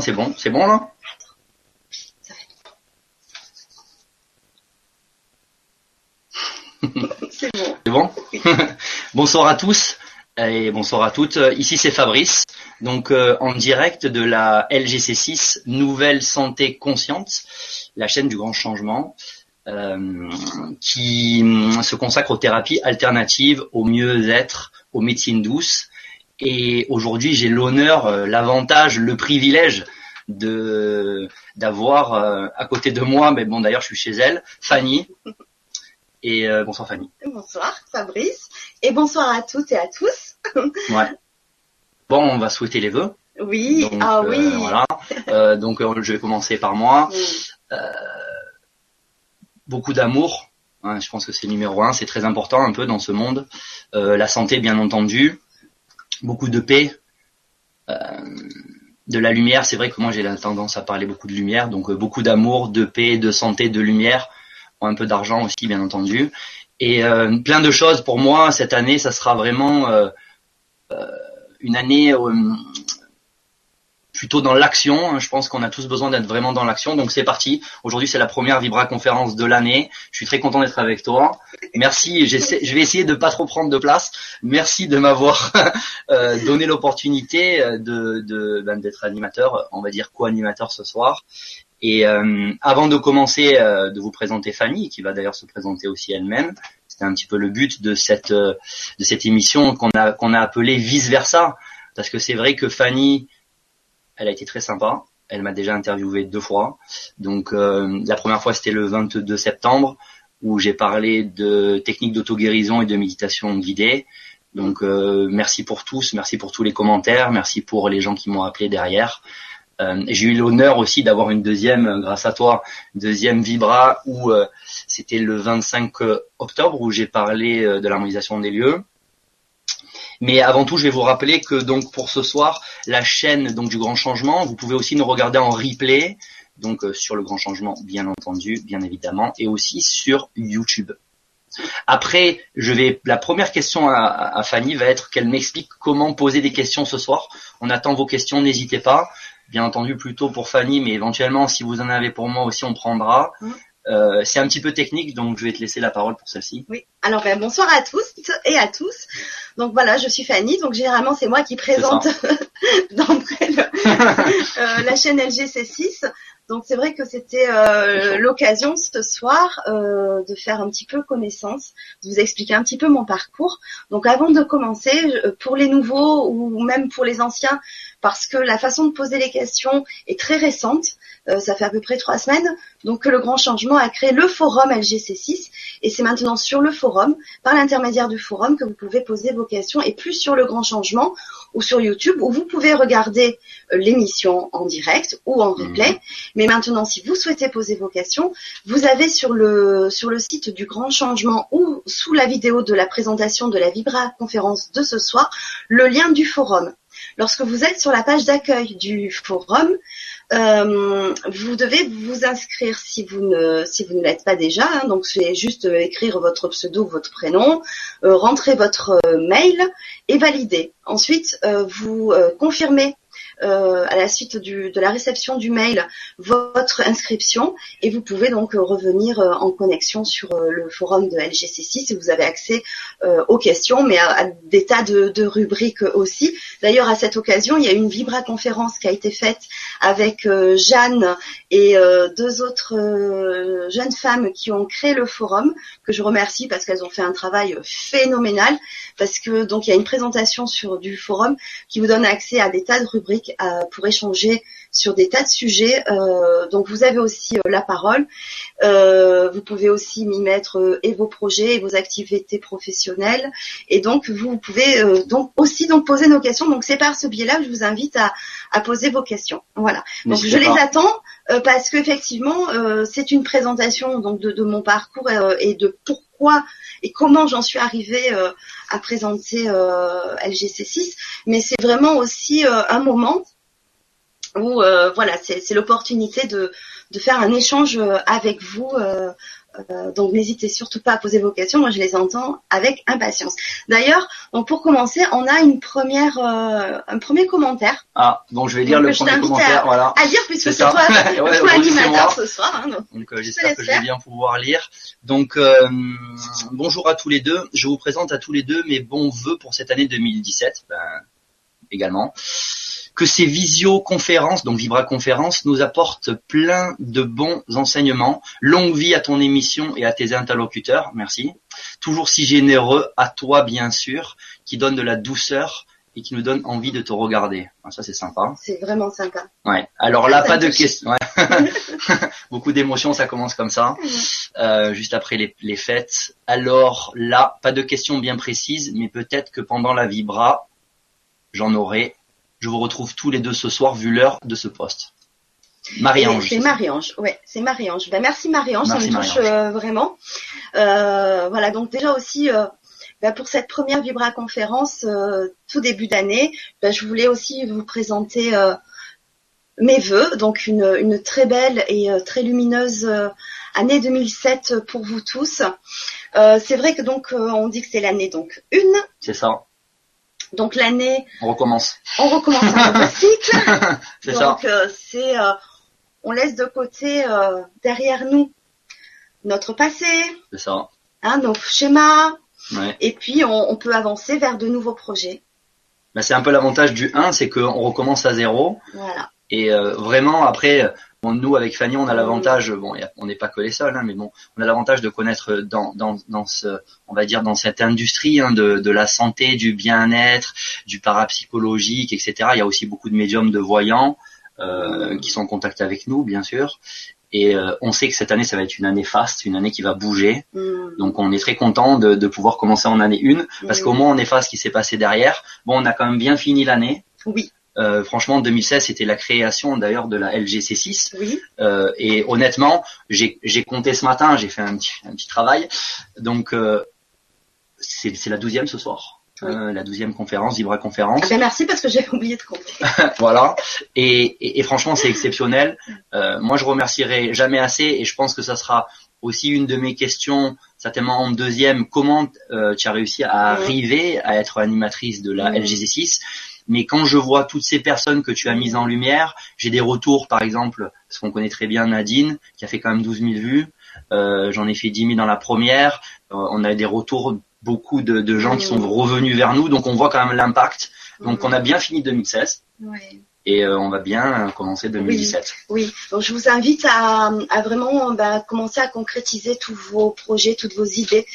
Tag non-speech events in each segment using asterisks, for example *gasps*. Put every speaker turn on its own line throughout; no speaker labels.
C'est bon, c'est bon là?
C'est bon.
C'est bon? *laughs* Bonsoir à tous et bonsoir à toutes. Ici c'est Fabrice, donc euh, en direct de la LGC6 Nouvelle Santé Consciente, la chaîne du grand changement, euh, qui hum, se consacre aux thérapies alternatives, au mieux-être, aux médecines douces. Et aujourd'hui j'ai l'honneur, euh, l'avantage, le privilège de d'avoir euh, à côté de moi, mais bon d'ailleurs je suis chez elle, Fanny. Et euh, bonsoir Fanny.
Bonsoir Fabrice et bonsoir à toutes et à tous. *laughs*
Ouais. Bon, on va souhaiter les vœux.
Oui,
Donc,
ah
euh,
oui.
voilà. Donc je vais commencer par moi.
Oui.
Beaucoup d'amour. hein, je pense que c'est numéro un. C'est très important un peu dans ce monde. La santé, bien entendu. Beaucoup de paix. Euh, de la lumière. C'est vrai que moi j'ai la tendance à parler beaucoup de lumière. Donc euh, beaucoup d'amour, de paix, de santé, de lumière. Un peu d'argent aussi, bien entendu. Et euh, plein de choses pour moi cette année. Ça sera vraiment une année plutôt dans l'action. Je pense qu'on a tous besoin d'être vraiment dans l'action. Donc c'est parti. Aujourd'hui c'est la première Vibra conférence de l'année. Je suis très content d'être avec toi. Merci. Je vais essayer de pas trop prendre de place. Merci de m'avoir *laughs* euh, donné l'opportunité euh, de de- ben, d'être animateur, on va dire co-animateur ce soir. Et euh, avant de commencer, euh, de vous présenter Fanny, qui va d'ailleurs se présenter aussi elle-même. C'était un petit peu le but de cette euh, de cette émission qu'on a qu'on a appelée vice versa, parce que c'est vrai que Fanny, elle a été très sympa. Elle m'a déjà interviewé deux fois. Donc euh, la première fois c'était le 22 septembre où j'ai parlé de techniques d'auto-guérison et de méditation guidée. Donc euh, merci pour tous, merci pour tous les commentaires, merci pour les gens qui m'ont appelé derrière. Euh, j'ai eu l'honneur aussi d'avoir une deuxième, euh, grâce à toi, deuxième Vibra où c'était le 25 octobre où j'ai parlé de l'harmonisation des lieux. Mais avant tout, je vais vous rappeler que donc pour ce soir, la chaîne donc du Grand Changement, vous pouvez aussi nous regarder en replay, donc euh, sur le Grand Changement, bien entendu, bien évidemment, et aussi sur YouTube. Après, je vais. La première question à, à Fanny va être qu'elle m'explique comment poser des questions ce soir. On attend vos questions, n'hésitez pas. Bien entendu, plutôt pour Fanny, mais éventuellement, si vous en avez pour moi aussi, on prendra.
Mhm.
Euh, c'est un petit peu technique, donc je vais te laisser la parole pour celle-ci.
Oui. Alors ben, bonsoir à tous et à tous. Donc voilà, je suis Fanny. Donc généralement c'est moi qui présente *laughs* d'entrée *laughs* euh, la chaîne LGC6. Donc c'est vrai que c'était euh, l'occasion ce soir euh, de faire un petit peu connaissance, de vous expliquer un petit peu mon parcours. Donc avant de commencer, pour les nouveaux ou même pour les anciens, parce que la façon de poser les questions est très récente, euh, ça fait à peu près trois semaines, donc que le grand changement a créé le forum LGC6 et c'est maintenant sur le forum, par l'intermédiaire du forum, que vous pouvez poser vos questions et plus sur le grand changement ou sur YouTube où vous pouvez regarder euh, l'émission en direct ou en replay. Mais maintenant, si vous souhaitez poser vos questions, vous avez sur le, sur le site du grand changement ou sous la vidéo de la présentation de la Vibra conférence de ce soir, le lien du forum. Lorsque vous êtes sur la page d'accueil du forum, euh, vous devez vous inscrire si vous ne si vous ne l'êtes pas déjà. hein. donc c'est juste euh, écrire votre pseudo, votre prénom, euh, rentrer votre mail et valider. Ensuite, vous confirmez euh, à la suite du, de la réception du mail votre inscription et vous pouvez donc euh, revenir euh, en connexion sur euh, le forum de LGC6 et vous avez accès aux questions mais à, des tas de, rubriques aussi. D'ailleurs à cette occasion il y a une Vibra conférence qui a été faite avec Jeanne et deux autres jeunes femmes qui ont créé le forum que je remercie parce qu'elles ont fait un travail phénoménal parce que donc il y a une présentation sur du forum qui vous donne accès à des tas de rubriques pour échanger sur des tas de sujets. Euh, donc vous avez aussi euh, la parole. Euh, vous pouvez aussi y mettre euh, et vos projets et vos activités professionnelles. Et donc vous pouvez euh, donc aussi donc poser nos questions. Donc c'est par ce biais-là que je vous invite à, à poser vos questions. Voilà. Donc je les attends euh, parce qu'effectivement euh, c'est une présentation donc de, de mon parcours euh, et de pourquoi et comment j'en suis arrivée euh, à présenter euh, LGC6, mais c'est vraiment aussi euh, un moment où euh, voilà c'est l'opportunité de de faire un échange euh, avec vous euh, Euh, donc n'hésitez surtout pas à poser vos questions, moi je les entends avec impatience. D'ailleurs, donc pour commencer, on a une première, un premier commentaire.
Ah, donc je vais lire le premier commentaire,
à,
voilà.
À dire puisque c'est toi *laughs* ouais, l'animateur ce soir. Hein,
donc, euh, j'espère que je vais bien pouvoir lire. Donc bonjour à tous les deux. Je vous présente à tous les deux mes bons voeux pour cette année 2017, ben, également que ces visioconférences, donc Vibra-conférences, nous apportent plein de bons enseignements. Longue vie à ton émission et à tes interlocuteurs, merci. Toujours si généreux, à toi bien sûr, qui donne de la douceur et qui nous donne envie de te regarder. Ah, ça c'est sympa.
C'est vraiment sympa.
Ouais. Alors là, pas de questions. Ouais. *laughs* Beaucoup d'émotions, ça commence comme ça, euh, juste après les, les fêtes. Alors là, pas de questions bien précises, mais peut-être que pendant la vibra, j'en aurai je vous retrouve tous les deux ce soir vu l'heure de ce poste. Marie-Ange.
C'est Marie-Ange, ouais, c'est Marie-Ange. Ben, merci Marie-Ange, ça me touche euh, vraiment. Euh, voilà, donc déjà aussi euh, ben, pour cette première Vibra conférence tout début d'année, ben, je voulais aussi vous présenter mes voeux, donc une, une, très belle et très lumineuse année 2007 pour vous tous. c'est vrai que donc on dit que c'est l'année donc une.
C'est ça.
Donc l'année.
On recommence.
On recommence un nouveau *laughs* cycle.
c'est ça.
Donc euh, c'est, euh, on laisse de côté euh, derrière nous notre passé.
C'est ça.
Hein, nos schémas.
Ouais.
Et puis on, on, peut avancer vers de nouveaux projets.
Ben, c'est un peu l'avantage du 1, c'est qu'on recommence à zéro.
Voilà.
Et vraiment après, Bon, nous avec Fanny, on a l'avantage, bon, on n'est pas que les seuls, hein, mais bon, on a l'avantage de connaître dans, dans, dans ce, on va dire dans cette industrie hein, de, de la santé, du bien-être, du parapsychologique, etc. Il y a aussi beaucoup de médiums, de voyants euh, qui sont en contact avec nous, bien sûr. Et euh, on sait que cette année, ça va être une année faste, une année qui va bouger.
Mm.
Donc on est très content de, de pouvoir commencer en année une, parce qu'au moins on efface ce qui s'est passé derrière. Bon, on a quand même bien fini l'année.
Oui.
Euh, franchement, 2016, c'était la création d'ailleurs de la LGC6.
Oui.
Euh, et honnêtement, j'ai compté ce matin, j'ai fait un petit, un petit, travail. Donc, euh, c'est la douzième ce soir.
Oui.
Euh, la douzième conférence, Vibra Conférence.
Ah ben merci parce que j'ai *laughs* oublié de compter. *laughs*
voilà. Et, et, et franchement, c'est exceptionnel. Euh, moi, je remercierai jamais assez et je pense que ça sera aussi une de mes questions, certainement en deuxième, comment euh, tu as réussi à
Oui.
arriver à être animatrice de la
Oui.
LGC6 mais quand je vois toutes ces personnes que tu as mises en lumière, j'ai des retours, par exemple, parce qu'on connaît très bien Nadine, qui a fait quand même 12 000 vues. Euh, J'en ai fait 10 000 dans la première. Euh, on a des retours, beaucoup de, de gens qui sont revenus vers nous, donc on voit quand même l'impact. Donc on a bien fini 2016
Ouais.
et euh, on va bien commencer 2017.
Oui, donc je vous invite à, à vraiment bah, commencer à concrétiser tous vos projets, toutes vos idées,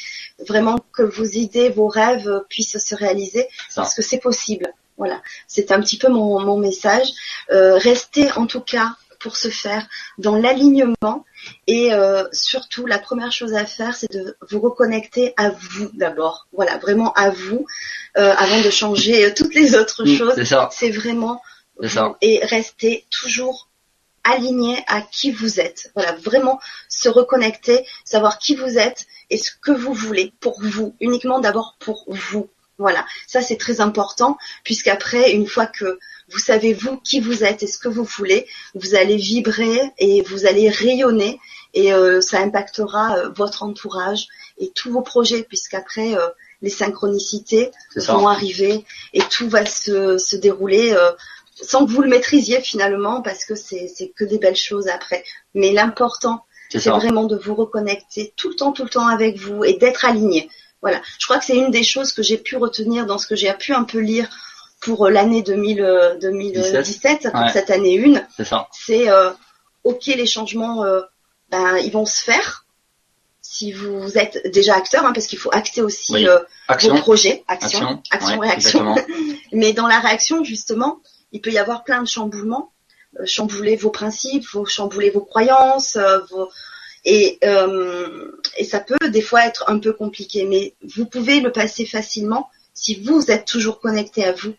vraiment que vos idées, vos rêves puissent se réaliser,
Ça.
parce que c'est possible. Voilà, c'est un petit peu mon, mon message. Euh, restez en tout cas pour ce faire dans l'alignement et euh, surtout la première chose à faire c'est de vous reconnecter à vous d'abord. Voilà, vraiment à vous euh, avant de changer toutes les autres
Mm,
choses.
C'est ça,
C'est vraiment vous
ça.
et restez toujours aligné à qui vous êtes. Voilà, vraiment se reconnecter, savoir qui vous êtes et ce que vous voulez pour vous, uniquement d'abord pour vous. Voilà, ça c'est très important puisqu'après, une fois que vous savez vous qui vous êtes et ce que vous voulez, vous allez vibrer et vous allez rayonner et euh, ça impactera euh, votre entourage et tous vos projets puisqu'après euh, les synchronicités vont arriver et tout va se, se dérouler euh, sans que vous le maîtrisiez finalement parce que c'est c'est que des belles choses après. Mais l'important,
C'est
vraiment de vous reconnecter tout le temps, tout le temps avec vous et d'être aligné. Voilà. Je crois que c'est une des choses que j'ai pu retenir dans ce que j'ai pu un peu lire pour euh, l'année 2000, euh, 2017, pour
Ouais.
cette année une.
C'est ça.
C'est euh, ok, les changements, euh, ben, ils vont se faire. Si vous êtes déjà acteur, hein, parce qu'il faut acter aussi
Oui.
euh, vos projets, action,
Action.
action,
Ouais,
réaction. *laughs* Mais dans la réaction, justement, il peut y avoir plein de chamboulements, chambouler vos principes, vos, chambouler vos croyances, vos... Et, euh, et ça peut des fois être un peu compliqué, mais vous pouvez le passer facilement si vous êtes toujours connecté à vous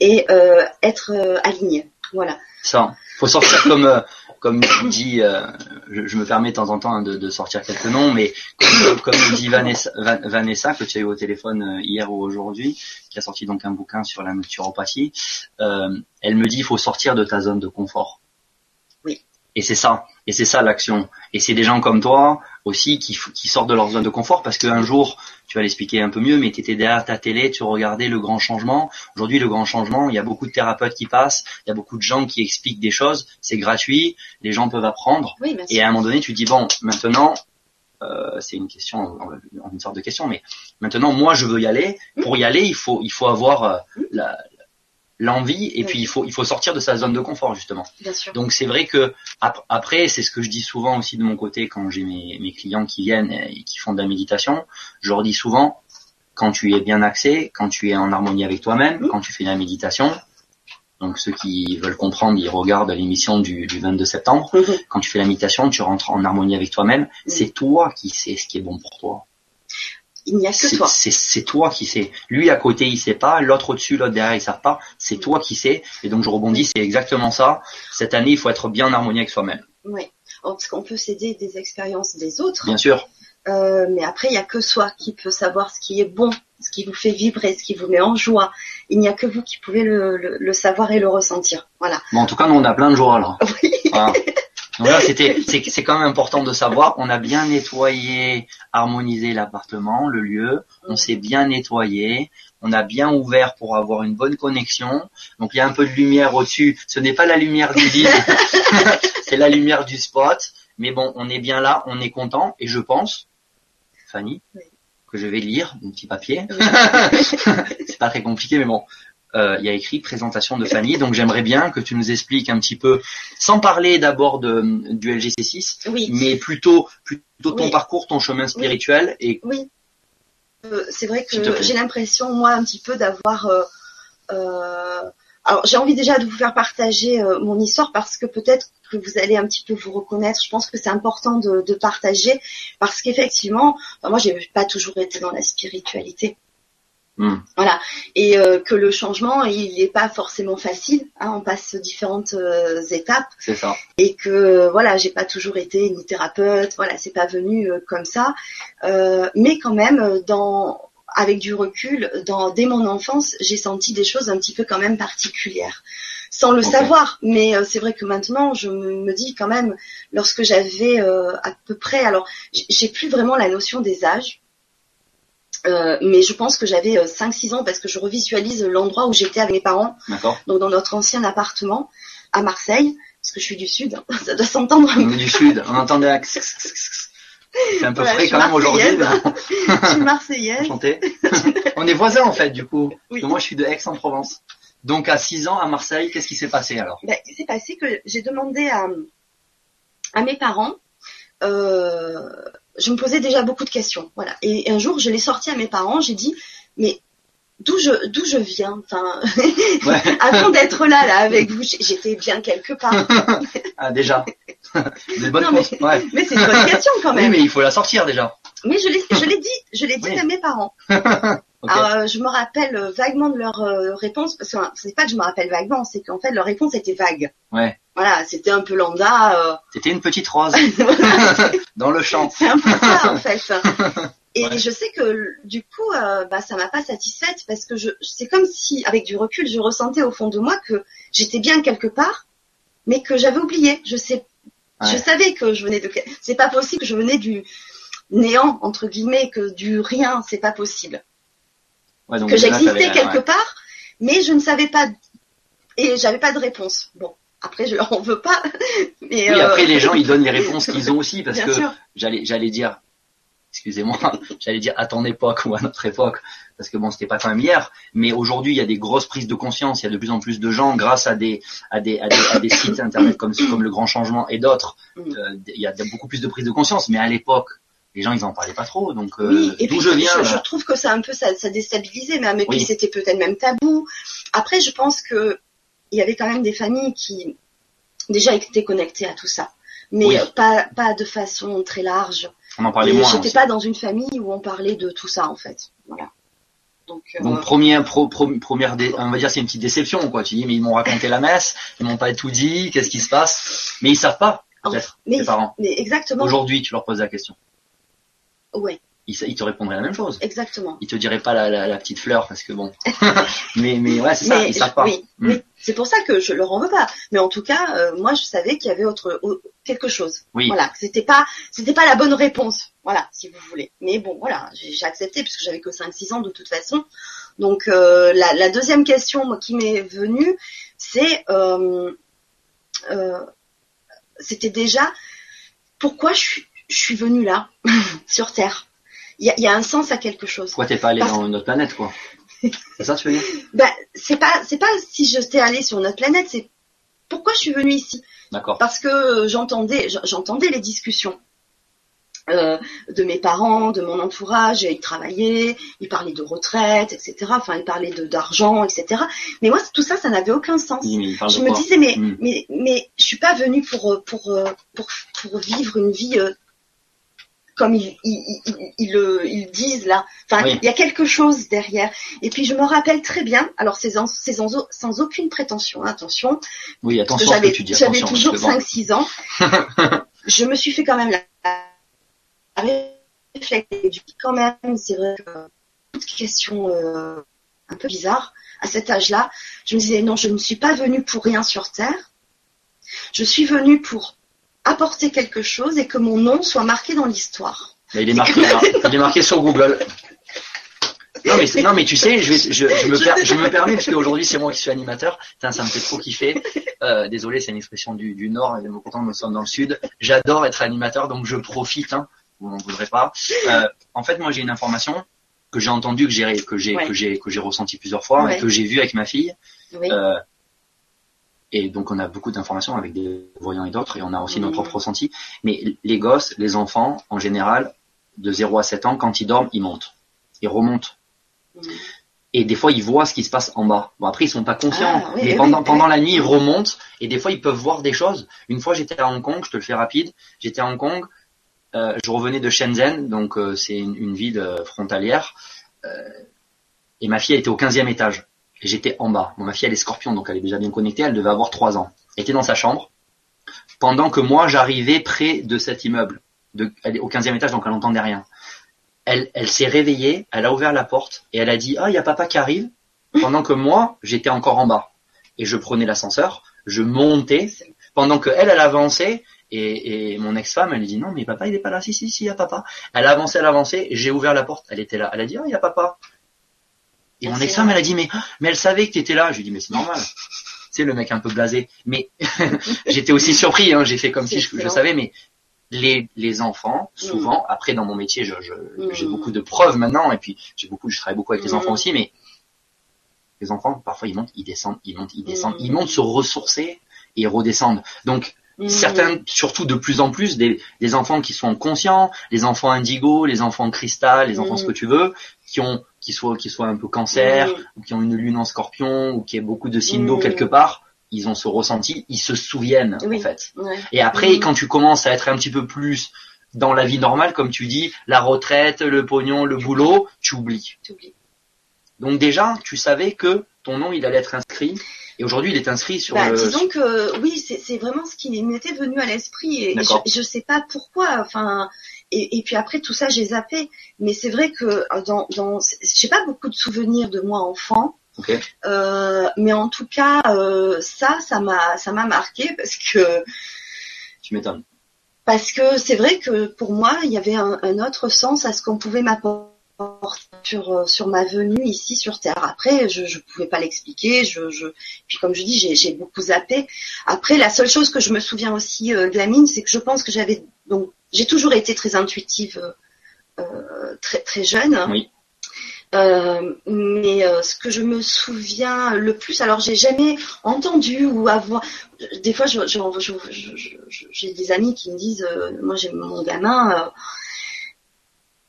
et euh, être euh, aligné. Voilà.
Ça. Faut sortir comme euh, comme dit, euh, je, me permets de temps en temps de, sortir quelques noms, mais comme, comme dit Vanessa, Van- Vanessa que tu as eu au téléphone euh, hier ou aujourd'hui, qui a sorti donc un bouquin sur la naturopathie, euh, elle me dit il faut sortir de ta zone de confort. Et c'est ça, et c'est ça l'action. Et c'est des gens comme toi aussi qui, qui sortent de leur zone de confort parce qu'un jour, tu vas l'expliquer un peu mieux, mais tu étais derrière ta télé, tu regardais le grand changement. Aujourd'hui, le grand changement, il y a beaucoup de thérapeutes qui passent, il y a beaucoup de gens qui expliquent des choses, c'est gratuit, les gens peuvent apprendre. et à un moment donné, tu dis, bon, maintenant, euh, c'est une question, une sorte de question, mais maintenant, moi, je veux y aller. Pour y aller, il faut, il faut avoir euh, la, l'envie et puis il faut il faut sortir de sa zone de confort justement.
Bien sûr.
Donc c'est vrai que après c'est ce que je dis souvent aussi de mon côté quand j'ai mes, mes clients qui viennent et qui font de la méditation, je leur dis souvent quand tu es bien axé, quand tu es en harmonie avec toi-même, quand tu fais de la méditation. Donc ceux qui veulent comprendre, ils regardent l'émission du, du 22 septembre. Mmh. Quand tu fais la méditation, tu rentres en harmonie avec toi-même. Mmh. C'est toi qui sais ce qui est bon pour toi
il n'y a que toi.
C'est toi qui sais. Lui à côté, il sait pas. L'autre au-dessus, l'autre derrière, il savent pas. C'est toi qui sais. Et donc je rebondis, c'est exactement ça. Cette année, il faut être bien en harmonie avec soi-même.
Oui, oh, parce qu'on peut s'aider des expériences des autres.
Bien sûr.
Euh, mais après, il n'y a que soi qui peut savoir ce qui est bon, ce qui vous fait vibrer, ce qui vous met en joie. Il n'y a que vous qui pouvez le, le, savoir et le ressentir. Voilà.
Bon, en tout cas, nous, on a plein de joie là. *laughs* Oui. Là, c'était, c'est quand même important de savoir. On a bien nettoyé, harmonisé l'appartement, le lieu. On s'est bien nettoyé. On a bien ouvert pour avoir une bonne connexion. Donc il y a un peu de lumière au-dessus. Ce n'est pas la lumière du vide, *laughs* c'est la lumière du spot. Mais bon, on est bien là, on est content. Et je pense, Fanny, que je vais lire un petit papier. *laughs* c'est pas très compliqué, mais bon, il y a écrit présentation de Fanny. Donc j'aimerais bien que tu nous expliques un petit peu, sans parler d'abord de, du LGC6, mais plutôt plutôt ton parcours, ton chemin spirituel
et. Oui. Euh, c'est vrai que j'ai l'impression moi un petit peu d'avoir. Euh, alors j'ai envie déjà de vous faire partager mon histoire parce que peut-être que vous allez un petit peu vous reconnaître. Je pense que c'est important de, de, partager parce qu'effectivement, moi j'ai pas toujours été dans la spiritualité. Hmm. Voilà, et euh, que le changement, il n'est pas forcément facile. Hein, on passe différentes euh, étapes.
C'est ça.
Et que voilà, j'ai pas toujours été ni thérapeute. Voilà, c'est pas venu euh, comme ça. mais quand même, dans avec du recul, dans dès mon enfance, j'ai senti des choses un petit peu quand même particulières, sans le savoir. Mais c'est vrai que maintenant, je me dis quand même, lorsque j'avais à peu près, alors j'ai plus vraiment la notion des âges euh, mais je pense que j'avais 5-6 euh, ans parce que je revisualise l'endroit où j'étais avec mes parents. Donc dans notre ancien appartement à Marseille, parce que je suis du sud, *laughs* ça doit s'entendre.
Du sud, on entendait *laughs* C'est un peu frais quand même aujourd'hui. *laughs*
je suis marseillaise.
on est voisins en fait du coup. moi je suis de Aix-en-Provence. Donc à 6 ans à Marseille, qu'est-ce qui s'est passé alors?
Ben, Il s'est passé que j'ai demandé à, à mes parents euh, je me posais déjà beaucoup de questions. Voilà. Et un jour, je l'ai sorti à mes parents. J'ai dit, mais d'où je d'où je viens Enfin, *laughs* avant d'être là là avec vous, j'étais bien quelque part.
ah déjà. *laughs*
Des bonnes mais, *laughs* mais c'est une bonne question quand même.
Oui, mais il faut la sortir déjà.
Mais je l'ai je l'ai dit, je l'ai dit à mes parents. *laughs* Alors, euh, je me rappelle vaguement de leur euh, réponse parce que c'est pas que je me rappelle vaguement, c'est qu'en fait leur réponse était vague.
Ouais.
Voilà, c'était un peu lambda. Euh...
C'était une petite rose *laughs* *laughs* dans le champ.
C'est un peu ça en fait. Et je sais que du coup, euh, bah, ça m'a pas satisfaite parce que je, c'est comme si, avec du recul, je ressentais au fond de moi que j'étais bien quelque part, mais que j'avais oublié. Je sais, je savais que je venais de. C'est pas possible que je venais du néant entre guillemets, que du rien, c'est pas possible. que j'existais quelque part, mais je ne savais pas et j'avais pas de réponse. Bon, après, je leur en veux pas. *laughs*
Mais oui, après, les gens, ils donnent les *laughs* réponses qu'ils ont aussi, parce que j'allais, j'allais dire, excusez-moi, *laughs* j'allais dire à ton époque ou à notre époque, parce que bon, c'était pas quand même hier, mais aujourd'hui, il y a des grosses prises de conscience, il y a de plus en plus de gens, grâce à des, à des, à des, à des sites internet comme, comme le Grand Changement et d'autres, mm. euh, il y a beaucoup plus de prises de conscience, mais à l'époque, les gens ils en parlaient pas trop donc euh,
oui, et puis, je viens je, trouve que ça un peu ça, ça déstabilisait mais, mais c'était peut-être même tabou après je pense que il y avait quand même des familles qui déjà étaient connectées à tout ça, mais pas, pas de façon très large.
On en parlait moins.
J'étais pas dans une famille où on parlait de tout ça en fait. Voilà.
Donc, euh... première, première, on va dire c'est une petite déception quoi. Tu dis mais ils m'ont raconté la messe, ils m'ont pas tout dit, qu'est-ce qui se passe? Mais ils savent pas peut-être les parents.
Mais exactement.
Aujourd'hui, tu leur poses la question.
Ouais.
il, il te répondrait la même chose.
Exactement.
Il te dirait pas la, la, la petite fleur parce que bon. *laughs* mais mais ouais, c'est ça,
Mais
ils savent pas.
Oui,
Mm.
oui. c'est pour ça que je leur en veux pas. Mais en tout cas, euh, moi, je savais qu'il y avait autre au- quelque chose.
Oui.
Voilà, c'était pas, c'était pas la bonne réponse. Voilà, si vous voulez. Mais bon, voilà, j'ai accepté puisque j'avais que 5-6 ans de toute façon. Donc euh, la, la deuxième question moi, qui m'est venue, c'est, euh, c'était déjà pourquoi je suis, je suis venue là *laughs* sur Terre. Il y a, il y a un sens à quelque chose.
Pourquoi t'es pas allé
Parce-
dans notre planète quoi *laughs* C'est ça tu veux dire
Ben, c'est pas, c'est pas si j'étais allée sur notre planète, c'est pourquoi je suis venue ici.
D'accord.
Parce que j'entendais, j'entendais les discussions euh, de mes parents, de mon entourage. Ils travaillaient, ils parlaient de retraite, etc. Enfin, ils parlaient de d'argent, etc. Mais moi, tout ça, ça n'avait aucun sens. Je me disais, mais,
Mm.
mais, mais, je suis pas venue pour, euh, pour, euh, pour, pour vivre une vie euh, comme ils, ils, ils, ils le- disent là. Enfin,
Oui.
il y a quelque chose derrière. Et puis, je me rappelle très bien. Alors, c'est sans, c'est sans, sans aucune prétention. hein, attention,
Oui,
parce que
attention à ce que
j'avais
tu dis.
j'avais
Attention,
toujours
parce que bon,
5-6 ans. *laughs* je me suis fait quand même la réflexion. Quand même, c'est vrai que une question euh, un peu bizarre. À cet âge-là, je me disais non, je ne suis pas venue pour rien sur Terre. Je suis venue pour apporter quelque chose et que mon nom soit marqué dans l'histoire.
Il est marqué, là. il est marqué sur Google. Non mais, c'est- non mais tu sais, je, vais, je, je me, per- je me permets parce qu'aujourd'hui c'est moi qui suis animateur. Putain, ça me fait trop kiffer. Euh, désolé, c'est une expression du, du Nord et pourtant nous sommes dans le Sud. J'adore être animateur, donc je profite. Hein, vous n'en voudrez pas. Euh, en fait, moi j'ai une information que j'ai entendue, que j'ai que j'ai
Ouais.
que j'ai que j'ai ressenti plusieurs fois
Ouais.
et que j'ai vu avec ma fille.
Oui.
Euh, et donc on a beaucoup d'informations avec des voyants et d'autres, et on a aussi nos
Mhm.
propres ressentis. Mais les gosses, les enfants, en général, de 0 à 7 ans, quand ils dorment, ils montent. Ils remontent. Et des fois, ils voient ce qui se passe en bas. Bon, après, ils sont pas conscients.
Ah, oui,
mais
oui,
pendant,
oui,
pendant
oui.
la nuit, ils remontent. Et des fois, ils peuvent voir des choses. Une fois, j'étais à Hong Kong, je te le fais rapide. J'étais à Hong Kong. euh, je revenais de Shenzhen, donc euh, c'est une, une ville euh, frontalière. Et ma fille, elle était au 15e étage. J'étais en bas. Ma fille, elle est scorpion, donc elle est déjà bien connectée. Elle devait avoir 3 ans. Elle était dans sa chambre. Pendant que moi, j'arrivais près de cet immeuble. Elle est au 15e étage, donc elle n'entendait rien. Elle, elle s'est réveillée, elle a ouvert la porte et elle a dit Ah, il y a papa qui arrive. Pendant que moi, j'étais encore en bas. Et je prenais l'ascenseur, je montais, pendant que elle, elle avançait. Et, et mon ex-femme, elle dit Non, mais papa, il est pas là. Si, si, si, il y a papa. Elle avançait, elle avançait. J'ai ouvert la porte, elle était là. Elle a dit Ah, il y a papa. Et mon ex-femme, elle a dit Mais, mais elle savait que tu étais là. Je lui ai dit Mais c'est normal. *laughs* c'est le mec un peu blasé. Mais *laughs* j'étais aussi surpris. Hein. J'ai fait comme si je, savais, mais les, les enfants, souvent, après dans mon métier, je, je-
Mm.
j'ai beaucoup de preuves maintenant, et puis j'ai beaucoup, je travaille beaucoup avec les
Mm.
enfants aussi, mais les enfants, parfois ils montent, ils descendent, ils montent, ils descendent,
Mm.
ils montent se ressourcer et ils redescendent. Donc certains, surtout de plus en plus, des, des enfants qui sont conscients, les enfants indigo, les enfants cristal, les enfants ce que tu veux, qui ont, qui soient, qui soient un peu cancer, ou qui ont une lune en scorpion, ou qui aient beaucoup de signes d'eau quelque part, ils ont ce ressenti, ils se souviennent
Oui.
en fait.
Ouais.
Et après, quand tu commences à être un petit peu plus dans la vie normale, comme tu dis, la retraite, le pognon, le boulot, tu oublies. Donc déjà, tu savais que ton nom, il allait être inscrit. Et aujourd'hui, il est inscrit sur
Bah,
le...
disons que oui, c'est vraiment ce qui m'était venu à l'esprit et je, je sais pas pourquoi. Enfin, et, et puis après tout ça, j'ai zappé. Mais c'est vrai que dans, dans j'ai pas beaucoup de souvenirs de moi enfant.
Ok.
Euh, mais en tout cas, euh, ça, ça m'a, ça m'a marqué parce que
Tu m'étonnes.
parce que c'est vrai que pour moi, il y avait un, un autre sens à ce qu'on pouvait m'apporter sur euh, sur ma venue ici sur Terre. Après, je je pouvais pas l'expliquer. Je, je puis comme je dis, j'ai j'ai beaucoup zappé. Après, la seule chose que je me souviens aussi euh, de la mine, c'est que je pense que j'avais donc j'ai toujours été très intuitive, euh, très très jeune.
Oui.
Euh, mais euh, ce que je me souviens le plus, alors j'ai jamais entendu ou avoir. Des fois, je- je- je- je- je- j'ai des amis qui me disent, euh, moi j'ai mon gamin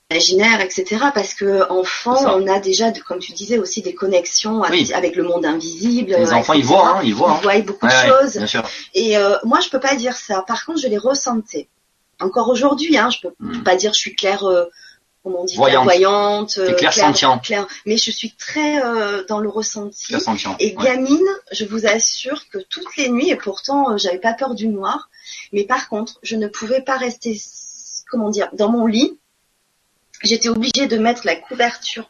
imaginaire, etc. Parce que enfant, on a déjà, comme tu disais, aussi des connexions avec,
Oui.
avec le monde invisible.
Les enfants, ils voient, hein, ils voient. hein.
Ils voient beaucoup
Ouais,
de
ouais,
choses.
bien sûr.
Et moi, je peux pas dire ça. Par contre, je les ressentais. Encore aujourd'hui, hein, je peux
Hmm.
pas dire je suis claire, euh, comment on dit,
Voyante. T'es
euh,
clairsentient.
claire- mais je suis très euh, dans le ressenti. Et
Ouais.
gamine, je vous assure que toutes les nuits, et pourtant euh, j'avais pas peur du noir, mais par contre, je ne pouvais pas rester, comment dire, dans mon lit j'étais obligée de mettre la couverture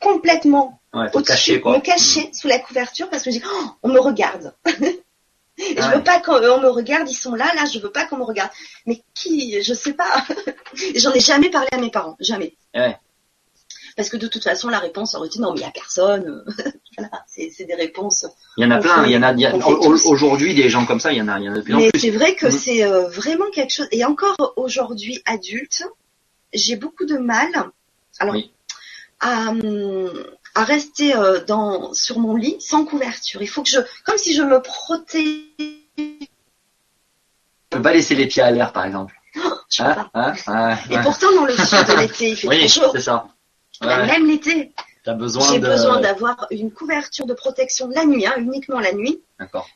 complètement
Ouais,
au-dessus,
cacher quoi.
me cacher sous la couverture parce que j'ai oh, on me regarde. *laughs* Et
Ah
je
ouais.
veux pas qu'on me regarde, ils sont là, là, je veux pas qu'on me regarde. Mais qui, je sais pas. *laughs* J'en ai jamais parlé à mes parents, jamais.
Ouais.
Parce que de toute façon, la réponse aurait été non, mais il y a personne. *laughs* voilà, c'est des réponses.
Il y en a plein. Il y en a. a-. Aujourd'hui, des gens comme ça, il y en a. Il y en a de plus en
Mais
plus.
c'est vrai que
Mhm.
c'est euh, vraiment quelque chose. Et encore aujourd'hui, adulte, j'ai beaucoup de mal. Alors,
Oui.
à, hum, à rester euh, dans sur mon lit sans couverture. Il faut que je, comme si je me protège.
Je peux pas laisser les pieds à l'air, par exemple. *gasps*
Je peux pas.
Hein Ouais,
Et
ouais.
pourtant, dans le sud de l'été, il *laughs* fait
Oui,
chaud.
c'est ça. Ouais.
Même l'été,
besoin
j'ai
de.
besoin d'avoir une couverture de protection la nuit, hein, uniquement la nuit,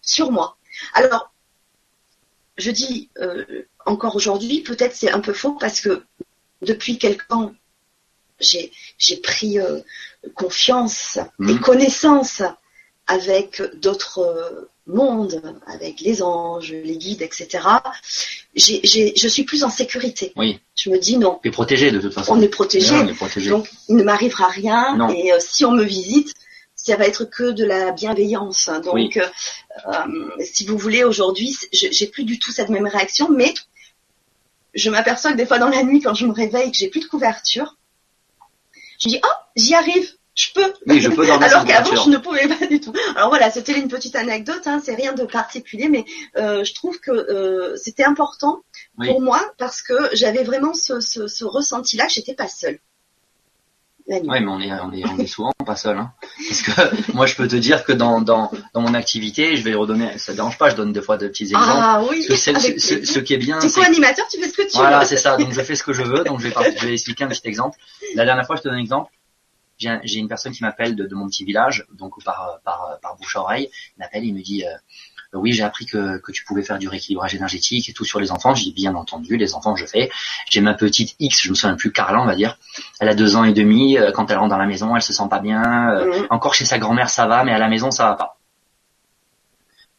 sur moi. Alors, je dis euh, encore aujourd'hui, peut-être c'est un peu faux parce que depuis quelque temps, j'ai pris euh, confiance et
Mhm.
connaissance avec d'autres euh, mondes, avec les anges, les guides, etc. Je suis plus en sécurité.
Oui.
Je me dis non,
T'es protégé de toute façon.
on est protégé, donc il ne m'arrivera rien.
Non.
Et euh, si on me visite, ça va être que de la bienveillance. Donc,
Oui.
euh, euh, si vous voulez, aujourd'hui, je- j'ai plus du tout cette même réaction, mais je m'aperçois que des fois dans la nuit, quand je me réveille, que j'ai plus de couverture, je me dis oh, j'y arrive, je peux.
Oui, je peux dormir *laughs*
Alors qu'avant, je ne pouvais pas du tout. Alors voilà, c'était une petite anecdote, hein, c'est rien de particulier, mais euh, je trouve que euh, c'était important
Oui.
pour moi parce que j'avais vraiment ce, ce, ce ressenti-là que j'étais pas seule.
Ouais, mais on est, on est, on est souvent pas seul, hein. Parce que *laughs* moi, je peux te dire que dans, dans, dans mon activité, je vais redonner, ça dérange pas, je donne des fois de petits exemples.
ah oui,
Parce que
avec
ce, qui est bien,
T'es
c'est
co-animateur, tu fais ce que tu
Voilà,
veux.
c'est ça. Donc je fais ce que je veux. Donc je vais, je vais expliquer un petit exemple. La dernière fois, je te donne un exemple. J'ai un- j'ai une personne qui m'appelle de, de mon petit village, donc par par par bouche à oreille. Il m'appelle, il me dit euh, oui, j'ai appris que que tu pouvais faire du rééquilibrage énergétique et tout sur les enfants. J'ai bien entendu, les enfants, je fais. J'ai ma petite X, je me souviens plus, Carla, on va dire. Elle a deux ans et demi. euh, Quand elle rentre dans la maison, elle se sent pas bien. euh,
Mhm.
encore chez sa grand-mère, ça va, mais à la maison, ça va pas.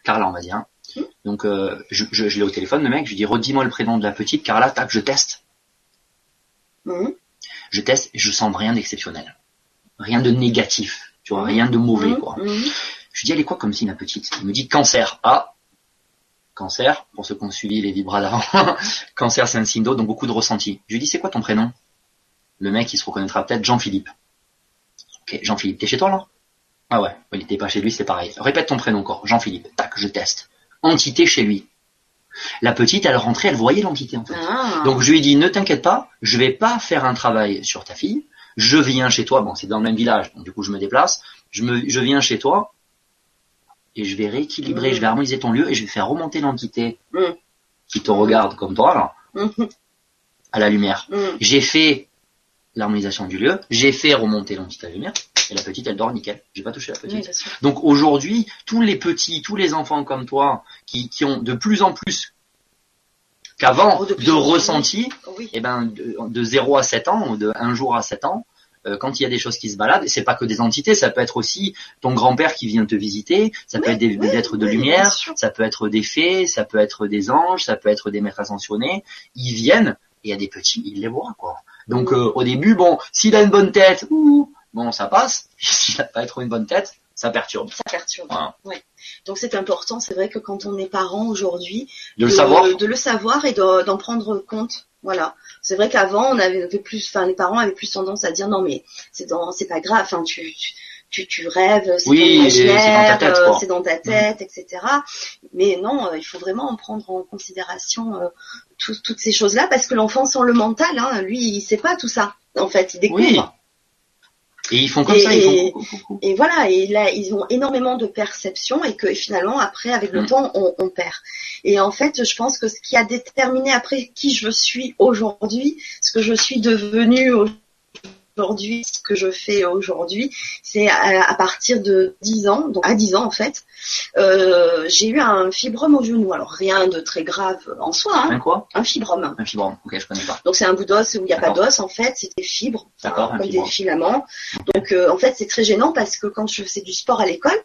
Carla, on va dire.
Mhm.
Donc euh, je, je, je l'ai au téléphone, le mec. Je lui dis, redis-moi le prénom de la petite. Carla, tac, je teste.
Mhm.
Je teste et je sens rien d'exceptionnel. Rien de négatif. Tu vois, rien de mauvais, quoi. Je lui dis, elle est quoi comme signe, la petite? Il me dit cancer. Ah, cancer, pour ceux qui ont suivi les vibras d'avant. *laughs* cancer, c'est un signe d'eau, donc beaucoup de ressenti. Je lui dis, c'est quoi ton prénom? Le mec, il se reconnaîtra peut-être Jean-Philippe. Ok, Jean-Philippe, t'es chez toi là? Ah ouais, il était pas chez lui, c'est pareil. Répète ton prénom encore, Jean-Philippe. Tac, je teste. Entité chez lui. La petite, elle rentrait, elle voyait l'entité en fait.
Ah.
Donc je lui ai dit, ne t'inquiète pas, je vais pas faire un travail sur ta fille. Je viens chez toi, bon c'est dans le même village, donc du coup je me déplace. Je, me, je viens chez toi et je vais rééquilibrer,
Mm.
je vais harmoniser ton lieu et je vais faire remonter l'entité
Mm.
qui te regarde comme toi là,
Mhm.
à la lumière.
Mhm.
J'ai fait l'harmonisation du lieu, j'ai fait remonter l'entité à la lumière et la petite elle dort nickel. J'ai pas touché la petite.
Oui.
Donc aujourd'hui, tous les petits, tous les enfants comme toi, qui, qui ont de plus en plus qu'avant
Oh, de
ressenti,
Oui.
eh ben, de, de 0 à 7 ans, ou de un jour à 7 ans, quand il y a des choses qui se baladent, c'est pas que des entités, ça peut être aussi ton grand-père qui vient te visiter, ça peut être des,
oui,
des êtres de
oui,
lumière, ça peut être des fées, ça peut être des anges, ça peut être des maîtres ascensionnés, ils viennent, et il y a des petits, ils les voient, quoi. Donc euh, au début, bon, s'il a une bonne tête, ouh, bon, ça passe, *laughs* s'il a pas trop une bonne tête, ça perturbe.
Ça perturbe.
Voilà.
Ouais. Donc c'est important, c'est vrai que quand on est parent aujourd'hui,
De le savoir,
de le savoir et de- d'en prendre compte. Voilà. C'est vrai qu'avant, on avait plus, enfin, les parents avaient plus tendance à dire non mais c'est dans, c'est pas grave, enfin tu, tu, tu rêves, c'est
Oui, c'est dans ta
imaginaire,
tête,
euh,
quoi.
c'est dans ta tête, etc. Mais non, euh, il faut vraiment en prendre en considération euh, tout- toutes ces choses-là parce que l'enfant sans le mental, hein, lui, il sait pas tout ça. En fait, il découvre.
oui. Et ils font comme
Et-
ça, ils
et-
font coucou, coucou.
Et voilà, et là, ils ont énormément de perception et que finalement, après, avec le
Mm.
temps, on, on perd. Et en fait, je pense que ce qui a déterminé après qui je suis aujourd'hui, ce que je suis devenue aujourd'hui, ce que je fais aujourd'hui, c'est à, à partir de 10 ans, donc à 10 ans en fait, euh, j'ai eu un fibrome au genou. Alors rien de très grave en soi, hein,
Un quoi?
Un fibrome.
Un fibrome, ok, je connais pas.
Donc c'est un bout d'os où il n'y a pas d'os en fait, c'est des fibres,
D'accord,
comme des filaments. Donc euh, en fait c'est très gênant parce que quand je faisais du sport à l'école,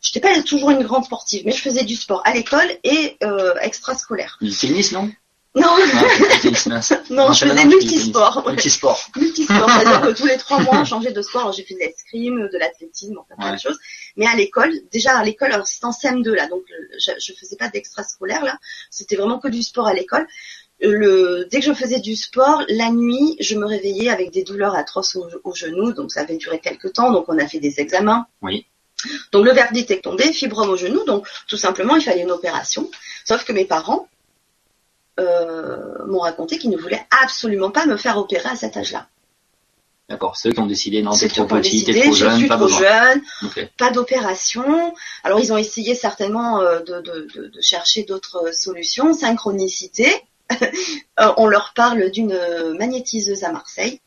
je n'étais pas toujours une grande sportive, mais je faisais du sport à l'école et euh, extrascolaire.
Du tennis, non?
Non,
Ah, mince. *laughs*
non, je faisais multisport. ouais.
Multisport.
multisport, c'est-à-dire que *laughs* tous les trois mois, on changeait de sport. Alors, j'ai fait de l'escrime, de l'athlétisme, enfin, plein
Ouais.
de choses. Mais à l'école, déjà à l'école, alors c'était en CM2 là, donc je, je faisais pas d'extrascolaire là. C'était vraiment que du sport à l'école. Euh, Le, dès que je faisais du sport, la nuit, je me réveillais avec des douleurs atroces au, au genou, donc ça avait duré quelques temps. Donc on a fait des examens.
Oui.
Donc le verdict est tombé, fibrome au genou, donc tout simplement il fallait une opération. Sauf que mes parents euh, m'ont raconté qu'ils ne voulaient absolument pas me faire opérer à cet âge-là.
D'accord. Ceux qui ont décidé, non, t'es
C'est
trop petit, t'es trop
je
jeune,
suis
pas
trop jeune, pas d'opération. Alors ils ont essayé certainement euh, de, de- de- de chercher d'autres solutions. Synchronicité. *laughs* Euh, on leur parle d'une magnétiseuse à Marseille.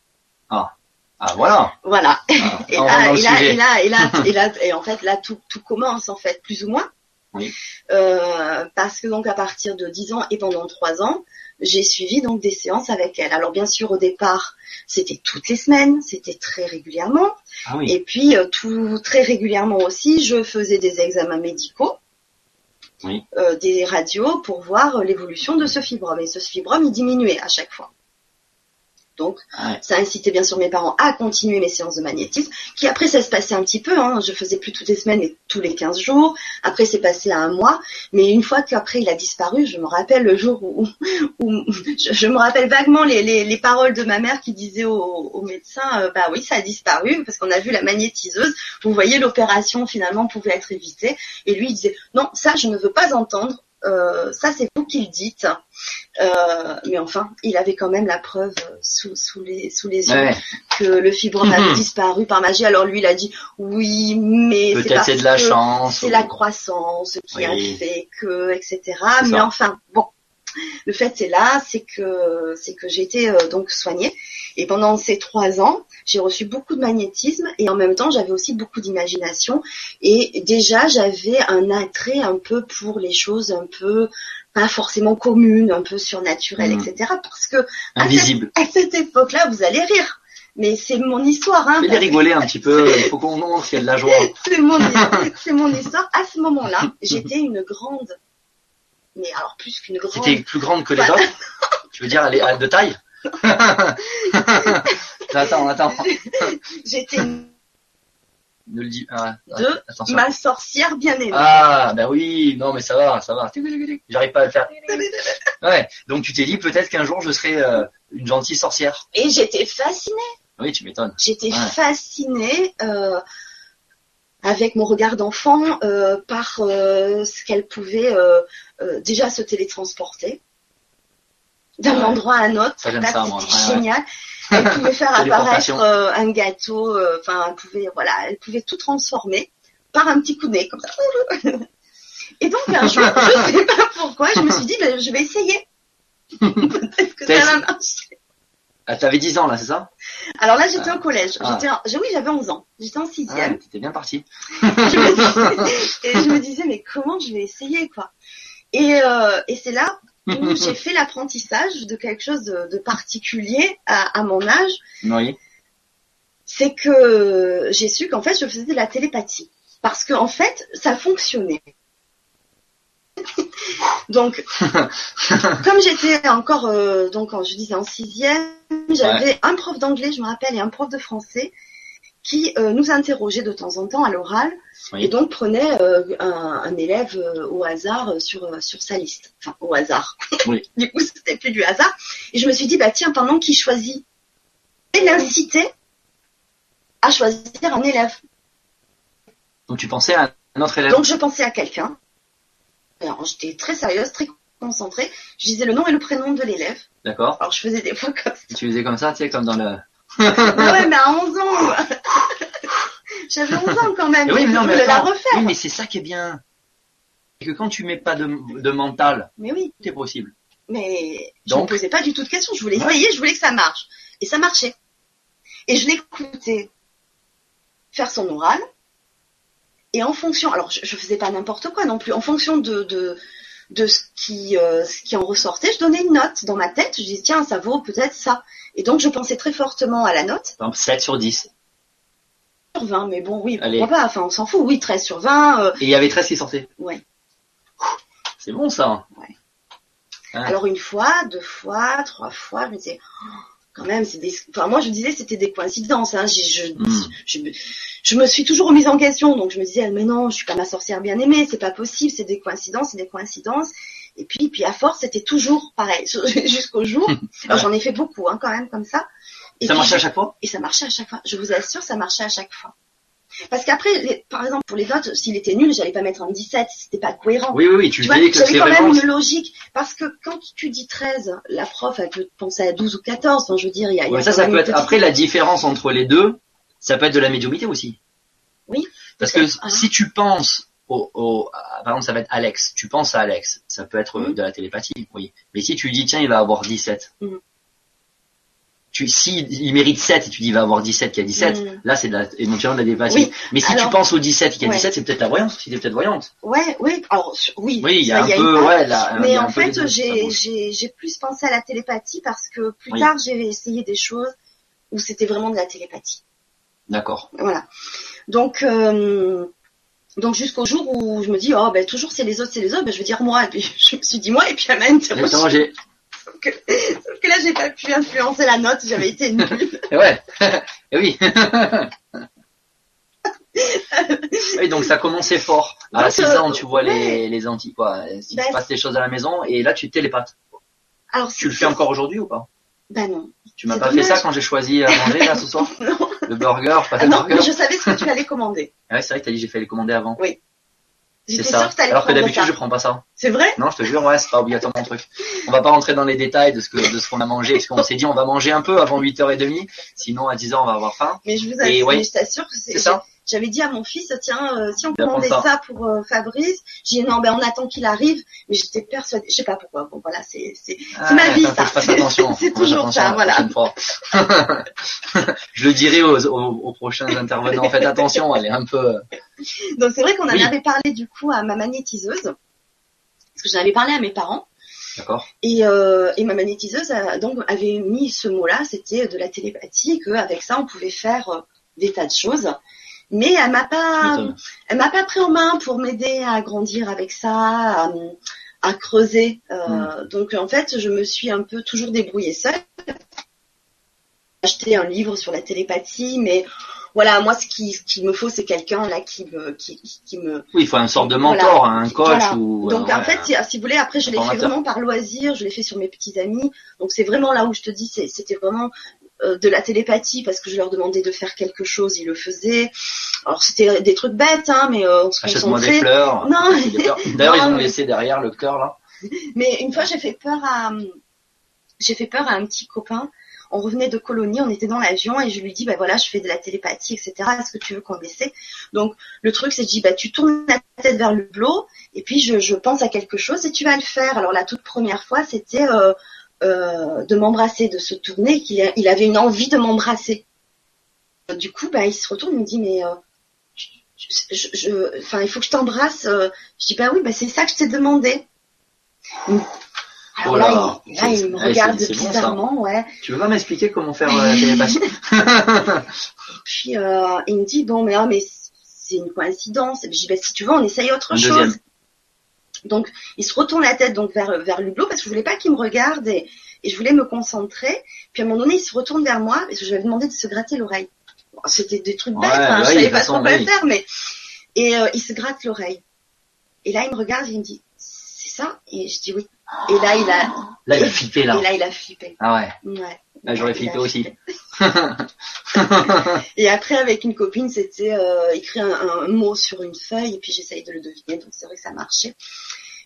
Ah, voilà.
Voilà.
Ah, *laughs*
Et là, et là, et là, et là, et là, et en fait, là, tout, tout commence, en fait, plus ou moins.
Oui.
Euh, parce que donc, à partir de 10 ans et pendant 3 ans, j'ai suivi donc des séances avec elle. Alors, bien sûr, au départ, c'était toutes les semaines, c'était très régulièrement.
Ah oui.
Et puis, euh, tout, très régulièrement aussi, je faisais des examens médicaux.
Oui.
euh, des radios pour voir l'évolution de ce fibrome. Et ce fibrome, il diminuait à chaque fois. Donc,
Ouais.
ça incitait bien sûr mes parents à continuer mes séances de magnétisme, qui après ça se passait un petit peu, hein. je faisais plus toutes les semaines mais tous les 15 jours, après c'est passé à un mois, mais une fois qu'après il a disparu, je me rappelle le jour où, où je, je me rappelle vaguement les, les, les paroles de ma mère qui disait au, au médecin, euh, bah oui ça a disparu parce qu'on a vu la magnétiseuse, vous voyez l'opération finalement pouvait être évitée, et lui il disait non ça je ne veux pas entendre, euh, ça c'est vous qui le dites. Euh, mais enfin, il avait quand même la preuve euh, sous, sous les sous les yeux
Ouais.
que le fibrome avait disparu par magie. Alors lui, il a dit oui, mais c'est parce
de la
que
chance.
c'est
ou-
la croissance qui a fait que, etc. Mais enfin, bon, le fait c'est là, c'est que c'est que j'ai été euh, donc soignée. Et pendant ces trois ans, j'ai reçu beaucoup de magnétisme et en même temps, j'avais aussi beaucoup d'imagination. Et déjà, j'avais un attrait un peu pour les choses un peu pas forcément communes, un peu surnaturelles,
Mhm.
etc. Parce que
Invisible.
à cette époque-là, vous allez rire. Mais c'est mon histoire, hein.
Fais-les rigoler un petit peu. *laughs* Il faut qu'on montre qu'il y a de la joie.
C'est mon, c'est mon histoire. À ce moment-là, j'étais une grande, mais alors plus qu'une grande.
C'était plus grande que les autres. Tu veux dire, elle est de taille *laughs* Attends, attends.
J'étais
Ne le dis. Ah,
de
attention.
ma sorcière bien aimée.
Ah, bah oui, non, mais ça va, ça va. J'arrive pas à le faire. *laughs* Ouais, donc tu t'es dit peut-être qu'un jour je serai euh, une gentille sorcière.
Et j'étais fascinée.
Oui, tu m'étonnes.
J'étais
Ouais.
fascinée euh, avec mon regard d'enfant euh, par euh, ce qu'elle pouvait euh, euh, déjà se télétransporter d'un
Ouais.
endroit à un autre. C'était
ouais.
génial. *laughs* Elle pouvait faire apparaître euh, un gâteau. euh, Enfin, elle pouvait, voilà, elle pouvait tout transformer par un petit coup de nez comme ça. *laughs* Et donc un jour, je sais pas pourquoi, je me suis dit, ben, je vais essayer. *laughs* Peut-être que ça va marcher.
Ah, t'avais 10 ans là, c'est ça?
Alors là, j'étais
Ah.
au collège.
Ah.
J'étais, oui, j'avais 11 ans. J'étais en sixième.
Ouais, T'étais bien parti. *laughs*
et je me disais mais comment je vais essayer quoi? Et, euh, et c'est là où *laughs* j'ai fait l'apprentissage de quelque chose de, de particulier à, à mon âge
Oui.
c'est que j'ai su qu'en fait je faisais de la télépathie parce que en fait ça fonctionnait donc comme j'étais encore euh, donc je disais en sixième j'avais un prof d'anglais je me rappelle et un prof de français qui euh, nous interrogeait de temps en temps à l'oral
Oui.
et donc prenait euh, un, un élève euh, au hasard sur sur sa liste, enfin au hasard.
Oui. *laughs*
du coup, c'était plus du hasard. Et je me suis dit bah tiens, pendant qu'il choisit, et l'inciter à choisir un élève.
Donc tu pensais à un autre élève.
Donc je pensais à quelqu'un. Alors j'étais très sérieuse, très concentrée. Je disais le nom et le prénom de l'élève.
D'accord.
Alors je faisais des fois comme ça.
Et tu faisais comme ça, tu sais, comme dans le.
Ah *laughs* ouais, mais à 11 ans. *laughs* J'avais 11 ans quand même.
Eh oui, mais non,
la refaire.
Oui, mais c'est ça qui est bien. C'est que quand tu mets pas de, de mental,
Mais oui.
tout est possible.
Mais je ne posais pas du tout de questions. Je voulais
Ouais.
essayer, je voulais que ça marche. Et ça marchait. Et je l'écoutais faire son oral. Et en fonction, alors je, je faisais pas n'importe quoi non plus, en fonction de, de, de ce, qui, euh, ce qui en ressortait, je donnais une note dans ma tête. Je disais, tiens, ça vaut peut-être ça. Et donc je pensais très fortement à la note.
Exemple, 7 sur 10.
Sur 20, mais bon, oui,
Allez.
pourquoi pas, enfin on s'en fout. Oui, 13 sur 20. euh,
Et il y avait 13 qui sortaient.
Ouais.
C'est bon ça.
Alors une fois, deux fois, trois fois, je me disais, oh, quand même, c'est des. Enfin, moi, je disais c'était des coïncidences. Hein. Je, je,
Hmm.
je, je me suis toujours remise en question, donc je me disais, mais non, je suis comme ma sorcière bien aimée, c'est pas possible, c'est des coïncidences, c'est des coïncidences. Et puis, puis à force, c'était toujours pareil, *laughs* jusqu'au jour. *laughs* Alors j'en ai fait beaucoup, hein, quand même, comme ça. Et
Ça
puis,
marchait à chaque fois?
Et ça marchait à chaque fois. Je vous assure, ça marchait à chaque fois. Parce qu'après, les- par exemple, pour les notes, s'il était nul, j'allais pas mettre un 17, c'était pas cohérent.
Oui, oui, oui, tu
Tu vois,
que
j'avais
c'est
quand même une logique. Parce que quand tu dis 13, la prof, elle peut penser à 12 ou 14. Enfin, je veux dire, il y a, il y a
Ouais, ça,
quand
ça
même
peut
une
être...
petite-
Après, la différence entre les deux, ça peut être de la médiumité aussi.
Oui,
Parce que.
Ah.
si tu penses au, par exemple, ça va être Alex. Tu penses à Alex. Ça peut être
Mhm.
de la télépathie, oui. Mais si tu dis, tiens, il va avoir 17.
Mhm.
Tu, si il mérite 7 et tu dis il va avoir 17 qui a 17,
Mhm.
là c'est de la.
Oui,
Mais si
alors-
tu penses au 17 qui a
Ouais.
17, c'est peut-être la voyance, si t'es peut-être voyante.
Ouais, oui, alors, oui.
Oui, il y a un peu, ouais, là,
Mais en fait, j'ai, j'ai, j'ai plus pensé à la télépathie parce que plus
Oui.
tard, j'ai essayé des choses où c'était vraiment de la télépathie.
D'accord.
Voilà. Donc, euh, donc jusqu'au jour où je me dis, oh, ben, toujours c'est les autres, c'est les autres, ben, je vais dire moi. Et puis, *laughs* je me suis dit moi, et puis elle m'a interrogée. Que, sauf que là, j'ai pas pu influencer la note, j'avais été nulle.
Eh ouais, *laughs* Eh oui. *laughs* oui, donc ça commençait fort. À
Donc,
6
euh,
ans, tu vois les,
ouais.
les anti, quoi. Si
Bah,
tu passes des choses à la maison, et là, tu télépathes.
Alors,
Tu le fais encore aujourd'hui ou pas?
Ben non.
Tu m'as pas fait ça quand j'ai choisi à manger, là, ce soir? *laughs*
Non.
Le burger, pas
Ah
le
non,
burger?
mais je savais ce que tu allais commander.
Ah Ouais, c'est vrai que t'as dit j'ai fait les commander avant. C'est ça.
que
Alors que d'habitude, je prends pas ça.
C'est vrai?
Non, je te jure, ouais, c'est pas obligatoirement un truc. On va pas rentrer dans les détails de ce que, de ce qu'on a mangé, parce qu'on s'est dit on va manger un peu avant 8h30, sinon à 10h on va avoir faim.
Mais je vous
Et
assure,
ouais.
je t'assure que C'est
ça
J'avais dit à mon fils, tiens, euh, si on commandait ça pour euh, Fabrice, j'ai dit non, ben on attend qu'il arrive, mais j'étais persuadée, je sais pas pourquoi. Bon voilà, c'est c'est
Ah,
ma vie, ça. *laughs* C'est toujours ça, voilà. *laughs*
je le dirai aux, aux, aux prochains intervenants. Faites attention, elle est un peu.
Donc c'est vrai qu'on en
Oui.
avait parlé du coup à ma magnétiseuse, parce que j'en avais parlé à mes parents,
D'accord.
et, euh, et ma magnétiseuse a- donc avait mis ce mot-là, c'était de la télépathie, qu'avec ça on pouvait faire euh, des tas de choses. Mais elle m'a pas, elle m'a pas pris en main pour m'aider à grandir avec ça, à, à creuser. Euh,
Hmm.
Donc en fait, je me suis un peu toujours débrouillée seule. Acheté un livre sur la télépathie, mais voilà, moi ce qui, ce qu'il me faut, c'est quelqu'un là qui me, qui, qui me.
Oui, il faut une sorte de
Voilà.
mentor, un coach
Voilà.
ou.
Donc
euh,
en
ouais,
fait, si, si vous voulez, après je l'ai fait vraiment par loisir, je l'ai fait sur mes petits amis. Donc c'est vraiment là où je te dis, c'était vraiment de la télépathie parce que je leur demandais de faire quelque chose, ils le faisaient. Alors c'était des trucs bêtes, hein, mais euh, on se
Achète-moi des
concentrait.
fleurs.
Non. *laughs* *laughs*
D'ailleurs, ils ont
mais-
laissé derrière le cœur là.
Mais une fois, j'ai fait peur à, j'ai fait peur à un petit copain. On revenait de colonie, on était dans l'avion et je lui dis, bah voilà, je fais de la télépathie, etc. Est-ce que tu veux qu'on essaie Donc le truc, c'est que je dis, bah tu tournes la tête vers le blot et puis je, je pense à quelque chose et tu vas le faire. Alors la toute première fois, c'était euh, euh, de m'embrasser, de se tourner, qu'il a- il avait une envie de m'embrasser. Du coup, bah il se retourne, il me dit, mais euh, je, je- enfin, il faut que je t'embrasse. euh. Je dis, bah oui, bah c'est ça que je t'ai demandé. Alors
Oh
là,
là,
il, là, il
c'est-
me regarde
c'est- c'est bon,
bizarrement, ouais.
Tu veux pas m'expliquer comment faire euh, la *laughs* télépathie *laughs*
Puis euh, il me dit, bon, mais, ah, mais c'est une coïncidence. Et puis je dis, bah, si tu veux, on essaye autre
Un
chose.
deuxième.
Donc, il se retourne la tête donc vers, vers l'hublot parce que je voulais pas qu'il me regarde et, et je voulais me concentrer. Puis à un moment donné, il se retourne vers moi parce que je lui avais demandé de se gratter l'oreille. Bon, C'était des trucs
Ouais,
bêtes, hein,
ouais,
je savais pas trop quoi
oui.
faire, mais et euh, il se gratte l'oreille. Et là, il me regarde et il me dit, c'est ça? Et je dis oui. Et là, il a,
Là, il a flippé là.
et là, il a flippé.
Ah ouais.
Ouais.
Là, j'aurais flippé aussi. *laughs*
Et après, avec une copine, c'était euh, écrire un, un mot sur une feuille et puis j'essayais de le deviner. Donc c'est vrai que ça marchait.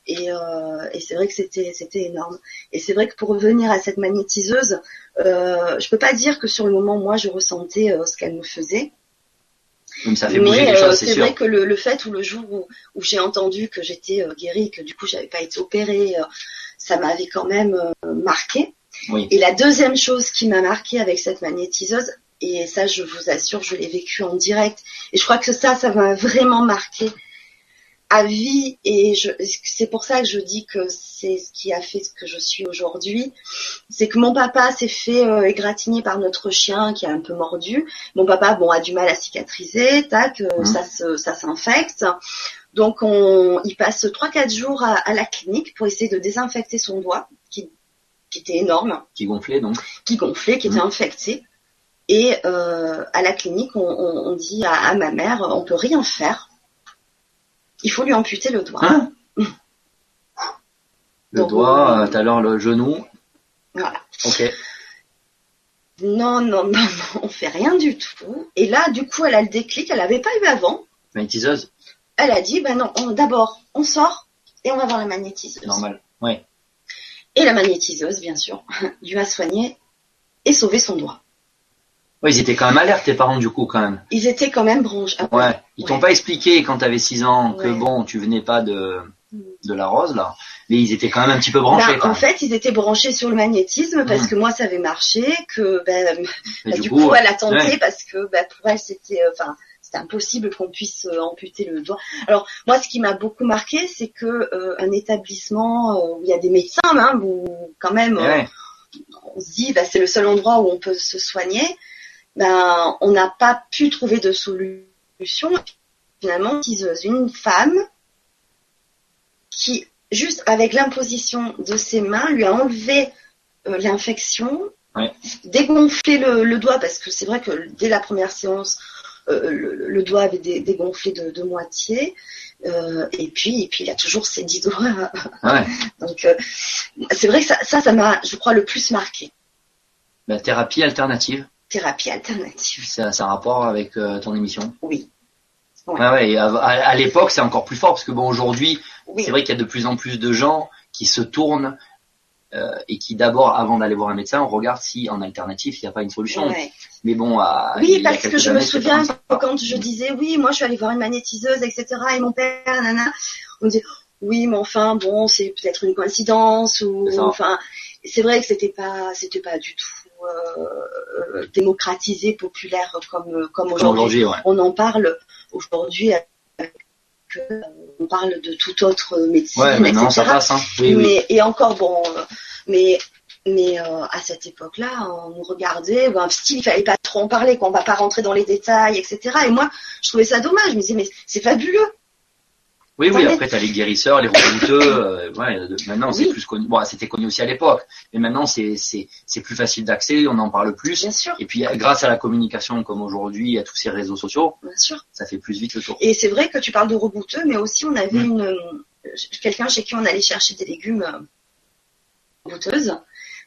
Et, euh, et c'est vrai que c'était c'était énorme. Et c'est vrai que pour revenir à cette magnétiseuse, euh, je peux pas dire que sur le moment, moi, je ressentais euh, ce qu'elle me faisait.
Donc ça fait bouger
Mais
les
euh,
choses, c'est sûr.
vrai que le, le fait ou le jour où, où j'ai entendu que j'étais euh, guérie, que du coup j'avais pas été opérée, ça m'avait quand même marqué.
Oui.
Et la deuxième chose qui m'a marqué avec cette magnétiseuse, et ça je vous assure, je l'ai vécu en direct, et je crois que ça, ça m'a vraiment marqué à vie, et je, c'est pour ça que je dis que c'est ce qui a fait ce que je suis aujourd'hui, c'est que mon papa s'est fait euh, égratigner par notre chien qui a un peu mordu. Mon papa, bon, a du mal à cicatriser, tac, euh,
Mhm.
ça se, ça s'infecte. Donc on, il passe trois quatre jours à, à la clinique pour essayer de désinfecter son doigt. Qui était énorme,
Qui gonflait donc.
qui gonflait, qui était
Mhm.
infecté. Et euh, à la clinique, on, on- on dit à, à ma mère, on peut rien faire. Il faut lui amputer le doigt.
Hein? Le
Donc,
doigt, euh, tout à l'heure le genou.
Voilà.
Ok.
Non, non, non, non, on fait rien du tout. Et là, du coup, elle a le déclic, elle n'avait pas eu avant.
Magnétiseuse,
Elle a dit, ben non, on- d'abord, on sort et on va voir la magnétiseuse.
normal. Ouais.
Et la magnétiseuse, bien sûr, *laughs* lui a soigné et sauvé son doigt.
Ouais, ils étaient quand même alertes, tes parents, du coup, quand même.
Ils étaient quand même branchés. Ah,
Ouais. Ils t'ont
Ouais.
pas expliqué quand t'avais 6 ans que
Ouais.
bon, tu venais pas de,
Mm.
de la rose, là. Mais ils étaient quand même un petit peu branchés,
Ben,
quand
en fait, ils étaient branchés sur le magnétisme parce
Mhm.
que moi, ça avait marché, que ben, bah, du coup, elle a tenté parce que ben, pour elle, c'était, euh, c'était impossible qu'on puisse euh, amputer le doigt. Alors moi, ce qui m'a beaucoup marqué, c'est que euh, un établissement euh, où il y a des médecins, hein, où quand même,
Eh ouais.
on se dit, ben, c'est le seul endroit où on peut se soigner. Ben, on n'a pas pu trouver de solution. Finalement, une femme qui, juste avec l'imposition de ses mains, lui a enlevé euh, l'infection,
Ouais.
dégonflé le, le doigt, parce que c'est vrai que dès la première séance, le, le doigt avait dé- dégonflé de, de moitié. Euh, et puis, et puis il a toujours ses dix doigts.
Ouais. *laughs*
Donc, euh, c'est vrai que ça, ça, m'a, je crois, le plus marqué.
La thérapie alternative,
Thérapie alternative.
ça, ça a un rapport avec euh, ton émission?
Oui. Ouais.
Ouais, à, à- à l'époque, c'est encore plus fort parce que bon, aujourd'hui,
Oui.
c'est vrai qu'il y a de plus en plus de gens qui se tournent euh, et qui d'abord, avant d'aller voir un médecin, on regarde si en alternative il n'y a pas une solution.
Ouais.
Mais bon, à,
Oui, parce que je me
années,
souviens quand je disais oui, moi je suis allée voir une magnétiseuse, etc. Et mon père, nana, on me disait oui, mais enfin bon, c'est peut-être une coïncidence ou enfin, c'est vrai que c'était pas, c'était pas du tout euh, démocratisé, populaire comme comme aujourd'hui.
ouais.
On en parle aujourd'hui. avec, euh, On parle de toute autre médecine,
Ouais, maintenant
etc.
ça passe, hein. Oui, oui.
mais et encore bon euh, mais mais euh, à cette époque-là on nous regardait ben, style il fallait pas trop en parler qu'on va pas rentrer dans les détails etc et moi je trouvais ça dommage je me disais mais c'est fabuleux
Oui, oui, après t'as les guérisseurs, les rebouteux, *coughs* euh, ouais, maintenant c'est plus connu. Bon, c'était connu aussi à l'époque, mais maintenant c'est c'est c'est plus facile d'accès, on en parle plus.
bien sûr
Et puis grâce à la communication comme aujourd'hui, à tous ces réseaux sociaux,
bien sûr
ça fait plus vite le tour.
et c'est vrai que tu parles de rebouteux mais aussi on avait
Mm.
une euh, quelqu'un chez qui on allait chercher des légumes euh, rebouteuses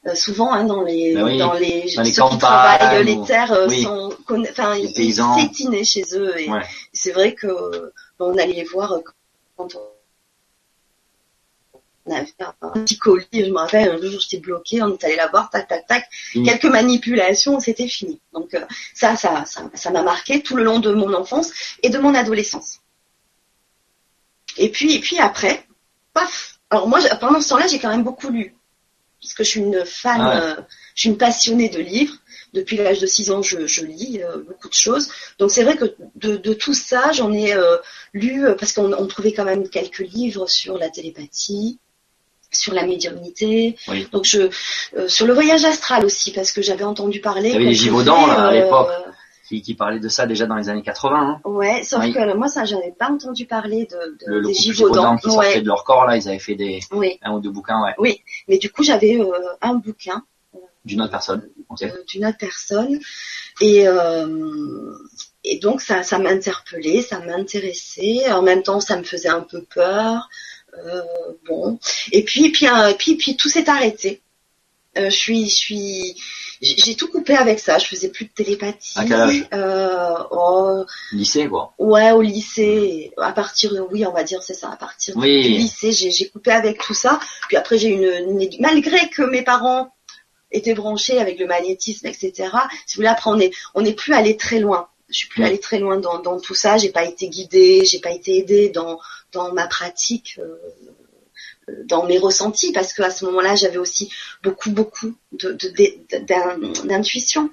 euh, souvent hein, dans les
Ben oui,
dans les
dans les
ceux qui travaillent
ou-
les terres euh,
oui.
sont enfin ils s'étinaient chez eux et
Ouais.
c'est vrai que euh, on allait les voir quand on avait un petit colis, je me rappelle, un jour j'étais bloquée, on est allé la voir, tac, tac, tac,
Fini.
quelques manipulations, c'était fini. Donc euh, ça, ça, ça, ça m'a marqué tout le long de mon enfance et de mon adolescence. Et puis, et puis après, paf. Alors moi, pendant ce temps-là, j'ai quand même beaucoup lu, parce que je suis une fan,
Ah ouais.
euh, je suis une passionnée de livres. Depuis l'âge de 6 ans, je, je lis euh, beaucoup de choses. Donc c'est vrai que de, de tout ça, j'en ai euh, lu euh, parce qu'on on trouvait quand même quelques livres sur la télépathie, sur la médiumnité.
Oui.
Donc je euh, sur le voyage astral aussi parce que j'avais entendu parler.
Il y avait les Givaudan, là, à
euh,
l'époque. Qui, qui parlait de ça déjà dans les années 80. Hein.
Ouais, sauf
Oui.
que moi ça j'avais pas entendu parler de, de
Le, le
des
qui
Ouais,
de leur corps là, ils avaient fait des
oui.
un ou deux bouquins, ouais,
Mais du coup j'avais euh, un bouquin
d'une autre personne. Ok.
euh, d'une autre personne et euh, et donc ça ça m'interpellait, ça m'intéressait. En même temps ça me faisait un peu peur. Euh, bon et puis puis euh, puis puis tout s'est arrêté. Euh, je suis je suis j'ai tout coupé avec ça. Je faisais plus de télépathie.
À quel âge?
Euh, oh,
Lycée, quoi.
Ouais, au lycée, à partir de, oui, on va dire c'est ça, à partir du-
Oui.
du lycée, j'ai coupé avec tout ça. Puis après, j'ai une, une malgré que mes parents étaient branchés avec le magnétisme, etc. Si vous voulez, après, on est, on n'est plus allé très loin. Je suis plus
Oui.
allée très loin dans, dans tout ça. J'ai pas été guidée, j'ai pas été aidée dans, dans ma pratique, euh, dans mes ressentis, parce que à ce moment-là, j'avais aussi beaucoup, beaucoup de, de, de- d'in- d'intuition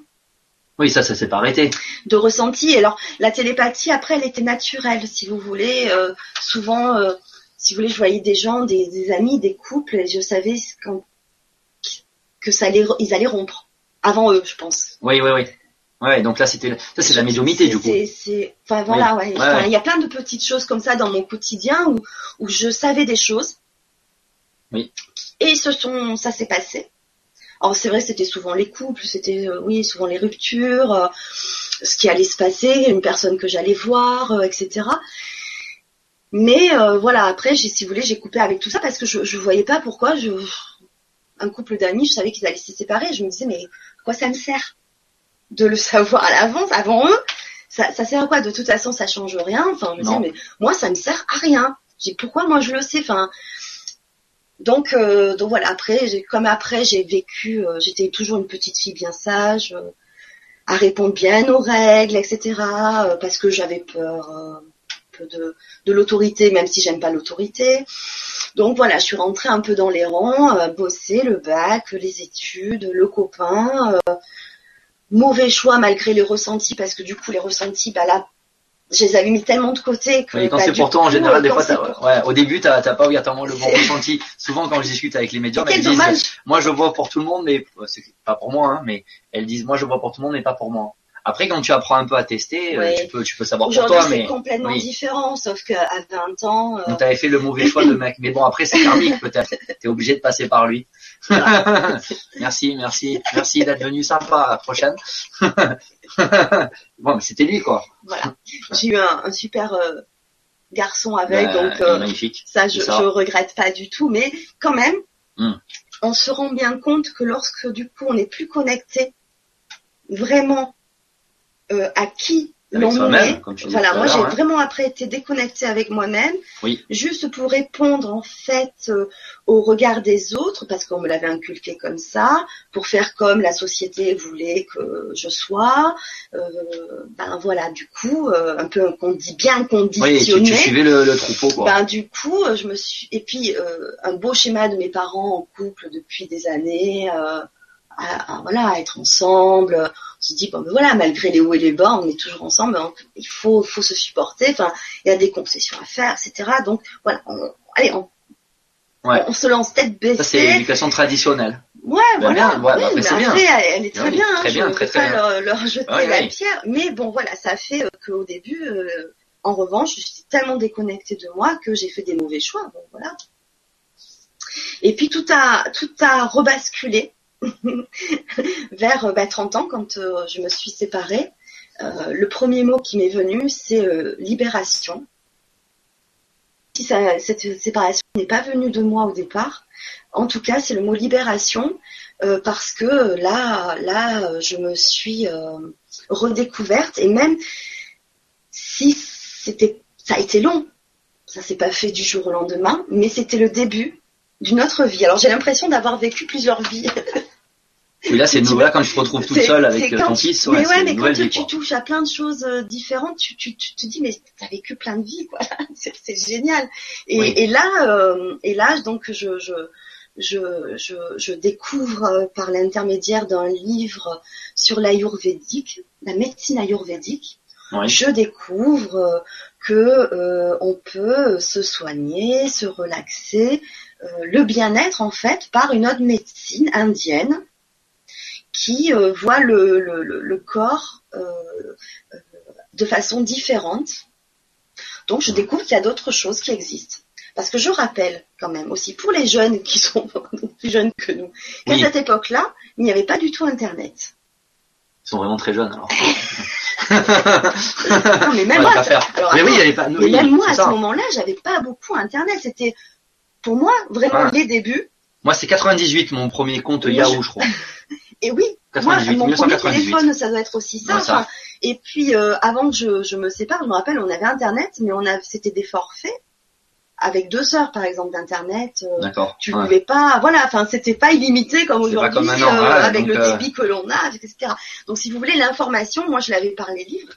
Oui, ça, ça s'est pas arrêté.
de ressenti. Et alors, la télépathie, après, elle était naturelle, si vous voulez. Euh, souvent, euh, si vous voulez, je voyais des gens, des, des amis, des couples, et je savais quand, que ça allait, ils allaient rompre. Avant eux, je pense.
Oui, oui, oui. Ouais, donc là, c'était, ça, c'est la médiumité, du coup.
C'est, enfin voilà, ouais.
Ouais,
Enfin,
ouais.
Il y a plein de petites choses comme ça dans mon quotidien où, où je savais des choses.
Oui.
Et ce sont, ça s'est passé. Oh, c'est vrai, c'était souvent les couples, c'était euh, oui, souvent les ruptures, euh, ce qui allait se passer, une personne que j'allais voir, euh, etc. Mais voilà, après, si vous voulez, j'ai coupé avec tout ça parce que je, je voyais pas pourquoi je un couple d'amis, je savais qu'ils allaient se séparer. Je me disais, mais quoi ça me sert de le savoir à l'avance, avant eux? Ça, ça sert à quoi? De toute façon, ça change rien. Enfin, je me disais, mais moi, ça me sert à rien. J'ai pourquoi moi je le sais? Enfin, donc, euh, donc voilà. Après, comme après, j'ai vécu. Euh, j'étais toujours une petite fille bien sage, euh, à répondre bien aux règles, etc. parce que j'avais peur de, de l'autorité, même si j'aime pas l'autorité. Donc voilà, je suis rentrée un peu dans les rangs, euh, bosser le bac, les études, le copain. Euh, mauvais choix malgré les ressentis, parce que du coup les ressentis, bah là, je les avais mis tellement de côté que.
Oui, quand
bah,
c'est pour toi, en général, des fois, ouais, au début, t'as pas obligatoirement le bon *laughs* ressenti. Souvent, quand je discute avec les médiums,
Mais
elles disent, moi, je vois pour tout le monde, mais c'est pas pour moi, hein, mais elles disent, moi, je vois pour tout le monde, mais pas pour moi. Après, quand tu apprends un peu à tester, euh,
Ouais.
tu peux, tu peux savoir pour toi,
c'est
mais
complètement
oui.
différent, sauf qu'à 20 ans, euh,
donc t'avais fait le mauvais choix de mec. Mais bon, après, c'est karmique, *laughs* peut-être. T'es obligé de passer par lui. *laughs* merci, merci, merci d'être venu sympa. À la prochaine. *laughs* bon, mais c'était lui, quoi.
voilà. J'ai eu un, un super euh, garçon avec,
Bah,
donc euh,
magnifique.
ça, je,
c'est ça.
je regrette pas du tout. Mais quand même,
Hmm.
on se rend bien compte que lorsque du coup on n'est plus connecté vraiment euh, à qui l'on est. Voilà, moi j'ai
hein.
vraiment après été déconnectée avec moi-même,
Oui.
juste pour répondre en fait euh, au regard des autres, parce qu'on me l'avait inculqué comme ça, pour faire comme la société voulait que je sois. Euh, ben voilà, du coup, euh, un peu qu'on dit bien
Oui, tu,
conditionné.
tu suivais le, le troupeau, quoi.
Ben du coup, euh, je me suis et puis euh, un beau schéma de mes parents en couple depuis des années, euh, à, à- voilà, à être ensemble. On se dit bon, ben voilà, malgré les hauts et les bas, on est toujours ensemble. hein. il faut, faut se supporter. Enfin, il y a des concessions à faire, etc. Donc voilà, on, allez, on,
Ouais.
on se lance tête
Ça, c'est
baissée.
l'éducation traditionnelle.
Ouais,
Ben
voilà.
bien, ouais,
Oui,
après,
mais
c'est bien.
elle, elle est très
Oui,
bien. hein,
très
je
bien,
ne
très, très
pas
bien.
Leur, leur jeter
Ouais,
la pierre. Mais bon, voilà, ça a fait euh, qu'au début, euh, en revanche, j'étais tellement déconnectée de moi que j'ai fait des mauvais choix. Bon, voilà. Et puis tout a tout a rebasculé *laughs* vers euh, bah, 30 ans quand euh, je me suis séparée. Euh, le premier mot qui m'est venu, c'est libération. Si cette séparation n'est pas venue de moi au départ, en tout cas, c'est le mot libération parce que là, là, je me suis redécouverte et même si c'était, ça a été long, ça s'est pas fait du jour au lendemain, mais c'était le début d'une autre vie. Alors j'ai l'impression d'avoir vécu plusieurs vies. *laughs*
Oui, là, c'est. Là, quand tu te retrouves toute seule avec ton
tu-
fils, ouais,
mais ouais, mais quand tu, touches à plein de choses euh, différentes, tu, tu, tu te dis mais t'as vécu plein de vies, quoi. *laughs* c'est génial. Et,
Oui.
et là, euh, et là, donc je je je je, je découvre euh, par l'intermédiaire d'un livre sur l'ayurvédique, la médecine ayurvédique,
Oui.
je découvre euh, que euh, on peut se soigner, se relaxer, euh, le bien-être en fait par une autre médecine indienne qui euh, voit le, le, le- corps euh, euh, de façon différente. Donc je découvre qu'il y a d'autres choses qui existent. Parce que je rappelle quand même aussi pour les jeunes qui sont *laughs* plus jeunes que nous, qu'à
Oui.
cette époque-là, il n'y avait pas du tout Internet.
Ils sont vraiment très jeunes, alors. *laughs*
Non, mais même moi, alors,
Mais oui, il y avait pas.
Mais
oui,
même moi, à
ça.
ce moment-là, j'avais pas beaucoup Internet. C'était, pour moi, vraiment les débuts.
Moi, c'est 98, mon premier compte Yahoo,
je-
je crois. *laughs*
Et oui,
98,
moi, mon premier
1998.
téléphone, ça doit être aussi ça.
Ouais, ça.
Enfin, et puis, euh, avant que je, je me sépare, je me rappelle, on avait Internet, mais on avait, c'était des forfaits avec deux heures, par exemple, d'Internet. euh,
D'accord.
tu
Ouais.
pouvais pas, voilà, enfin, c'était pas illimité comme aujourd'hui, euh,
ouais,
avec le débit que l'on a, etc. Donc, si vous voulez l'information, moi, je l'avais par les livres.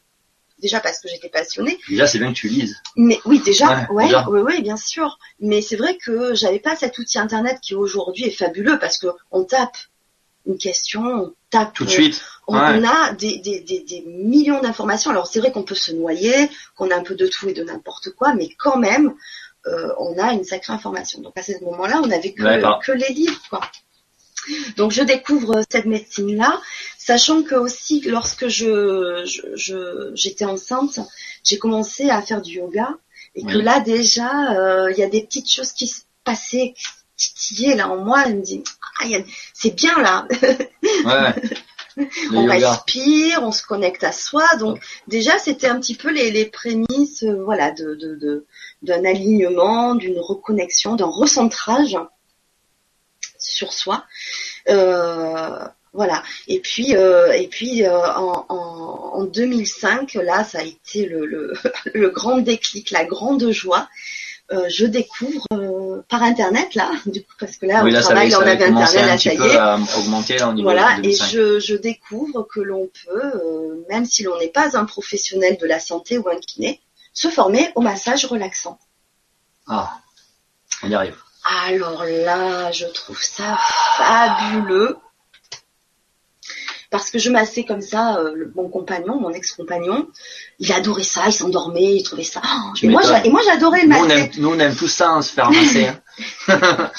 Déjà parce que j'étais passionnée.
Déjà, c'est bien que tu lises.
Mais oui, déjà,
Ouais,
ouais,
déjà.
oui, oui, bien sûr. Mais c'est vrai que j'avais pas cet outil internet qui aujourd'hui est fabuleux parce que on tape une question, on tape,
Tout de
euh,
suite.
on,
Ouais.
on a des, des, des, des millions d'informations. Alors c'est vrai qu'on peut se noyer, qu'on a un peu de tout et de n'importe quoi, mais quand même, euh, on a une sacrée information. Donc à ce moment-là, on n'avait que,
Ouais,
que les livres, quoi. Donc je découvre cette médecine-là, sachant que aussi lorsque je je- je- j'étais enceinte, j'ai commencé à faire du yoga et que
Oui.
là déjà euh, il y a des petites choses qui se passaient, qui titillaient là en moi. Elle me dit c'est bien là.
Ouais. *laughs*
On
yoga.
respire, on se connecte à soi. Donc déjà, c'était un petit peu les, les prémices, euh, voilà, de de- de- d'un alignement, d'une reconnexion, d'un recentrage sur soi. Euh, voilà. Et puis, euh, et puis euh, en, en, en 2005, là, ça a été le, le, *laughs* le grand déclic, la grande joie. Je découvre par internet là, *laughs* du coup, parce que là
oui,
au
là, ça
travail
avait, ça
on
avait
internet, là ça y est.
à augmenter là au niveau
Voilà, et
2005.
je, je découvre que l'on peut, euh, même si l'on n'est pas un professionnel de la santé ou un kiné, se former au massage relaxant.
Ah, on y arrive.
Alors là, je trouve ça fabuleux. Parce que je massais comme ça euh, le- mon compagnon, mon ex-compagnon. Il adorait ça, il s'endormait, il trouvait ça. Oh, et, moi, et j'adorais le
Nous on,
masser.
aime, nous, on aime tout ça, hein, se faire masser. hein. *laughs*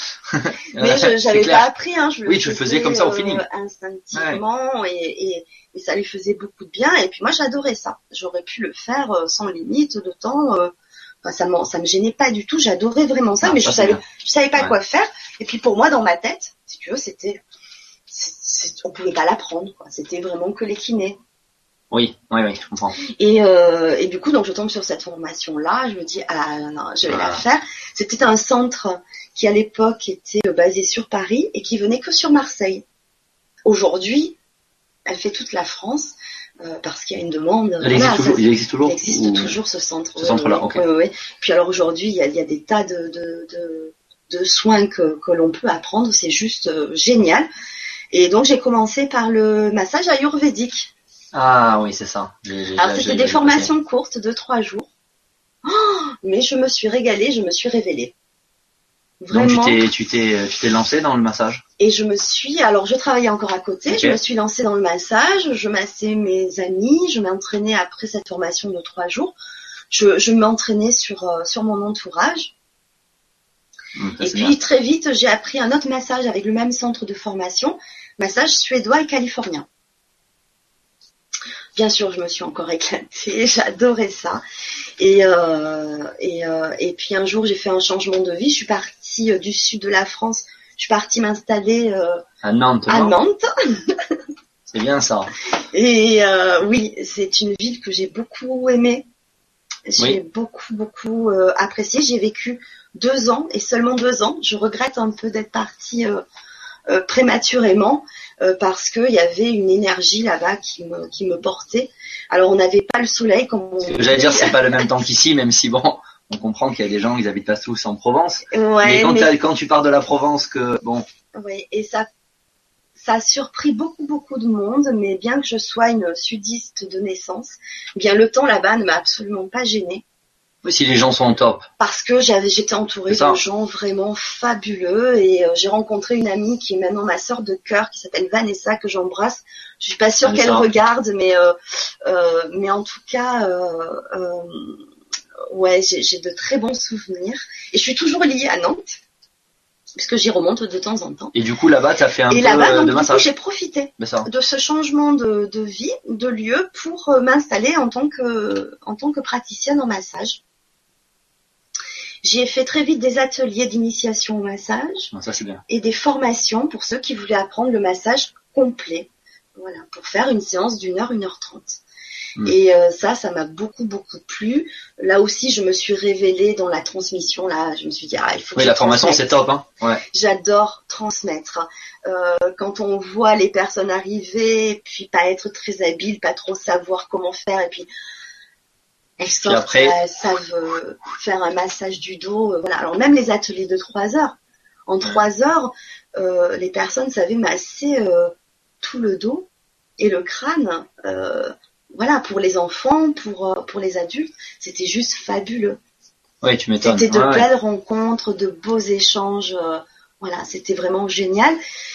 Mais je
clair.
pas appris, hein, je
Oui, tu le faisais comme ça au feeling.
instinctivement et, et, et ça lui faisait beaucoup de bien. Et puis moi, j'adorais ça. J'aurais pu le faire euh, sans limite de temps. euh, Enfin, ça, ça me gênait pas du tout. J'adorais vraiment ça,
Ah,
mais
ça,
je savais,
bien.
je savais pas
Ouais.
quoi faire. Et puis pour moi, dans ma tête, si tu veux, c'était, on pouvait pas l'apprendre. quoi. C'était vraiment que les kinés.
Oui, oui, oui, je comprends.
Et, euh, et du coup, donc je tombe sur cette formation-là, je me dis ah non, non, je vais la faire. C'était un centre qui à l'époque était euh, basé sur Paris et qui venait que sur Marseille. Aujourd'hui, elle fait toute la France euh, parce qu'il y a une demande.
Il
Voilà,
existe toujours,
ça-
il existe toujours
il existe
ou-
toujours ce centre.
ce
Oui,
centre-là,
oui,
ok.
oui, oui, oui. Puis alors aujourd'hui, il y a, il y a des tas de, de, de, de soins que, que l'on peut apprendre. C'est juste euh, génial. Et donc j'ai commencé par le massage ayurvédique.
Ah oui, c'est ça.
Alors c'était des formations courtes de trois jours. Oh, mais je me suis régalée, je me suis révélée.
Donc tu
Vraiment.
t'es, tu t'es, tu t'es lancé dans le massage?
Et je me suis, alors je travaillais encore à côté, je me suis lancée dans le massage, je massais mes amis, je m'entraînais après cette formation de trois jours. Je, je m'entraînais sur, euh, sur mon entourage. Et puis
bien.
très vite, j'ai appris un autre massage avec le même centre de formation, massage suédois et californien. Bien sûr, je me suis encore éclatée, *laughs* j'adorais ça. Et, euh, et, euh, et puis un jour, j'ai fait un changement de vie. Je suis partie euh, du sud de la France. Je suis partie m'installer euh,
À Nantes,
à Nantes. *laughs*
c'est bien ça.
Et oui, c'est une ville que j'ai beaucoup aimée. J'ai
Oui.
beaucoup, beaucoup euh, apprécié. J'ai vécu deux ans et seulement deux ans. Je regrette un peu d'être partie euh, euh, prématurément euh, parce qu'il y avait une énergie là-bas qui me, qui me portait. Alors on n'avait pas le soleil comme on
J'allais dire, c'est pas le même *laughs* temps qu'ici, même si bon, on comprend qu'il y a des gens, ils habitent pas tous en Provence.
Ouais,
mais quand,
mais-
quand tu pars de la Provence, que bon,
Oui, et ça, ça a surpris beaucoup, beaucoup de monde, mais bien que je sois une sudiste de naissance, bien le temps là-bas ne m'a absolument pas gênée
si les gens sont au top,
parce que j'avais, j'étais entourée de gens vraiment fabuleux et euh, j'ai rencontré une amie qui est maintenant ma sœur de cœur qui s'appelle Vanessa que j'embrasse. Je suis pas sûre qu'elle regarde, mais euh, euh, mais en tout cas, ouais, j'ai, de très bons souvenirs et je suis toujours liée à Nantes puisque j'y remonte de temps en temps.
et du coup là-bas, t'as fait un
Et
peu
donc,
de massage.
j'ai profité de ce changement de, de vie, de lieu, pour m'installer en tant que en tant que praticienne en massage. J'ai fait très vite des ateliers d'initiation au massage
Non, ça bien.
et des formations pour ceux qui voulaient apprendre le massage complet. Voilà, pour faire une séance d'une heure, une heure trente.
Mm.
Et euh, ça, ça m'a beaucoup, beaucoup plu. Là aussi, je me suis révélée dans la transmission. Là, je me suis dit, ah, il faut
Oui, la formation c'est top, hein. Ouais.
J'adore transmettre. Euh, quand on voit les personnes arriver, puis pas être très habile, pas trop savoir comment faire, et puis
après-
elles savent euh, faire un massage du dos. euh, voilà. Alors même les ateliers de trois heures. En trois heures, euh, les personnes savaient masser tout le dos et le crâne. voilà, pour les enfants, pour pour les adultes, c'était juste fabuleux.
Ouais, tu m'étonnes.
C'était de
Ouais, ouais.
belles rencontres, de beaux échanges. voilà, c'était vraiment génial.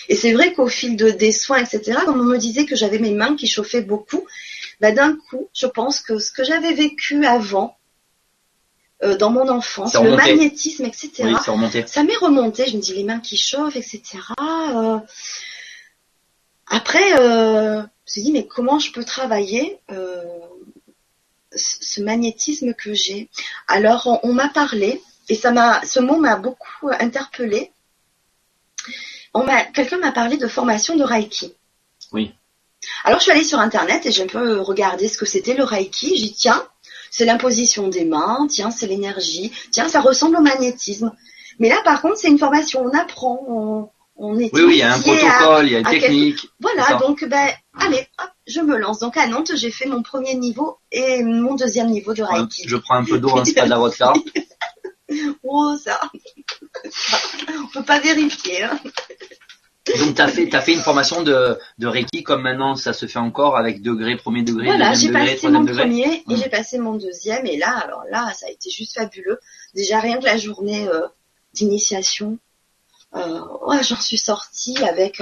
Et c'est vrai qu'au fil de, des soins, etc., on me disait que j'avais mes mains qui chauffaient beaucoup, bah, d'un coup, je pense que ce que j'avais vécu avant, euh, dans mon enfance, le magnétisme, etc.,
Oui,
ça m'est remonté. Je me dis les mains qui chauffent, etc. Euh, Après, euh, je me suis dit mais comment je peux travailler ce ce magnétisme que j'ai? Alors on, on m'a parlé et ça m'a, ce mot m'a beaucoup interpellée. on m'a, quelqu'un m'a parlé de formation de Reiki.
Oui.
Alors je suis allée sur internet et j'ai un peu regardé ce que c'était le Reiki. J'ai dit tiens, c'est l'imposition des mains, tiens, c'est l'énergie, tiens, ça ressemble au magnétisme. Mais là par contre, c'est une formation, on apprend, on, on est
Oui, oui, il y a un protocole, il y a une
quelque-
technique.
Voilà, donc ben allez, hop, je me lance. Donc à Nantes, j'ai fait mon premier niveau et mon deuxième niveau de Reiki.
Je prends un peu d'eau, hein, c'est *laughs* pas de la vodka.
Oh ça, *laughs* on peut pas vérifier. Hein.
Donc t'as fait, t'as fait une formation de, de Reiki comme maintenant ça se fait encore avec degré, premier degré,
Voilà, j'ai
deuxième degré,
passé
troisième
mon
degré.
premier et j'ai passé mon deuxième et là, alors là, ça a été juste fabuleux. Déjà rien que la journée euh, d'initiation, euh, ouais, j'en suis sortie avec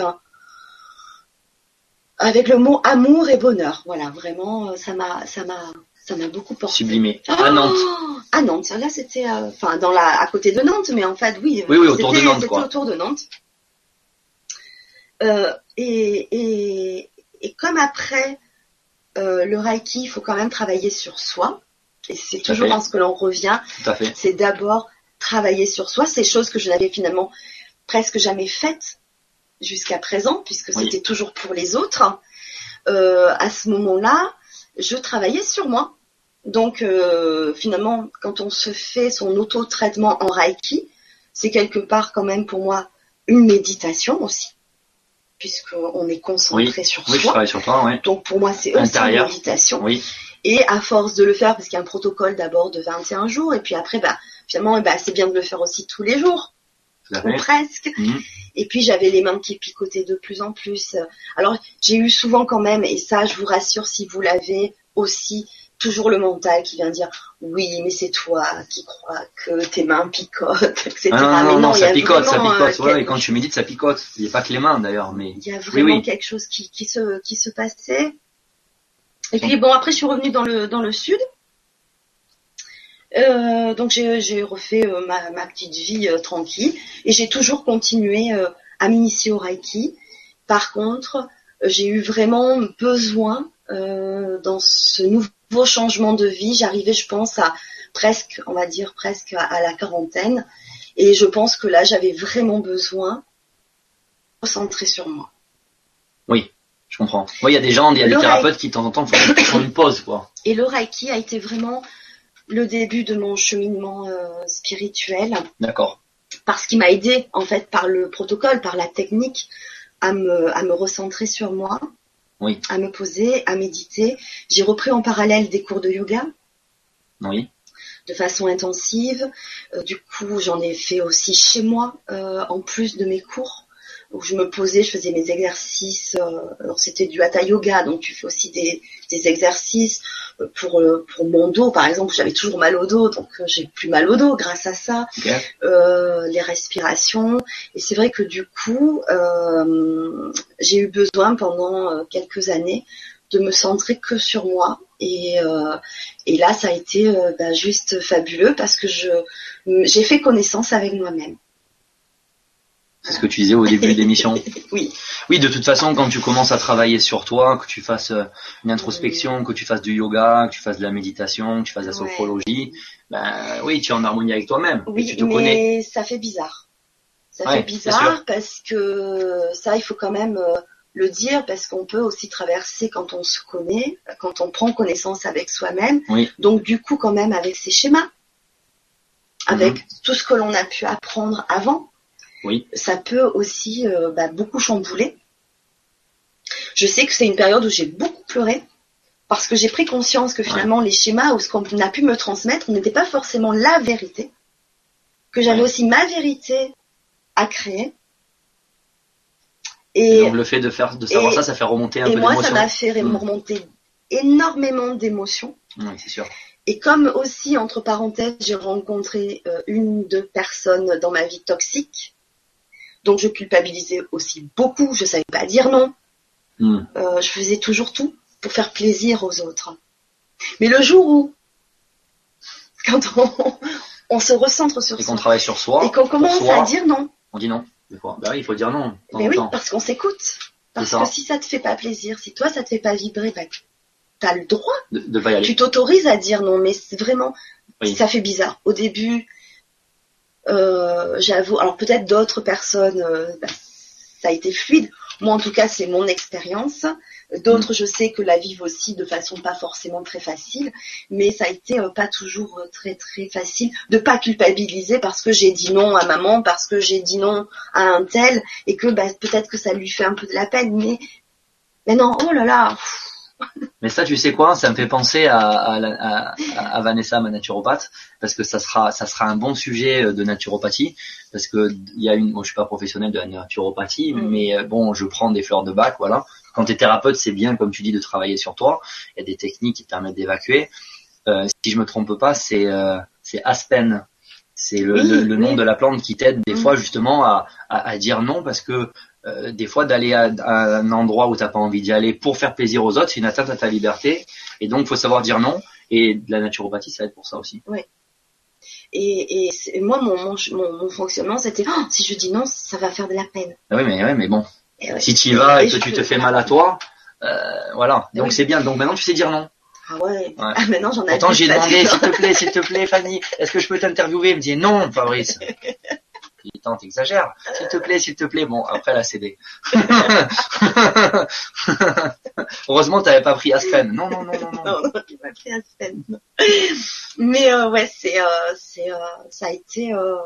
avec le mot amour et bonheur. Voilà, vraiment, euh, ça m'a, ça m'a, ça m'a beaucoup porté.
Sublimé.
Oh
À Nantes.
À Nantes, là c'était, enfin dans la, à côté de Nantes, mais en fait oui.
Oui, oui, autour de Nantes, quoi.
autour de Nantes. Euh, et, et, et comme après euh, le Reiki, il faut quand même travailler sur soi. Et c'est toujours dans ce que l'on revient. C'est d'abord travailler sur soi. C'est choses que je n'avais finalement presque jamais faites jusqu'à présent, puisque
Oui.
c'était toujours pour les autres. Euh, à ce moment-là, je travaillais sur moi. Donc euh, finalement, quand on se fait son auto-traitement en Reiki, c'est quelque part quand même pour moi une méditation aussi, puisqu'on est concentré sur
Oui, je
soi.
travaille sur toi, ouais.
Donc pour moi, c'est aussi une méditation.
Oui.
Et à force de le faire, parce qu'il y a un protocole d'abord de 21 jours, et puis après, bah, finalement, eh bah, c'est bien de le faire aussi tous les jours, ou presque.
Mhm.
Et puis j'avais les mains qui picotaient de plus en plus. Alors j'ai eu souvent quand même, et ça je vous rassure si vous l'avez aussi, toujours le mental qui vient dire oui mais c'est toi qui crois que tes mains picotent, *laughs* etc.
Ah non, non,
mais
non, non, ça picote, ça picote. Ouais,
quel-
et quand tu médites, ça picote. Il n'y a pas que les mains d'ailleurs, mais
il y a vraiment
oui.
quelque chose qui, qui se qui se passait. Et puis bon après je suis revenue dans le dans le sud. Euh, donc j'ai refait euh, ma, ma petite vie euh, tranquille et j'ai toujours continué à m'initier au Reiki. Par contre, j'ai eu vraiment besoin dans ce nouveau changement de vie. J'arrivais, je pense, à presque, on va dire presque à, à la quarantaine, et je pense que là, j'avais vraiment besoin de me concentrer sur moi.
je comprends. Oui, il y a des gens, il y a des thérapeutes qui de temps en temps font, font une pause, quoi.
Et le Reiki a été vraiment le début de mon cheminement euh, spirituel
D'accord.
parce qu'il m'a aidé en fait par le protocole, par la technique à me, à me recentrer sur moi,
Oui.
à me poser, à méditer. J'ai repris en parallèle des cours de yoga
Oui.
de façon intensive. Euh, du coup, j'en ai fait aussi chez moi euh, en plus de mes cours où je me posais, je faisais mes exercices. euh, alors c'était du hatha yoga, donc tu fais aussi des, des exercices euh, pour euh, pour mon dos, par exemple. J'avais toujours mal au dos, donc euh, j'ai plus mal au dos grâce à ça. Euh, les respirations. Et c'est vrai que du coup, euh, j'ai eu besoin pendant quelques années de me centrer que sur moi. Et, euh, et là, ça a été euh, bah, juste fabuleux parce que je j'ai fait connaissance avec moi-même.
C'est ce que tu disais au début de l'émission. *laughs*
Oui.
Oui, de toute façon, quand tu commences à travailler sur toi, que tu fasses euh, une introspection, que tu fasses du yoga, que tu fasses de la méditation, que tu fasses de la
Ouais.
sophrologie, ben oui, tu es en harmonie avec toi-même. et
Oui,
tu te
mais
connais.
ça fait bizarre. Ça
Ouais,
fait bizarre parce que ça, il faut quand même euh, le dire parce qu'on peut aussi traverser quand on se connaît, quand on prend connaissance avec soi-même.
Oui.
Donc du coup, quand même avec ses schémas, avec
Mhm.
tout ce que l'on a pu apprendre avant,
Oui.
ça peut aussi euh, bah, beaucoup chambouler. Je sais que c'est une période où j'ai beaucoup pleuré parce que j'ai pris conscience que finalement les schémas ou ce qu'on a pu me transmettre n'était pas forcément la vérité, que j'avais
Ouais.
aussi ma vérité à créer.
Et
Et,
donc le fait de faire, de savoir
et-
ça, ça fait remonter un
et
peu
moi, ça m'a fait
Mm.
remonter énormément d'émotions.
Oui, c'est sûr.
Et comme aussi, entre parenthèses, j'ai rencontré euh, une ou deux personnes dans ma vie toxiques, donc je culpabilisais aussi beaucoup, je savais pas dire non,
Mm.
Euh, je faisais toujours tout pour faire plaisir aux autres. Mais le jour où, quand on, on se recentre sur
Et qu'on
soi,
travaille sur soi,
et qu'on commence
soi,
à dire non,
on dit non. Des fois. Bah oui, il faut dire non.
mais oui,
temps.
parce qu'on s'écoute. Parce que si ça te fait pas plaisir, si toi ça te fait pas vibrer, bah, t'as le droit
De, de pas y aller.
tu t'autorises à dire non, mais c'est vraiment,
Oui.
ça fait bizarre. Au début, j'avoue, alors peut-être d'autres personnes, euh, bah, ça a été fluide. Moi, en tout cas, c'est mon expérience. D'autres, je sais que la vivent aussi de façon pas forcément très facile, mais ça a été euh, pas toujours euh, très très facile de pas culpabiliser parce que j'ai dit non à maman, parce que j'ai dit non à un tel, et que bah, peut-être que ça lui fait un peu de la peine, mais mais non, oh là là.
Mais ça, tu sais quoi Ça me fait penser à, à, à, Vanessa, ma naturopathe, parce que ça sera, ça sera un bon sujet euh, de naturopathie, parce que il y a une, moi je suis pas professionnel de la naturopathie, mm. mais bon, je prends des fleurs de bac, voilà. Quand tu es thérapeute, c'est bien, comme tu dis, de travailler sur toi. Il y a des techniques qui te permettent d'évacuer. Euh, si je me trompe pas, c'est euh, Aspen. C'est le, le, nom de la plante qui t'aide des mm. fois justement à, à, à, dire non parce que euh, des fois d'aller à, un endroit où t'as pas envie d'y aller pour faire plaisir aux autres, c'est une atteinte à ta liberté. Et donc, faut savoir dire non. Et la naturopathie, ça aide pour ça aussi.
Oui. Et, et moi, mon, mon, mon, fonctionnement, c'était oh, si je dis non, ça va faire de la peine.
Ah oui, mais, ouais, mais bon, si tu y vas et, que tu te fais mal à toi, euh, voilà. Donc c'est bien. Donc maintenant tu sais dire non.
Ah ouais. Ah, maintenant j'en ai.
Pourtant j'ai demandé s'il te plaît, s'il te plaît, Fanny, est-ce que je peux t'interviewer? Il me dit non, Fabrice. *laughs* Il tant t'exagères. S'il te plaît, s'il te plaît. Bon, après elle a cédé. Heureusement, t'avais pas pris Aspen. Non, non, non, non, non.
Non, non, j'ai pas pris Aspen. Mais euh, ouais, c'est, euh, c'est, euh, ça a été, euh,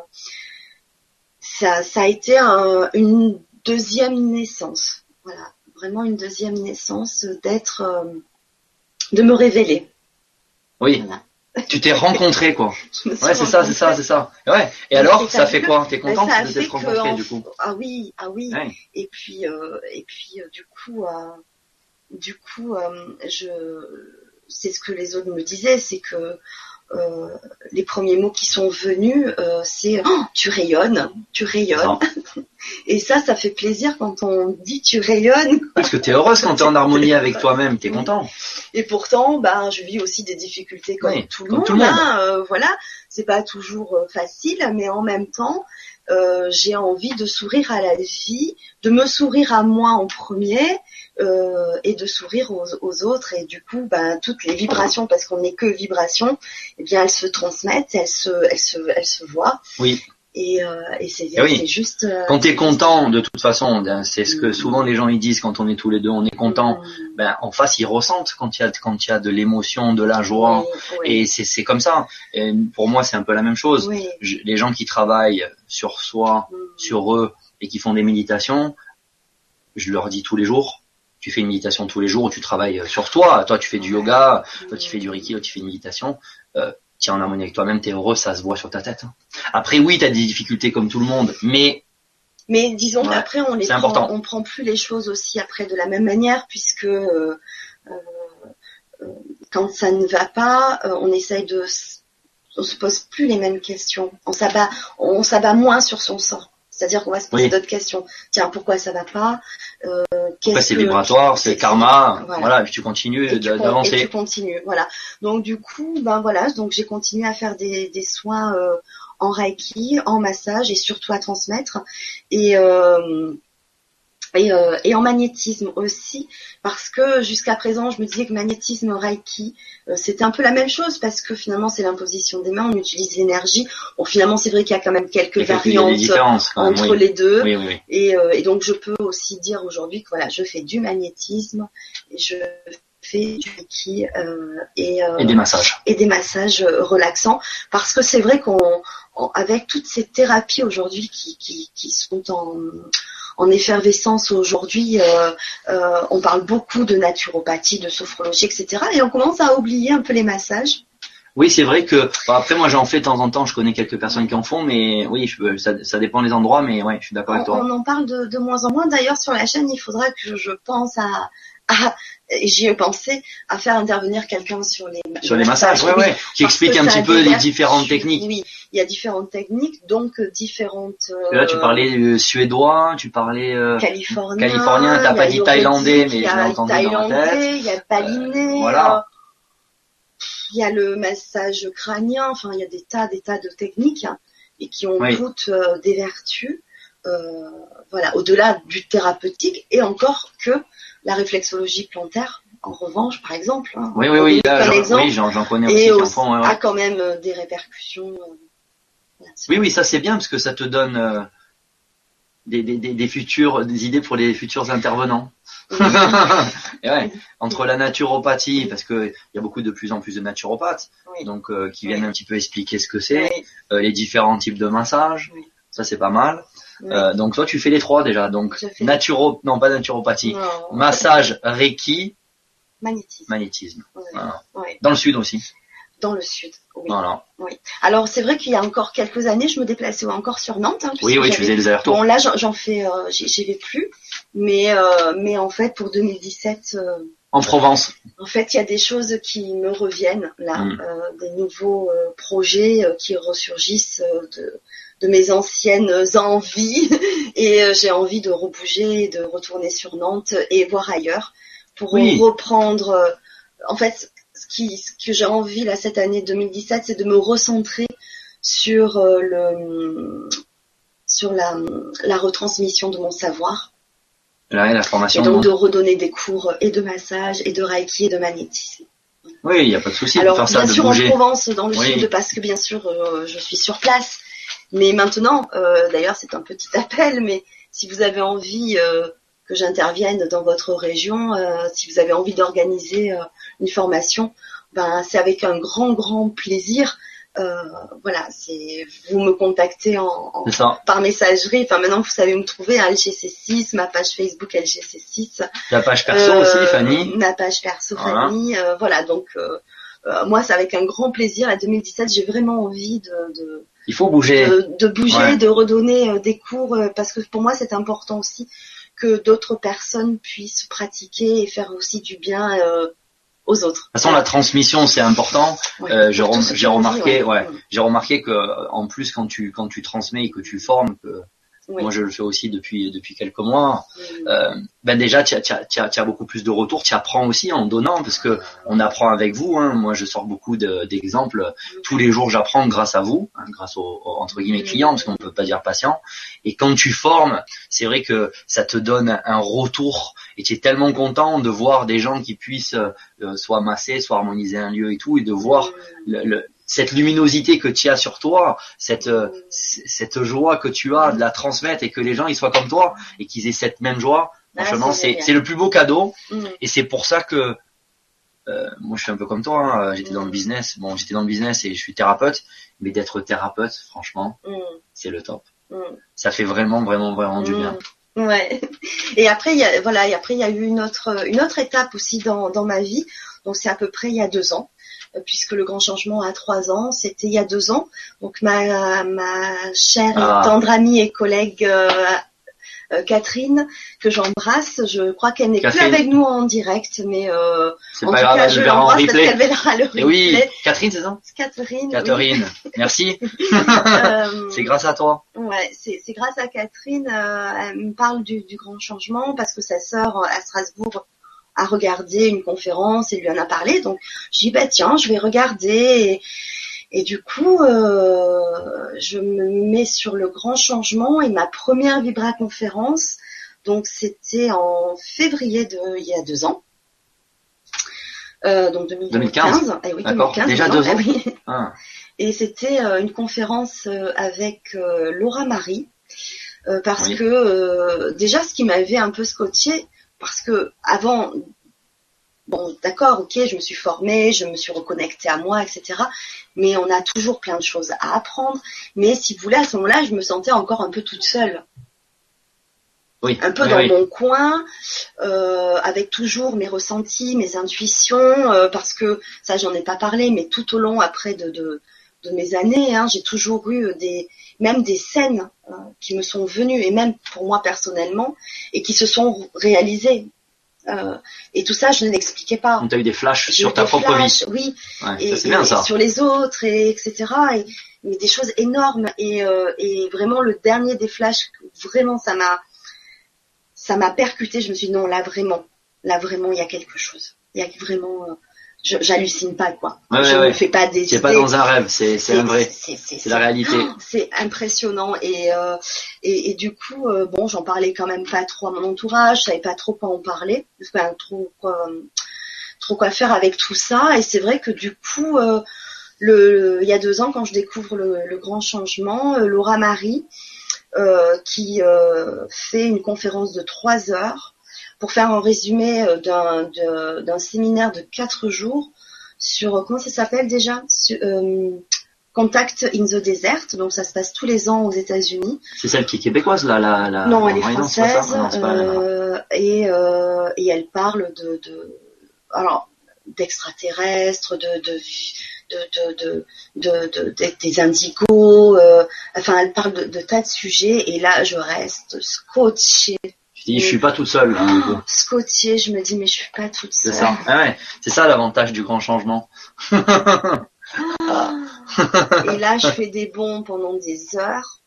ça, ça a été un, une deuxième naissance. Voilà, vraiment une deuxième naissance d'être, euh, de me révéler.
Oui. *laughs* Tu t'es rencontré quoi. ouais, c'est ça, c'est ça, c'est ça. Ouais. Et alors, ça fait quoi T'es contente de t'être rencontré du coup
Ah oui, ah oui. Et puis, euh, et puis, euh, du coup, du coup, je, c'est ce que les autres me disaient, c'est que euh, les premiers mots qui sont venus, euh, c'est oh, tu rayonnes, tu rayonnes. *laughs* Et ça, ça fait plaisir quand on dit tu rayonnes.
Parce que tu es heureuse quand tu es en harmonie avec *laughs* toi-même, tu es content.
Et pourtant, ben, je vis aussi des difficultés comme tout le monde. Hein, euh, voilà, c'est pas toujours facile, mais en même temps, j'ai envie de sourire à la vie, de me sourire à moi en premier, euh, et de sourire aux, autres. Et du coup ben, toutes les vibrations parce qu'on n'est que vibrations eh bien elles se transmettent elles se elles se elles se voient et, euh, et c'est eh juste euh,
quand tu es content de toute façon ben, c'est ce que souvent les gens ils disent quand on est tous les deux on est content. Mm. ben en face ils ressentent quand il y a quand il y a de l'émotion de la joie. Et c'est c'est comme ça. Et pour moi c'est un peu la même chose. Les gens qui travaillent sur soi mm. sur eux et qui font des méditations je leur dis tous les jours tu fais une méditation tous les jours, ou tu travailles sur toi, toi tu fais du yoga, toi tu fais du reiki, toi tu fais une méditation, euh, es en harmonie avec toi-même, tu es heureux, ça se voit sur ta tête. Après oui, tu as des difficultés comme tout le monde, mais
mais disons qu'après on les prend, on prend plus les choses aussi après de la même manière puisque euh, euh, quand ça ne va pas, on essaye de on se pose plus les mêmes questions. On s'abat on s'abat moins sur son sort. C'est-à-dire qu'on va se poser d'autres questions. Tiens, pourquoi ça va pas
euh, c'est vibratoire, c'est karma, voilà. tu continues d'avancer.
Tu continues, voilà. Donc du coup, ben voilà, donc j'ai continué à faire des, des soins euh, en reiki, en massage et surtout à transmettre. Et euh, euh, et, en magnétisme aussi, parce que jusqu'à présent, je me disais que magnétisme, Reiki, euh, c'était un peu la même chose, parce que finalement, c'est l'imposition des mains, on utilise l'énergie. Bon, finalement, c'est vrai qu'il y a quand même quelques variantes entre les deux. et, euh, et, donc, je peux aussi dire aujourd'hui que voilà, je fais du magnétisme, et je fais du Reiki et,
et des massages.
Et des massages relaxants, parce que c'est vrai qu'on, avec toutes ces thérapies aujourd'hui qui, qui, qui sont en en effervescence aujourd'hui. Euh, euh, on parle beaucoup de naturopathie, de sophrologie, etc. Et on commence à oublier un peu les massages.
Oui, c'est vrai que après moi j'en fais de temps en temps. Je connais quelques personnes qui en font, mais oui, ça, dépend des endroits. Mais ouais, je suis d'accord avec toi.
On en parle de, moins en moins. D'ailleurs, sur la chaîne, il faudra que je pense à, à j'y ai pensé à faire intervenir quelqu'un sur les
sur les massages, ouais, ouais, qui explique un petit peu les différentes techniques.
Oui, il y a différentes techniques, donc euh, différentes.
Là, tu parlais euh, suédois, tu parlais
euh, californien.
Californien, t'as pas dit thaïlandais, mais je l'ai entendu
dans la tête. Il y a baliné. voilà. Il y a le massage crânien. Enfin, il y a des tas, des tas de techniques hein, et qui ont toutes des vertus. voilà, au-delà du thérapeutique et encore que la réflexologie plantaire en revanche, par exemple. Hein,
oui, oui, oui, j'en connais aussi.
Aussi, a quand même des répercussions
oui, oui, ça c'est bien parce que ça te donne, euh, des, des, des, des futurs, des idées pour les futurs intervenants. *laughs* et ouais, entre la naturopathie, parce que il y a beaucoup de plus en plus de naturopathes,
Oui.
donc euh, qui viennent
Oui.
un petit peu expliquer ce que c'est,
Oui.
euh, les différents types de massages.
Oui.
Ça c'est pas mal.
Oui.
Euh, donc toi tu fais les trois déjà. Donc naturo, non pas naturopathie,
Non.
massage, reiki,
Magnétisme.
magnétisme.
Oui.
Voilà.
Oui.
Dans le sud aussi.
Dans le sud. Oui.
Voilà.
Alors c'est vrai qu'il y a encore quelques années, je me déplaçais encore sur Nantes. hein,
Oui oui, tu faisais les allers-retours.
Bon là j'en fais, euh, j'y vais plus, mais euh, mais en fait pour 2017, euh,
En Provence.
en fait il y a des choses qui me reviennent là,
Mm.
euh, des nouveaux projets qui ressurgissent de de mes anciennes envies *laughs* et euh, j'ai envie de rebouger, et de retourner sur Nantes et voir ailleurs pour
Oui.
reprendre. euh, en fait, ce qui ce que j'ai envie là cette année 2017, c'est de me recentrer sur euh, le sur la, la retransmission de mon savoir
Là, la
et
formation.
donc de redonner des cours et de massage et de reiki et de magnétisme.
Oui, il n'y a pas de souci de
Alors
ça,
bien
de
sûr en
bouger.
Provence, dans le
Oui.
sud, parce que bien sûr euh, je suis sur place. Mais maintenant, euh, d'ailleurs c'est un petit appel, mais si vous avez envie euh, que j'intervienne dans votre région, euh, si vous avez envie d'organiser euh, une formation, ben c'est avec un grand grand plaisir. Euh, voilà, c'est vous me contactez en, en- par messagerie. Enfin maintenant vous savez me trouver à LGC6, ma page Facebook LGC6.
La page perso
Euh,
aussi, Fanny.
Ma page perso
Voilà.
Fanny. euh, voilà, donc euh, euh, moi c'est avec un grand plaisir. À 2017, j'ai vraiment envie de, de,
Il faut bouger.
de, de bouger,
Ouais.
de redonner euh, des cours, euh, parce que pour moi c'est important aussi que d'autres personnes puissent pratiquer et faire aussi du bien euh, aux autres.
De toute façon, la transmission, c'est important.
Ouais.
euh, j'ai remarqué, ouais. J'ai remarqué que, en plus, quand tu quand tu transmets et que tu formes, que
Oui.
moi je le fais aussi depuis depuis quelques mois. Euh, ben déjà, tu as, beaucoup plus de retours. Tu apprends aussi en donnant, parce que on apprend avec vous. Hein. Moi, je sors beaucoup de- d'exemples. Tous les jours, j'apprends grâce à vous, hein, grâce aux, aux, entre guillemets clients, parce qu'on peut pas dire patient. Et quand tu formes, c'est vrai que ça te donne un retour. Et tu es tellement content de voir des gens qui puissent euh, soit masser, soit harmoniser un lieu et tout, et de voir le- le- cette luminosité que tu as sur toi, cette euh, cette joie que tu as de la transmettre et que les gens ils soient comme toi et qu'ils aient cette même joie.
Ah,
Franchement,
c'est
c'est c'est le plus beau cadeau
Mm.
et c'est pour ça que euh, moi je suis un peu comme toi. hein, J'étais dans le
Mm.
business. Bon, j'étais dans le business et je suis thérapeute, mais d'être thérapeute, franchement,
Mm.
c'est le top. Ça fait vraiment, vraiment, vraiment du bien.
Ouais. Et après, il y a, voilà, et après il y a eu une autre, une autre étape aussi dans, dans ma vie. Donc c'est à peu près il y a deux ans, euh, puisque le grand changement a trois ans. C'était il y a deux ans. Donc ma, ma chère
Ah.
tendre amie et collègue euh, euh, Catherine, que j'embrasse. Je crois qu'elle n'est plus
Catherine.
avec nous en direct, mais euh, en
pas
tout
grave,
cas, je l'embrasse parce qu'elle verra le replay.
Et oui, Catherine, c'est ça?
Catherine. oui.
Catherine, merci. *laughs* *laughs*
Euh,
c'est grâce à toi.
Ouais, c'est c'est grâce à Catherine, euh, elle me parle du, du grand changement parce que sa sœur à Strasbourg a regardé une conférence et lui en a parlé. Donc je dis bah tiens, je vais regarder et, et du coup euh, je me mets sur le grand changement et ma première Vibra conférence. Donc c'était en février de il y a deux ans. Euh, donc 2015.
2015.
Eh oui,
D'accord.
2015,
Déjà deux
eh
ans.
oui.
Ah,
Et c'était euh, une conférence avec Laura Marie, parce
Oui.
que déjà ce qui m'avait un peu scotché, parce que avant, bon d'accord, ok, je me suis formée, je me suis reconnectée à moi, etc. Mais on a toujours plein de choses à apprendre. Mais si vous voulez, à ce moment-là, je me sentais encore un peu toute seule
oui.
un peu
oui,
dans
oui.
mon coin, euh, avec toujours mes ressentis, mes intuitions, euh, parce que ça j'en ai pas parlé, mais tout au long après de, de, de mes années, hein, j'ai toujours eu des même des scènes euh, qui me sont venues et même pour moi personnellement et qui se sont réalisées. Euh, et tout ça, je ne l'expliquais pas.
Tu as eu des flashs sur ta propre vie.
flashs, Oui,
Ouais,
et,
ça, bien
et
ça.
sur les autres et etc et mais des choses énormes et, euh, et vraiment le dernier des flashs vraiment ça m'a ça m'a percuté je me suis dit non là vraiment là vraiment il y a quelque chose il y a vraiment euh, j'hallucine pas quoi
Ouais,
je ne
ouais.
fais pas des
C'est pas dans un rêve, c'est c'est vrai.
c'est
la réalité.
Oh, c'est impressionnant et, euh, et et du coup euh, bon j'en parlais quand même pas trop à mon entourage je savais pas trop quoi en parler enfin, trop quoi trop quoi faire avec tout ça et c'est vrai que du coup euh, le il y a deux ans quand je découvre le, le grand changement euh, Laura Marie euh, qui euh, fait une conférence de trois heures pour faire un résumé euh, d'un, séminaire de quatre jours sur comment ça s'appelle déjà Sur, euh, Contact in the Desert. Donc ça se passe tous les ans aux États-Unis.
C'est celle qui est québécoise, là, la, la...
non, elle est française
Non,
euh, et, euh, et elle parle de, de alors d'extraterrestres, de de de de, de, de- de- de- des indigos. euh, enfin, elle parle de, de tas de sujets et là, je reste scotchée.
Je dis, je suis pas toute seule, hein, coup.
Scotchée, je me dis mais je suis pas toute
C'est
seule.
ça. Ah ouais, c'est ça l'avantage du grand changement.
Ah. *laughs* Et là, je fais des bons pendant des heures.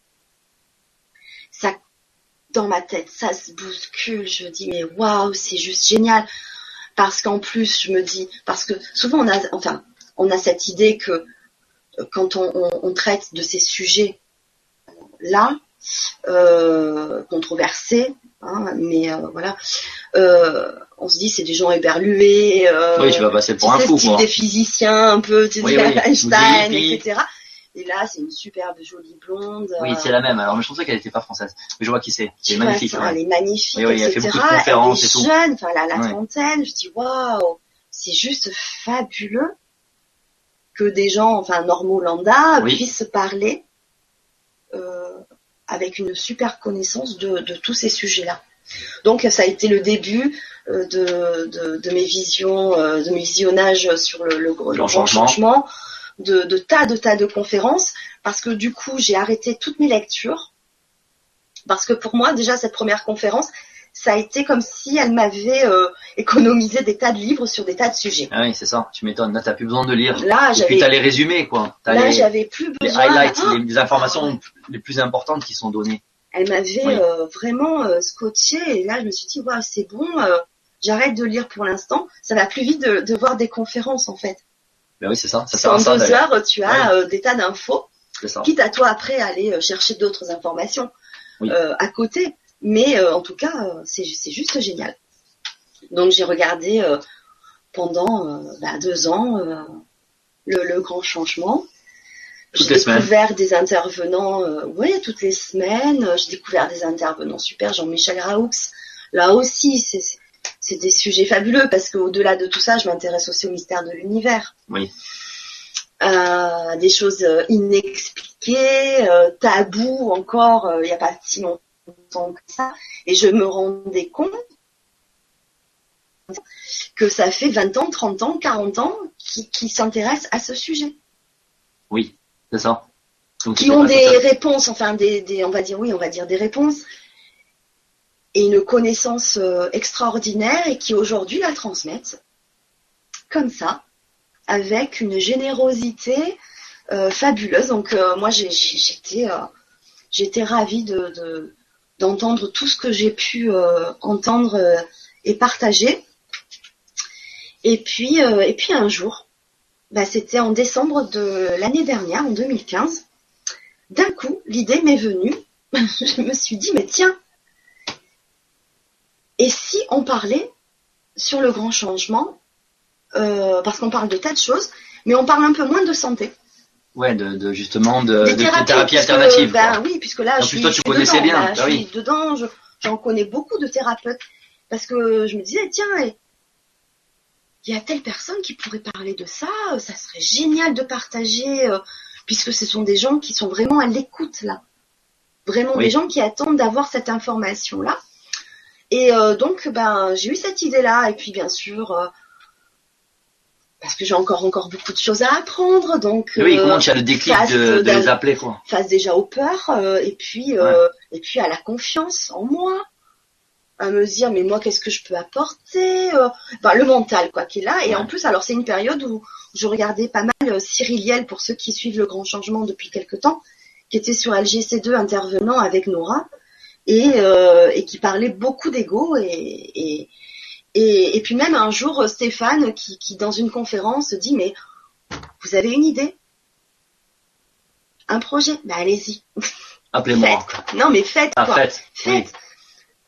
Ça, dans ma tête, ça se bouscule. Je me dis, mais waouh, c'est juste génial. Parce qu'en plus, je me dis, parce que souvent on a, enfin, on a cette idée que euh, quand on, on- on traite de ces sujets là, euh, controversés, hein, mais euh, voilà, euh, on se dit c'est des gens éberlués. euh,
Oui, tu vas passer pour un fou, quoi.
des physiciens un peu, tu sais,
Oui, oui,
Einstein, etc. Et là, c'est une superbe jolie blonde.
Oui, c'est la même. Alors, je pensais qu'elle était pas française. Mais je vois qui c'est. magnifique. ouais.
Elle est magnifique,
Oui, oui, elle fait beaucoup de conférences
elle est
et tout.
jeune, enfin, elle a la
Ouais.
trentaine. Je dis, waouh, c'est juste fabuleux que des gens, enfin, normaux lambda,
Oui.
puissent parler euh, avec une super connaissance de, de tous ces sujets-là. Donc, ça a été le début euh, de, de, de mes visions, euh, de mes visionnages sur le, le, le
Grand
grand
changement.
changement, de, de tas de tas de conférences, parce que du coup, j'ai arrêté toutes mes lectures, parce que pour moi, déjà, cette première conférence, ça a été comme si elle m'avait euh, économisé des tas de livres sur des tas de sujets.
Ah oui, c'est ça. Tu m'étonnes. Là, t'as plus besoin de lire.
Là,
Et puis, t'as
j'avais,
les résumés, quoi.
Là,
les,
j'avais plus
les
besoin.
highlights,
Oh,
les, les informations les plus importantes qui sont données.
Elle m'avait
Oui.
euh, vraiment euh, scotché et là je me suis dit waouh c'est bon, euh, j'arrête de lire pour l'instant. Ça va plus vite de, de voir des conférences en fait.
Ben oui, c'est ça. Ça sert
En
à ça,
deux
d'ailleurs.
heures tu as euh, des tas d'infos,
C'est ça.
quitte à toi après aller euh, chercher d'autres informations
Oui.
euh, à côté. Mais euh, en tout cas euh, c'est juste génial. Donc j'ai regardé euh, pendant bah, deux ans le, le grand changement. J'ai découvert des intervenants, euh, ouais, toutes les semaines. J'ai découvert des intervenants super, Jean-Michel Raoux. Là aussi, c'est des sujets fabuleux parce qu'au-delà de tout ça, je m'intéresse aussi au mystère de l'univers.
Oui.
Euh, des choses inexpliquées, euh, tabous encore, il n'y a pas si longtemps que ça. Et je me rendais compte que ça fait 20 ans, 30 ans, 40 ans qui, qui s'intéressent à ce sujet
Oui. C'est ça. Donc,
qui ont des réponses, enfin des, des, on va dire oui, on va dire des réponses et une connaissance euh, extraordinaire et qui aujourd'hui la transmettent comme ça, avec une générosité euh, fabuleuse. Donc euh, moi j'étais euh, j'étais ravie de de- d'entendre tout ce que j'ai pu euh, entendre euh, et partager. Et puis euh, un jour, bah, c'était en décembre de l'année dernière, en 2015. D'un coup, l'idée m'est venue. *laughs* je me suis dit, mais tiens, et si on parlait sur le grand changement, parce qu'on parle de tas de choses, mais on parle un peu moins de santé.
Ouais, de, de justement de,
thérapies,
thérapie
puisque,
alternative.
bah
quoi.
oui, puisque là,
En
je
plus,
suis,
toi,
je
tu
suis
connaissais
dedans,
bien,
là,
bah
je
oui.
suis dedans, je- j'en connais beaucoup de thérapeutes. Parce que je me disais, tiens, il y a telle personne qui pourrait parler de ça, euh, ça serait génial de partager, euh, puisque ce sont des gens qui sont vraiment à l'écoute là. Vraiment
Oui.
des gens qui attendent d'avoir cette information-là. Et euh, donc, ben, j'ai eu cette idée-là, et puis bien sûr, euh, parce que j'ai encore encore beaucoup de choses à apprendre, donc
oui,
euh,
comment tu as le déclic de, les appeler, quoi.
face déjà aux peurs euh, et puis euh, et puis à la confiance en moi à me dire mais moi qu'est-ce que je peux apporter euh, enfin, le mental quoi qui est là et en plus alors c'est une période où je regardais pas mal euh, Cyril Liel pour ceux qui suivent le grand changement depuis quelque temps qui était sur LGC2 intervenant avec Nora et euh, et qui parlait beaucoup d'ego et, et et et puis même un jour Stéphane qui qui dans une conférence dit mais vous avez une idée? Un projet? Bah allez-y *laughs*
Appelez-moi.
Non, mais faites
Ah,
quoi.
faites. Oui.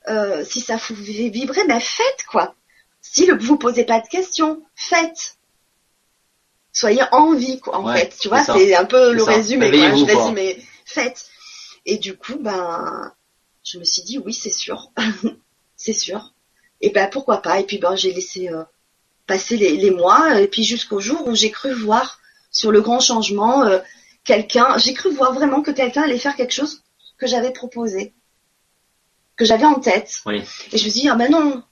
Euh, si ça vous fait vibrer, ben faites quoi. Si le, vous posez pas de questions, faites. Soyez en vie quoi. En
Ouais,
fait, tu vois,
c'est
un peu le
ça.
résumé. Quoi. Je résume, faites. Et du coup, ben, je me suis dit oui, c'est sûr, *laughs* c'est sûr. Et ben pourquoi pas. Et puis ben j'ai laissé euh, passer les, les, mois et puis jusqu'au jour où j'ai cru voir sur le grand changement euh, quelqu'un. J'ai cru voir vraiment que quelqu'un allait faire quelque chose que j'avais proposé, que j'avais en tête.
Oui.
Et je me suis dit ah ben non.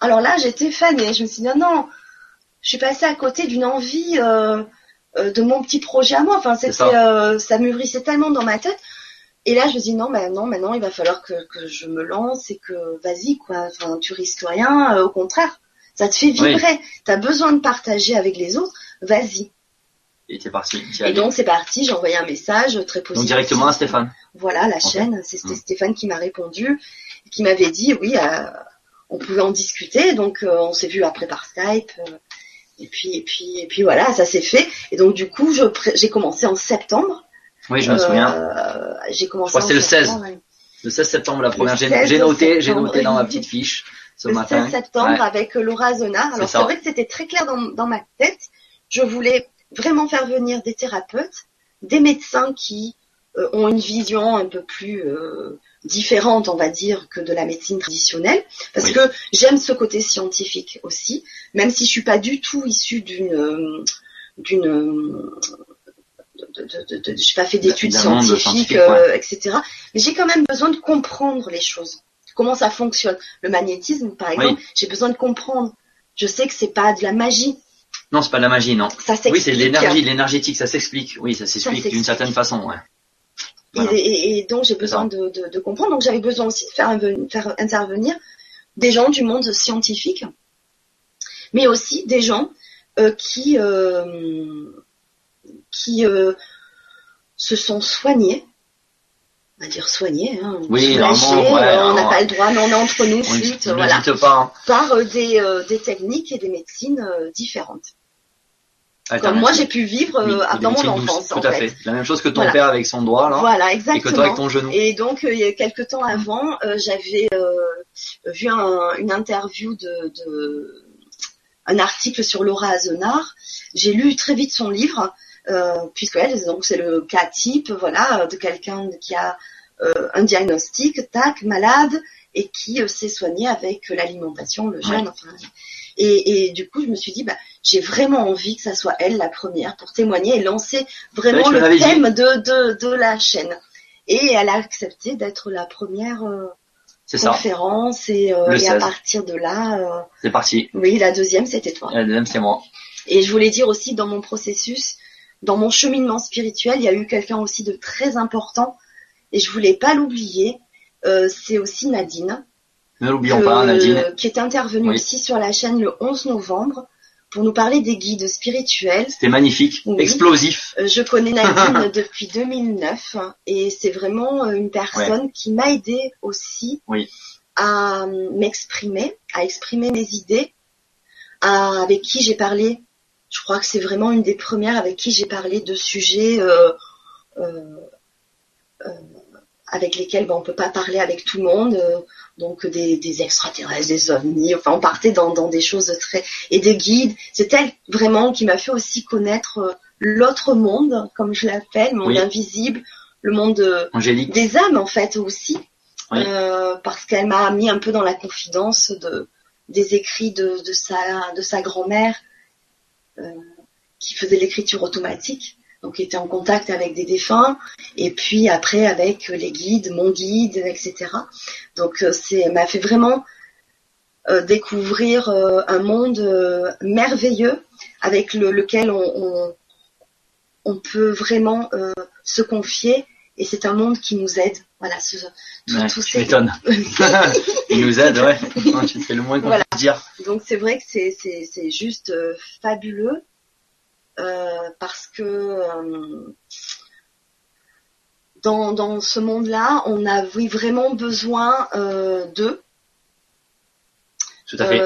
Alors là j'étais fanée. Je me suis dit non non. Je suis passée à côté d'une envie euh, euh, de mon petit projet à moi. Enfin c'était ça. ça mûrissait tellement dans ma tête et là, je me dis non, mais non, maintenant, il va falloir que, que je me lance et que vas-y, quoi. Enfin, tu risques rien. Euh, au contraire, ça te fait vibrer. Oui. Tu as besoin de partager avec les autres. Vas-y.
Et t'es parti.
Et donc, c'est parti. J'ai envoyé un message très positif.
Donc, directement à Stéphane.
Voilà, la okay. chaîne. C'était mmh. Stéphane qui m'a répondu, qui m'avait dit oui, euh, on pouvait en discuter. Donc, euh, on s'est vu après par Skype. et puis, et puis, et puis voilà, ça s'est fait. Et donc, du coup, j'ai commencé en septembre.
Oui, je me souviens.
Euh, j'ai commencé.
Je crois que c'est le 16. Ouais. Le 16 septembre, la première. J'ai noté, j'ai noté dans ma petite fiche ce
le
matin.
16 septembre ouais. avec Laura Zenard. Alors c'est vrai que c'était très clair dans, dans, ma tête. Je voulais vraiment faire venir des thérapeutes, des médecins qui euh, ont une vision un peu plus euh, différente, on va dire, que de la médecine traditionnelle, parce
Oui.
que j'aime ce côté scientifique aussi, même si je suis pas du tout issue d'une d'une de, j'ai pas fait d'études scientifiques,
scientifique,
euh, etc. Mais j'ai quand même besoin de comprendre les choses, comment ça fonctionne. Le magnétisme, par exemple, j'ai besoin de comprendre. Je sais que c'est pas de la magie,
Non, c'est pas de la magie, non.
ça s'explique.
Oui, c'est de l'énergie, l'énergétique, ça s'explique. Oui, ça s'explique d'une certaine façon, ouais.
Et,
Voilà.
et- et donc j'ai besoin de, de- de comprendre. Donc j'avais besoin aussi de faire intervenir des gens du monde scientifique, mais aussi des gens euh, qui euh, qui euh, se sont soignés. On va dire soignés, hein,
Oui,
soulagés,
vraiment, ouais,
euh, on n'a pas le droit, mais on est entre nous,
ne
voilà,
pas. hein.
par euh, des, euh, des techniques et des médecines différentes. Comme moi, j'ai pu vivre
Oui,
dans mon enfance, en
Tout à
fait.
fait. La même chose que ton
Voilà.
père avec son doigt, là.
Voilà,
Et que toi
exactement.
avec ton genou.
Et donc, il y a quelques temps avant, j'avais vu un- une interview de, de- un article sur Laura Azenard. J'ai lu très vite son livre, euh, puisque elle, donc c'est le cas type, voilà, de quelqu'un qui a euh, un diagnostic, tac, malade, et qui euh, s'est soigné avec l'alimentation, le jeûne, enfin. Et, et du coup, je me suis dit, bah, j'ai vraiment envie que ça soit elle la première pour témoigner et lancer vraiment
Ouais,
le thème de, de, de la chaîne. Et elle a accepté d'être la première euh,
C'est ça.
conférence et, euh, et à
16.
partir de là, euh,
C'est parti.
oui, la deuxième c'était toi.
La deuxième, c'est moi.
Et je voulais dire aussi dans mon processus, dans mon cheminement spirituel, il y a eu quelqu'un aussi de très important et je voulais pas l'oublier. Euh, c'est aussi Nadine,
Ne l'oublions pas, Nadine.
qui est intervenue
Oui.
aussi sur la chaîne le 11 novembre pour nous parler des guides spirituels.
C'était magnifique.
Oui.
Explosif.
Euh, Je connais Nadine *laughs* depuis 2009 hein, et c'est vraiment euh, une personne qui m'a aidé aussi
Oui.
à euh, m'exprimer, à exprimer mes idées, à- avec qui j'ai parlé. Je crois que c'est vraiment une des premières avec qui j'ai parlé de sujets euh, euh, euh, avec lesquels ben, on peut pas parler avec tout le monde. euh, donc des, des extraterrestres, des ovnis. Enfin, on partait dans, dans des choses très et des guides. C'est elle vraiment qui m'a fait aussi connaître euh, l'autre monde, comme je l'appelle, le monde
Oui.
invisible, le monde des âmes en fait aussi,
Oui.
Euh, parce qu'elle m'a mis un peu dans la confidence de des écrits de, de sa de sa grand-mère qui faisait l'écriture automatique, donc qui était en contact avec des défunts, et puis après avec les guides, mon guide, etc. Donc euh, c'est m'a fait vraiment euh, découvrir euh, un monde euh, merveilleux avec le- lequel on, on, on peut vraiment euh, se confier et c'est un monde qui nous aide. Voilà, ce, tout,
Ouais,
tout
tu m'étonnes. *laughs* Il nous aide, ouais. Non, C'est le moins qu'on
Voilà.
puisse dire.
Donc c'est vrai que c'est c'est c'est juste euh, fabuleux euh, parce que euh, dans dans ce monde-là, on a oui, vraiment besoin d'eux.
Tout à fait.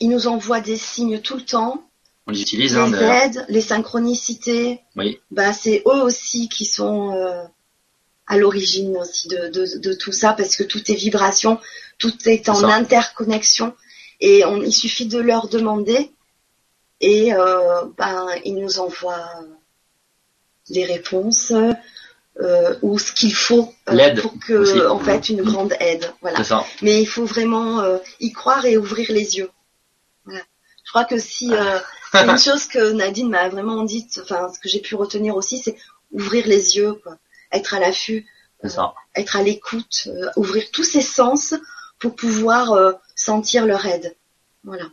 Ils nous envoient des signes tout le temps,
On les utilise,
les
hein,
aides, les synchronicités.
Oui.
Bah c'est eux aussi qui sont à l'origine aussi de, de, de tout ça parce que tout est vibration, tout est en interconnexion et on, il suffit de leur demander et euh, ben ils nous envoient les réponses, euh, ou ce qu'il faut euh, pour que,
aussi.
en fait, une grande aide. Voilà.
Ça.
Mais il faut vraiment euh, y croire et ouvrir les yeux. Voilà. Je crois que si c'est une *laughs* chose que Nadine m'a vraiment dit, enfin ce que j'ai pu retenir aussi, c'est ouvrir les yeux, quoi. Être à l'affût,
C'est ça.
être à l'écoute, euh, ouvrir tous ses sens pour pouvoir euh, sentir leur aide. Voilà.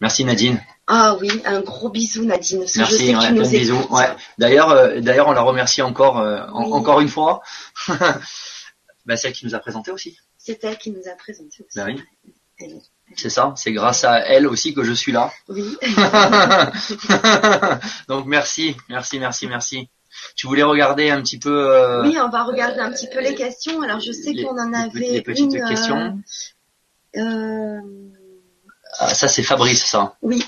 Merci Nadine.
Ah oui, un gros bisou Nadine. Parce que je sais
Merci,
que
ouais,
tu nous écoutes.
Ouais. D'ailleurs, euh, d'ailleurs, on la remercie encore, euh, en-
Oui.
encore une fois. *laughs* bah, celle qui nous a présenté aussi.
C'est elle qui nous a présenté aussi.
Bah oui.
Elle-
C'est ça. C'est grâce à elle aussi que je suis là.
Oui. *laughs* *laughs*
Donc merci, merci, merci, merci. Tu voulais regarder un petit peu euh,
oui, on va regarder un petit peu les questions. Alors je sais qu'on en avait
les petites
une. euh,
questions.
euh,
Ah, ça c'est Fabrice, ça.
oui.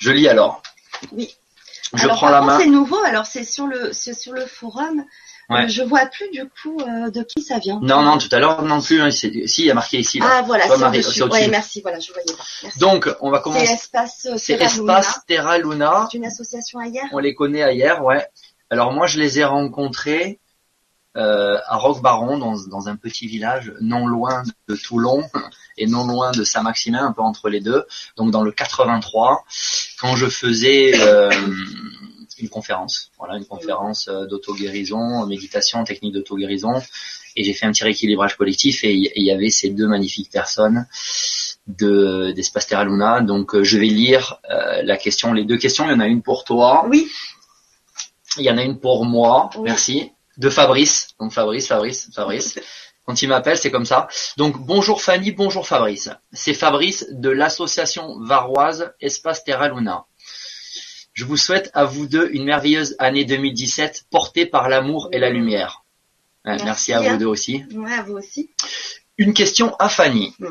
Je lis alors.
Oui.
Je
alors,
prends la main.
C'est nouveau. Alors c'est sur le c'est sur le forum.
Ouais.
Euh, je vois plus du coup euh, de qui ça vient.
Non, non, tout à l'heure non plus. hein, si, il y a marqué ici. Là.
Ah voilà, c'est au-dessus. Ouais, merci. Voilà, je voyais pas. Merci.
Donc, on va
c'est
commencer.
espace euh,
C'est
Terra Luna.
Espace Terra Luna.
C'est une association ailleurs.
On les connaît ailleurs, ouais. Alors moi, je les ai rencontrés euh, à Roquebaron, dans, un petit village non loin de Toulon *laughs* et non loin de Saint-Maximin, un peu entre les deux. Donc dans le 83, quand je faisais euh, une conférence, voilà, une conférence euh, d'auto-guérison, méditation, technique d'auto-guérison, et j'ai fait un petit rééquilibrage collectif et il y, avait ces deux magnifiques personnes de d'Espace Terra Luna. Donc je vais lire la question, les deux questions. Il y en a une pour toi.
Oui.
Il y en a une pour moi,
Oui.
merci, de Fabrice. Donc Fabrice, Fabrice, Fabrice. *laughs* Quand il m'appelle, c'est comme ça. Donc bonjour Fanny, bonjour Fabrice. C'est Fabrice de l'association varoise Espace Terra Luna. Je vous souhaite à vous deux une merveilleuse année 2017 portée par l'amour et la lumière. Ouais,
Merci,
Merci à
hein.
vous deux aussi.
Ouais, à vous aussi.
Une question à Fanny.
Mm.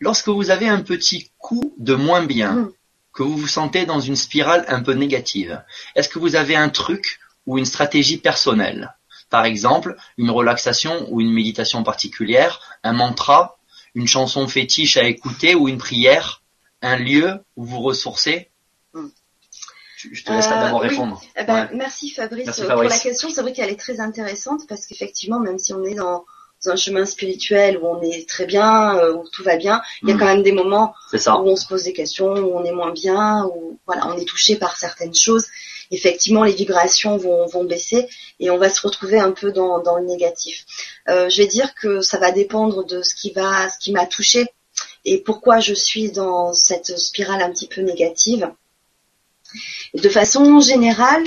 Lorsque vous avez un petit coup de moins bien,
Mm.
Que vous vous sentez dans une spirale un peu négative, est-ce que vous avez un truc ou une stratégie personnelle? Par exemple, une relaxation ou une méditation particulière, un mantra, une chanson fétiche à écouter ou une prière, un lieu où vous ressourcez?
Mm.
Je te laisse
Euh,
d'abord
oui.
répondre.
Eh ben,
Ouais.
Merci Fabrice
Merci,
euh,
Fabrice.
pour la question. C'est vrai qu'elle est très intéressante parce qu'effectivement, même si on est dans un chemin spirituel où on est très bien, euh, où tout va bien, il y a
Mm.
quand même des moments
ça.
où on se pose des questions, où on est moins bien, où voilà, on est touché par certaines choses. Effectivement, les vibrations vont, vont baisser et on va se retrouver un peu dans, dans le négatif. Euh, je vais dire que ça va dépendre de ce qui va, ce qui m'a touché et pourquoi je suis dans cette spirale un petit peu négative. De façon générale,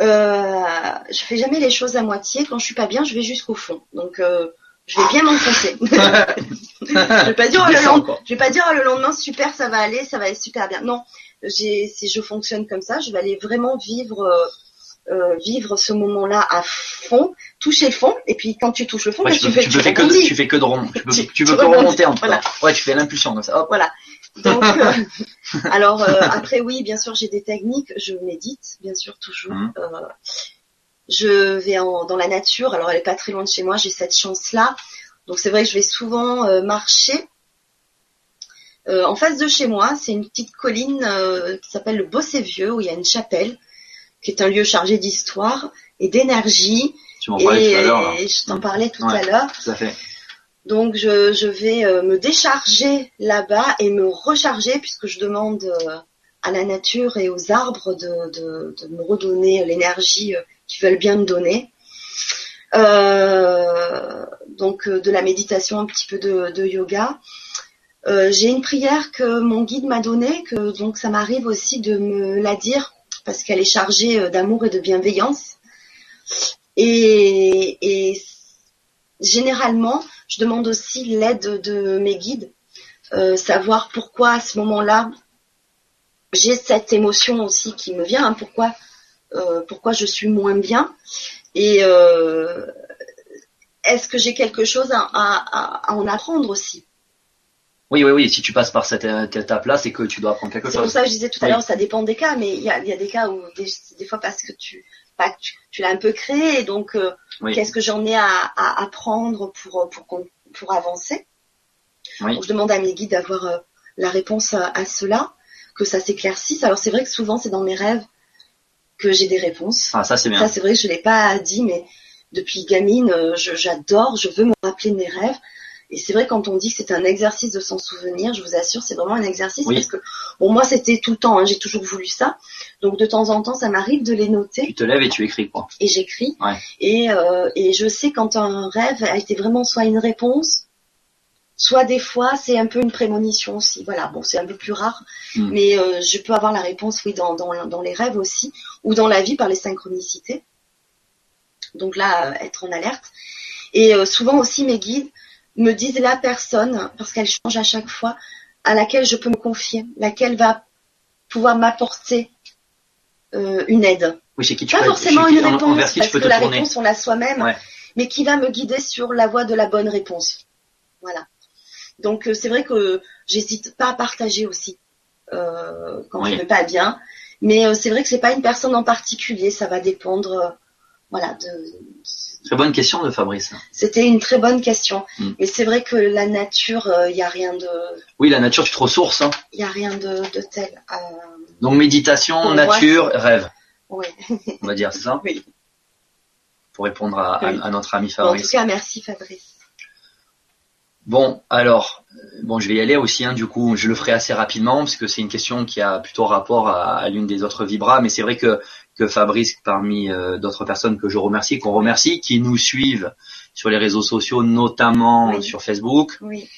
euh, je fais jamais les choses à moitié. Quand je suis pas bien, je vais jusqu'au fond. Donc, euh, je vais bien m'enfoncer. *laughs* je vais pas dire oh, le lendemain, je vais pas dire oh, le lendemain super, ça va aller, ça va aller super bien. Non, j'ai, si je fonctionne comme ça, je vais aller vraiment vivre, euh, euh, vivre ce moment-là à fond, toucher le fond. Et puis quand tu touches le fond,
Ouais,
bah,
tu, peux,
fais,
tu, faire que,
rebondis.
tu fais que de rond. Tu peux,
Tu-
tu
tu
peux *laughs* que remonter en
voilà.
Ouais, tu fais l'impulsion comme ça. Hop.
Voilà. Donc, euh, *laughs* alors euh, après oui, bien sûr, j'ai des techniques. Je médite, bien sûr, toujours. Euh, je vais en, dans la nature. Alors, elle est pas très loin de chez moi. J'ai cette chance-là. Donc, c'est vrai que je vais souvent euh, marcher. Euh, en face de chez moi, c'est une petite colline euh, qui s'appelle le Bossé-Vieux, où il y a une chapelle, qui est un lieu chargé d'histoire et d'énergie.
Tu m'en parlais
Et,
tout à l'heure.
je t'en parlais tout
Ouais.
à l'heure.
Tout à fait.
Donc je, je vais me décharger là-bas et me recharger puisque je demande à la nature et aux arbres de, de, de me redonner l'énergie qu'ils veulent bien me donner. Euh, donc euh, de la méditation, un petit peu de, yoga. Euh, J'ai une prière que mon guide m'a donnée, que donc ça m'arrive aussi de me la dire parce qu'elle est chargée d'amour et de bienveillance. Et, généralement, je demande aussi l'aide de mes guides, savoir pourquoi à ce moment-là j'ai cette émotion aussi qui me vient, hein, pourquoi pourquoi je suis moins bien et euh, est-ce que j'ai quelque chose à, à- à en apprendre aussi?
Oui, oui, oui. Si tu passes par cette euh, étape-là, c'est que tu dois apprendre quelque
C'est pour
chose.
ça que je disais tout à
Oui.
l'heure, ça dépend des cas, mais il y a, il y a des cas où des, des fois parce que tu tu, tu l'as un peu créé, et donc euh,
Oui.
qu'est-ce que j'en ai à, à apprendre pour pour pour avancer?
Oui.
Donc, je demande à mes guides d'avoir euh, la réponse à, à cela, que ça s'éclaircisse. Alors c'est vrai que souvent c'est dans mes rêves que j'ai des réponses.
Ah, ça c'est bien.
Ça, c'est vrai que je l'ai pas dit, mais depuis gamine, euh, je- j'adore, je veux me rappeler de mes rêves. Et c'est vrai quand on dit que c'est un exercice de s'en souvenir, je vous assure, c'est vraiment un exercice
Oui.
parce que bon moi c'était tout le temps, hein, j'ai toujours voulu ça. Donc de temps en temps, ça m'arrive de les noter
Tu te lèves et tu écris quoi.
et j'écris.
Ouais.
Et, euh, et je sais quand un rêve a été vraiment soit une réponse, soit des fois c'est un peu une prémonition aussi. Voilà, bon c'est un peu plus rare,
Mm.
mais euh, je peux avoir la réponse oui dans, dans, dans les rêves aussi, ou dans la vie par les synchronicités. Donc là, euh, être en alerte. Et euh, souvent aussi mes guides me disent la personne, parce qu'elle change à chaque fois, à laquelle je peux me confier, laquelle va pouvoir m'apporter euh, une aide.
Oui, chez qui tu
Pas
peux
forcément
qui-
une
en-
réponse, parce que la
tourner.
réponse on l'a soi-même,
Ouais.
mais qui va me guider sur la voie de la bonne réponse. Voilà. Donc euh, c'est vrai que j'hésite pas à partager aussi euh, quand
Oui.
je vais pas bien, mais euh, c'est vrai que c'est pas une personne en particulier, ça va dépendre. voilà, de...
Très bonne question de Fabrice.
c'était une très bonne question,
Mm.
mais c'est vrai que la nature, il y a rien de,
Oui, la nature, tu te ressources. Hein.
il y a rien de, de tel.
Donc méditation,
Pour moi,
nature, rêve,
ouais.
on va dire, c'est ça *laughs*
Oui.
Pour répondre à,
Oui.
notre ami
Bon, en
Fabrice.
tout cas, merci Fabrice.
Bon, alors, euh, bon, je vais y aller aussi, hein, du coup, je le ferai assez rapidement, parce que c'est une question qui a plutôt rapport à, à l'une des autres vibras, mais c'est vrai que, que Fabrice, parmi euh, d'autres personnes que je remercie, qu'on remercie, qui nous suivent sur les réseaux sociaux, notamment
Oui.
sur Facebook.
Oui.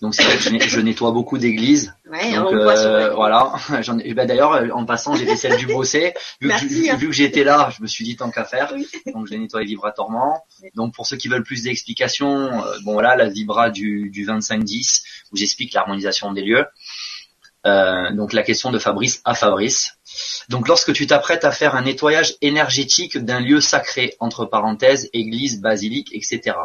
Donc je, net- je nettoie beaucoup d'églises.
Ouais,
Donc
on le voit sur
euh, voilà. *laughs* J'en ai- ben, D'ailleurs, euh, en passant, j'ai fait celle du Bossé. Vu,
Merci, hein.
vu que j'étais là, je me suis dit tant qu'à faire.
Oui.
Donc je l'ai nettoyé vibratoirement. Donc pour ceux qui veulent plus d'explications, euh, bon voilà, la vibra du, du 25-10 où j'explique l'harmonisation des lieux. Euh, donc la question de Fabrice à Fabrice. Donc lorsque tu t'apprêtes à faire un nettoyage énergétique d'un lieu sacré, entre parenthèses, église, basilique, etc.,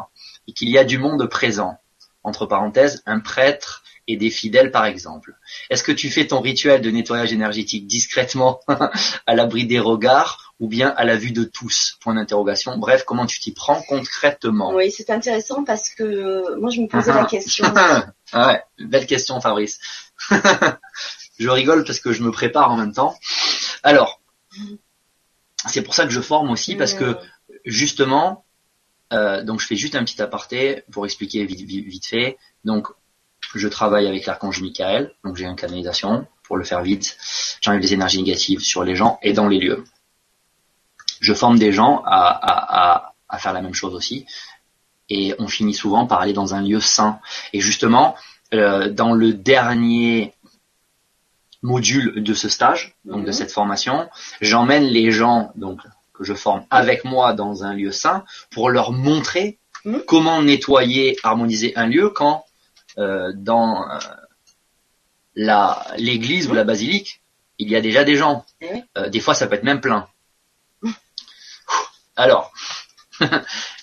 et qu'il y a du monde présent, entre parenthèses, un prêtre et des fidèles par exemple. Est-ce que tu fais ton rituel de nettoyage énergétique discrètement, *laughs* à l'abri des regards, ou bien à la vue de tous? Point d'interrogation. Bref, comment tu t'y prends concrètement?
Oui, c'est intéressant parce que euh, moi je me posais
Ah,
la question. *laughs*
Ah ouais, belle question Fabrice. *laughs* je rigole parce que je me prépare en même temps. Alors, c'est pour ça que je forme aussi parce que justement, euh, donc je fais juste un petit aparté pour expliquer vite, vite, vite fait. Donc, je travaille avec l'archange Michael, donc j'ai une canalisation pour le faire vite. J'enlève les énergies négatives sur les gens et dans les lieux. Je forme des gens à, à, à, à faire la même chose aussi. Et on finit souvent par aller dans un lieu sain. Et justement, euh, dans le dernier module de ce stage, donc de
Mhm.
cette formation, j'emmène les gens donc que je forme avec moi dans un lieu sain pour leur montrer
Mhm.
comment nettoyer, harmoniser un lieu quand euh, dans euh, la l'église ou la basilique il y a déjà des gens.
Eh.
Euh, des fois ça peut être même plein. Alors, *laughs*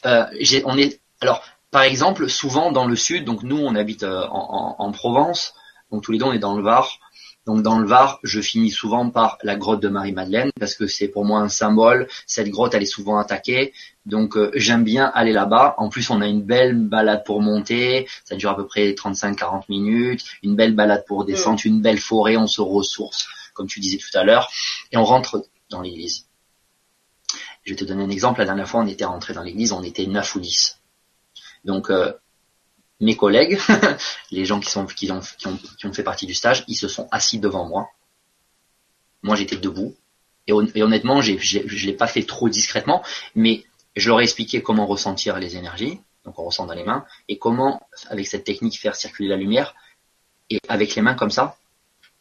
euh, j'ai- on est alors par exemple souvent dans le sud, donc nous on habite en, en- en Provence, donc tous les deux on est dans le Var. Donc dans le Var, je finis souvent par la grotte de Marie-Madeleine parce que c'est pour moi un symbole. Cette grotte, elle est souvent attaquée, donc euh, j'aime bien aller là-bas. En plus, on a une belle balade pour monter, ça dure à peu près 35-40 minutes. Une belle balade pour descendre, une belle forêt, on se ressource, comme tu disais tout à l'heure, et on rentre dans l'église. Je vais te donner un exemple. La dernière fois, on était rentré dans l'église, on était 9 ou 10. Donc euh, mes collègues, *laughs* les gens qui, ont, fait partie du stage, ils se sont assis devant moi. Moi, j'étais debout. Et, hon- et honnêtement, je l'ai pas fait trop discrètement, mais je leur ai expliqué comment ressentir les énergies, donc on ressent dans les mains, et comment, avec cette technique, faire circuler la lumière, et avec les mains comme ça,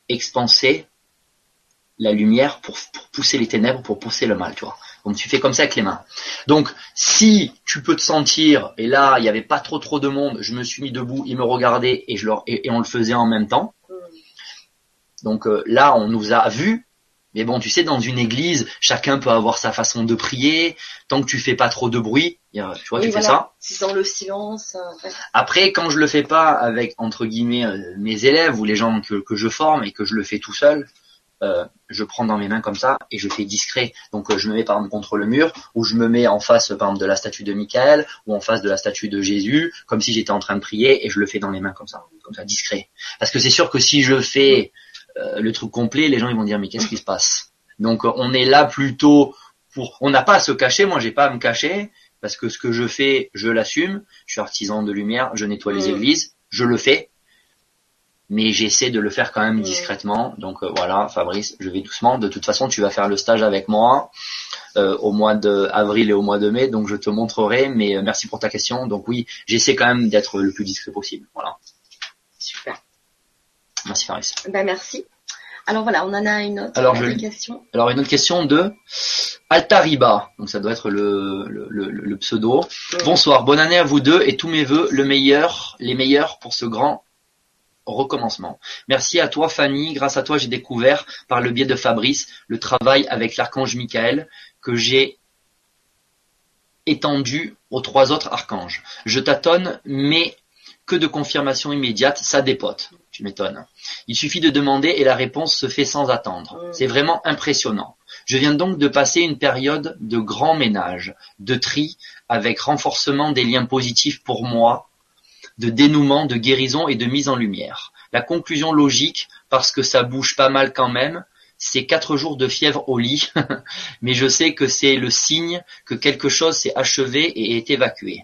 expanser la lumière pour, pour pousser les ténèbres, pour pousser le mal, tu vois. Donc tu fais comme ça avec les mains. Donc si tu peux te sentir, et là il n'y avait pas trop trop de monde, je me suis mis debout, ils me regardaient et je leur et, et on le faisait en même temps.
Mm.
Donc euh, là on nous a vus, mais bon tu sais dans une église chacun peut avoir sa façon de prier, tant que tu fais pas trop de bruit, tu vois
Oui,
tu fais ça.
C'est dans le silence. euh, ouais.
Après, quand je le fais pas avec entre guillemets euh, mes élèves ou les gens que, que je forme et que je le fais tout seul, euh, je prends dans mes mains comme ça et je fais discret. Donc euh, je me mets par exemple contre le mur ou je me mets en face par exemple de la statue de Michael ou en face de la statue de Jésus, comme si j'étais en train de prier et je le fais dans les mains comme ça, comme ça discret. Parce que c'est sûr que si je fais euh, le truc complet, les gens ils vont dire mais qu'est-ce qui se passe? Donc on est là plutôt pour, on n'a pas à se cacher. Moi, j'ai pas à me cacher parce que ce que je fais, je l'assume. Je suis artisan de lumière, je nettoie les églises, je le fais, mais j'essaie de le faire quand même discrètement. Donc euh, voilà, Fabrice, je vais doucement. De toute façon, tu vas faire le stage avec moi euh, au mois de avril et au mois de mai, donc je te montrerai. Mais euh, merci pour ta question. Donc oui, j'essaie quand même d'être le plus discret possible. Voilà.
Super.
Merci Fabrice.
Ben merci. Alors voilà, on en a une autre
Alors, je-
questions.
Alors une autre question de Altariba, donc ça doit être le, le, le- le pseudo. Bonsoir, bonne année à vous deux et tous mes vœux, le meilleur, les meilleurs pour ce grand recommencement. Merci à toi Fanny, grâce à toi j'ai découvert par le biais de Fabrice le travail avec l'archange Michael que j'ai étendu aux trois autres archanges. Je tâtonne, mais que de confirmation immédiate, ça dépote. Tu m'étonnes. Il suffit de demander et la réponse se fait sans attendre.
Mm.
C'est vraiment impressionnant. Je viens donc de passer une période de grand ménage, de tri, avec renforcement des liens positifs pour moi, de dénouement, de guérison et de mise en lumière. La conclusion logique, parce que ça bouge pas mal quand même, c'est quatre jours de fièvre au lit, *laughs* mais je sais que c'est le signe que quelque chose s'est achevé et est évacué.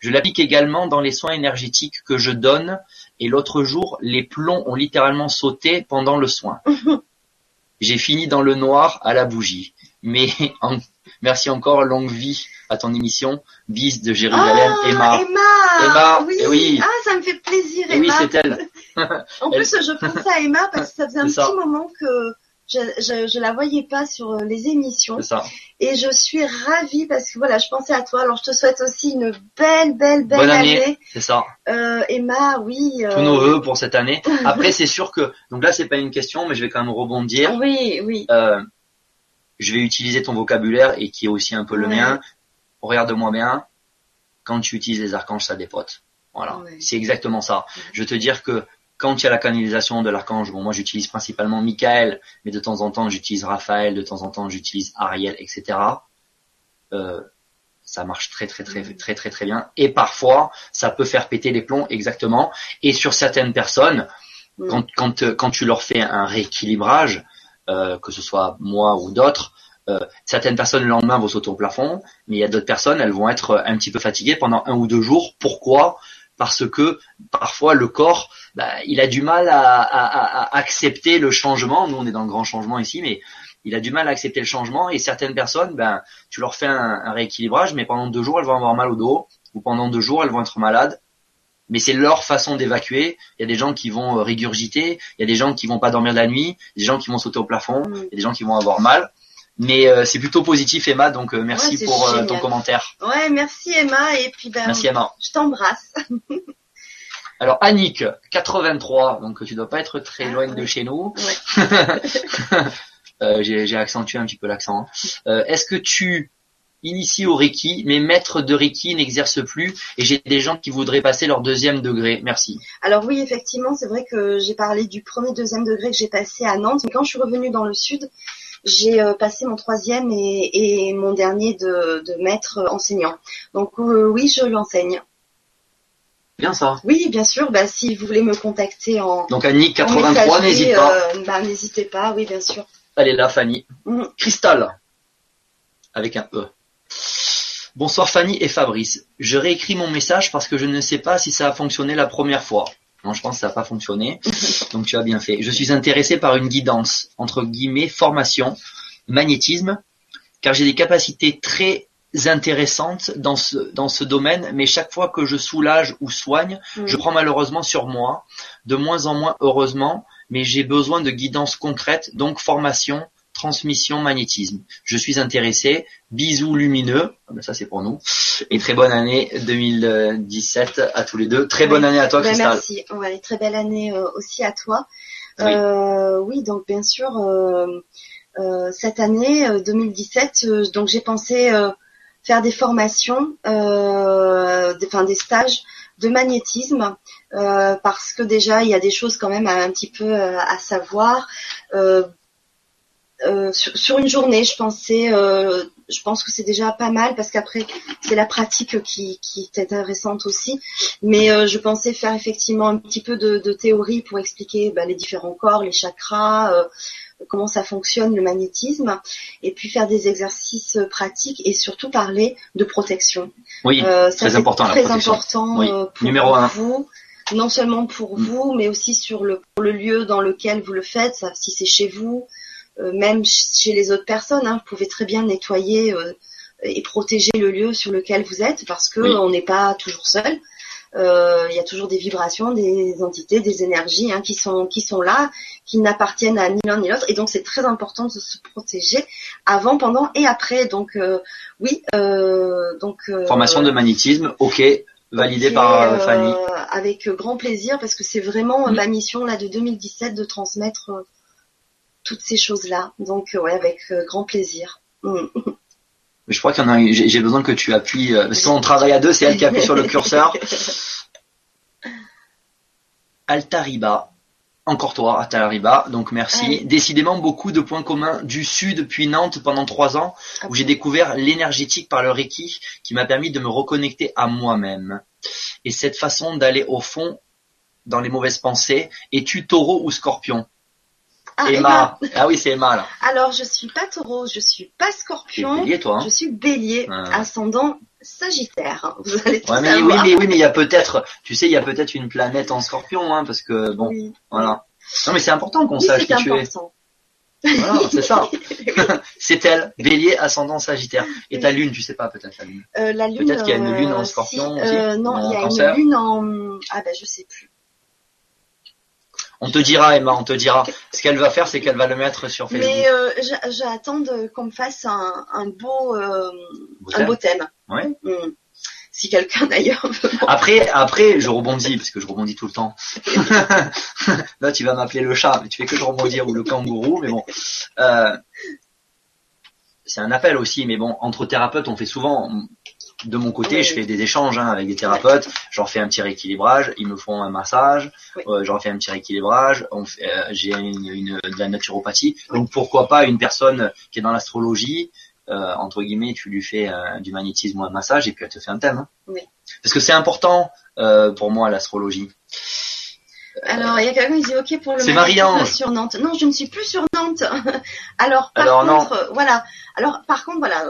Je l'applique également dans les soins énergétiques que je donne, et l'autre jour, les plombs ont littéralement sauté pendant le soin. *laughs* J'ai fini dans le noir à la bougie. Mais en- merci encore, longue vie à ton émission. Bis de Jérusalem,
Ah,
Emma.
Emma,
Emma,
oui.
eh oui.
Ah, ça me fait plaisir,
Et oui,
Emma.
c'est elle. *laughs*
En plus, je pensais à Emma parce que ça faisait un petit moment que je, je, je la voyais pas sur euh, les émissions.
C'est ça.
Et je suis ravie parce que voilà, je pensais à toi. Alors, je te souhaite aussi une belle, belle, belle
Bonne année. C'est ça.
Euh, Emma, oui. euh,
Tous nos voeux pour cette année. *laughs* Après, c'est sûr que, donc là, c'est pas une question, mais je vais quand même rebondir.
Oui, oui.
Euh, je vais utiliser ton vocabulaire et qui est aussi un peu le
Ouais.
mien. Regarde-moi bien. Quand tu utilises les archanges, ça dépote. Voilà. C'est exactement ça. Je veux te dire que quand il y a la canalisation de l'archange, bon, moi j'utilise principalement Michael, mais de temps en temps j'utilise Raphaël, de temps en temps j'utilise Ariel, etc. Euh, ça marche très très très très très très bien. Et parfois, ça peut faire péter les plombs, exactement. Et sur certaines personnes, quand, quand, euh, quand tu leur fais un rééquilibrage, euh, que ce soit moi ou d'autres, euh, certaines personnes le lendemain vont sauter au plafond, mais il y a d'autres personnes, elles vont être un petit peu fatiguées pendant un ou deux jours. Pourquoi? Parce que parfois le corps, bah, il a du mal à, à- à- à accepter le changement. Nous, on est dans le grand changement ici, mais il a du mal à accepter le changement. Et certaines personnes, ben, tu leur fais un, un rééquilibrage, mais pendant deux jours, elles vont avoir mal au dos, ou pendant deux jours, elles vont être malades. Mais c'est leur façon d'évacuer. Il y a des gens qui vont euh, régurgiter, il y a des gens qui vont pas dormir la nuit, des gens qui vont sauter au plafond,
Mm.
il y a des gens qui vont avoir mal. Mais euh, c'est plutôt positif, Emma. Donc euh, merci
Ouais,
pour euh, ton commentaire.
Ouais, merci Emma. Et puis, ben,
Merci Emma.
je t'embrasse. *laughs*
Alors Annick, 83, donc tu dois pas être très
Ah,
loin
ouais.
de chez nous.
Ouais. *laughs*
J'ai accentué un petit peu l'accent. hein. Est-ce que tu inities au Reiki, mais maître de Reiki n'exerce plus et j'ai des gens qui voudraient passer leur deuxième degré. Merci.
Alors oui, effectivement, c'est vrai que j'ai parlé du premier, deuxième degré que j'ai passé à Nantes, mais quand je suis revenue dans le sud, j'ai euh, passé mon troisième et, et mon dernier de, de maître enseignant. Donc euh, oui, je l'enseigne.
Bien ça.
Oui, bien sûr. Bah, si vous voulez me contacter en,
Donc Annick,
en
83,
messagerie,
n'hésite pas.
euh, bah, n'hésitez pas. Oui, bien sûr.
Elle est là, Fanny.
Mhm.
Cristal, avec un E. Bonsoir Fanny et Fabrice. Je réécris mon message parce que je ne sais pas si ça a fonctionné la première fois. Non, je pense que ça n'a pas fonctionné. *laughs* Donc tu as bien fait. Je suis intéressé par une guidance, entre guillemets, formation, magnétisme, car j'ai des capacités très intéressantes dans ce, dans ce domaine, mais chaque fois que je soulage ou soigne, je
Mhm.
prends malheureusement sur moi, de moins en moins heureusement, mais j'ai besoin de guidance concrète, donc formation, transmission, magnétisme. Je suis intéressé. Bisous lumineux. Ah ben ça c'est pour nous. Et très bonne année 2017 à tous les deux. Très bonne année à toi, Cristal.
merci. Ouais, très belle année euh, aussi à toi.
Oui.
Euh, oui, donc bien sûr, euh, euh, cette année euh, 2017, euh, donc j'ai pensé euh, faire des formations, euh, des, enfin des stages de magnétisme, euh, parce que déjà il y a des choses quand même un petit peu euh, à savoir. Euh, euh, sur, sur une journée, je pensais, euh, je pense que c'est déjà pas mal parce qu'après c'est la pratique qui, qui est intéressante aussi. Mais euh, je pensais faire effectivement un petit peu de, de théorie pour expliquer bah, les différents corps, les chakras, euh, comment ça fonctionne le magnétisme, et puis faire des exercices pratiques et surtout parler de protection.
Oui,
Euh, ça,
très important
très important
Oui.
pour
Numéro un.
vous, non seulement pour
Mm.
vous, mais aussi sur le, pour le lieu dans lequel vous le faites, ça, si c'est chez vous, même ch- chez les autres personnes, hein, vous pouvez très bien nettoyer euh, et protéger le lieu sur lequel vous êtes, parce que
Oui.
on n'est pas toujours seul. Euh, Il y a toujours des vibrations, des entités, des énergies hein, qui sont qui sont là, qui n'appartiennent à ni l'un ni l'autre, et donc c'est très important de se protéger avant, pendant et après. Donc euh, oui, euh, donc euh,
Formation de magnétisme, ok, validé
Ok,
par euh,
euh,
Fanny.
Avec euh, grand plaisir parce que c'est vraiment euh, ma mission là de 2017 de transmettre euh, toutes ces choses-là. Donc euh, ouais, avec euh, grand plaisir. Mm.
Je crois qu'il y en a. J'ai besoin que tu appuies. euh, parce qu'on travaille à deux, c'est elle qui appuie sur le curseur. *laughs* Altariba. Encore toi, Altariba. Donc merci.
Allez.
Décidément beaucoup de points communs du sud puis Nantes pendant trois ans où j'ai découvert l'énergétique par le Reiki qui m'a permis de me reconnecter à moi-même. Et cette façon d'aller au fond dans les mauvaises pensées. Es-tu taureau ou scorpion?
Ah,
Emma.
Emma.
Ah oui, c'est Emma là.
Alors je suis pas taureau, je suis pas scorpion,
bélier toi. hein
je suis bélier,
Ah.
ascendant sagittaire. Vous allez tout
Ouais, mais oui, mais oui, mais il y a peut-être, tu sais, il y a peut-être une planète en scorpion, hein, parce que bon,
Oui.
voilà. Non, mais c'est important qu'on
Oui,
sache qui tu es.
important.
Voilà, c'est ça. *laughs* c'est elle, Bélier, ascendant Sagittaire. Et ta lune, tu sais pas peut-être la lune.
Euh, la lune.
Peut-être qu'il y a une lune en
euh,
scorpion
si,
aussi,
euh, non, il y a
cancer.
une lune en. Ah ben je sais plus.
On te dira, Emma, on te dira. Ce qu'elle va faire, c'est qu'elle va le mettre sur Facebook.
Mais euh, j'a- j'attends qu'on me fasse un, un beau, euh,
Vous
un
savez
beau thème.
Ouais.
Mm. Si quelqu'un d'ailleurs veut
Après, après, je rebondis, parce que je rebondis tout le temps. *laughs* Là, tu vas m'appeler le chat, mais tu fais que rebondir, ou le kangourou, mais bon. Euh, c'est un appel aussi, mais bon, entre thérapeutes, on fait souvent, de mon côté, je fais des échanges hein, avec des thérapeutes, je leur fais un petit rééquilibrage, ils me font un massage,
Oui.
euh, je leur fais un petit rééquilibrage, on fait, euh, j'ai une, une- de la naturopathie, donc pourquoi pas une personne qui est dans l'astrologie, euh, entre guillemets, tu lui fais euh, du magnétisme ou un massage, et puis elle te fait un thème. hein.
Oui.
Parce que c'est important euh, pour moi l'astrologie.
Alors il y a quelqu'un qui dit ok pour le
C'est Marie-Ange.
sur Nantes. Non, je ne suis plus sur Nantes. *laughs* alors par
Alors, non.
contre, euh, voilà. Alors par contre voilà,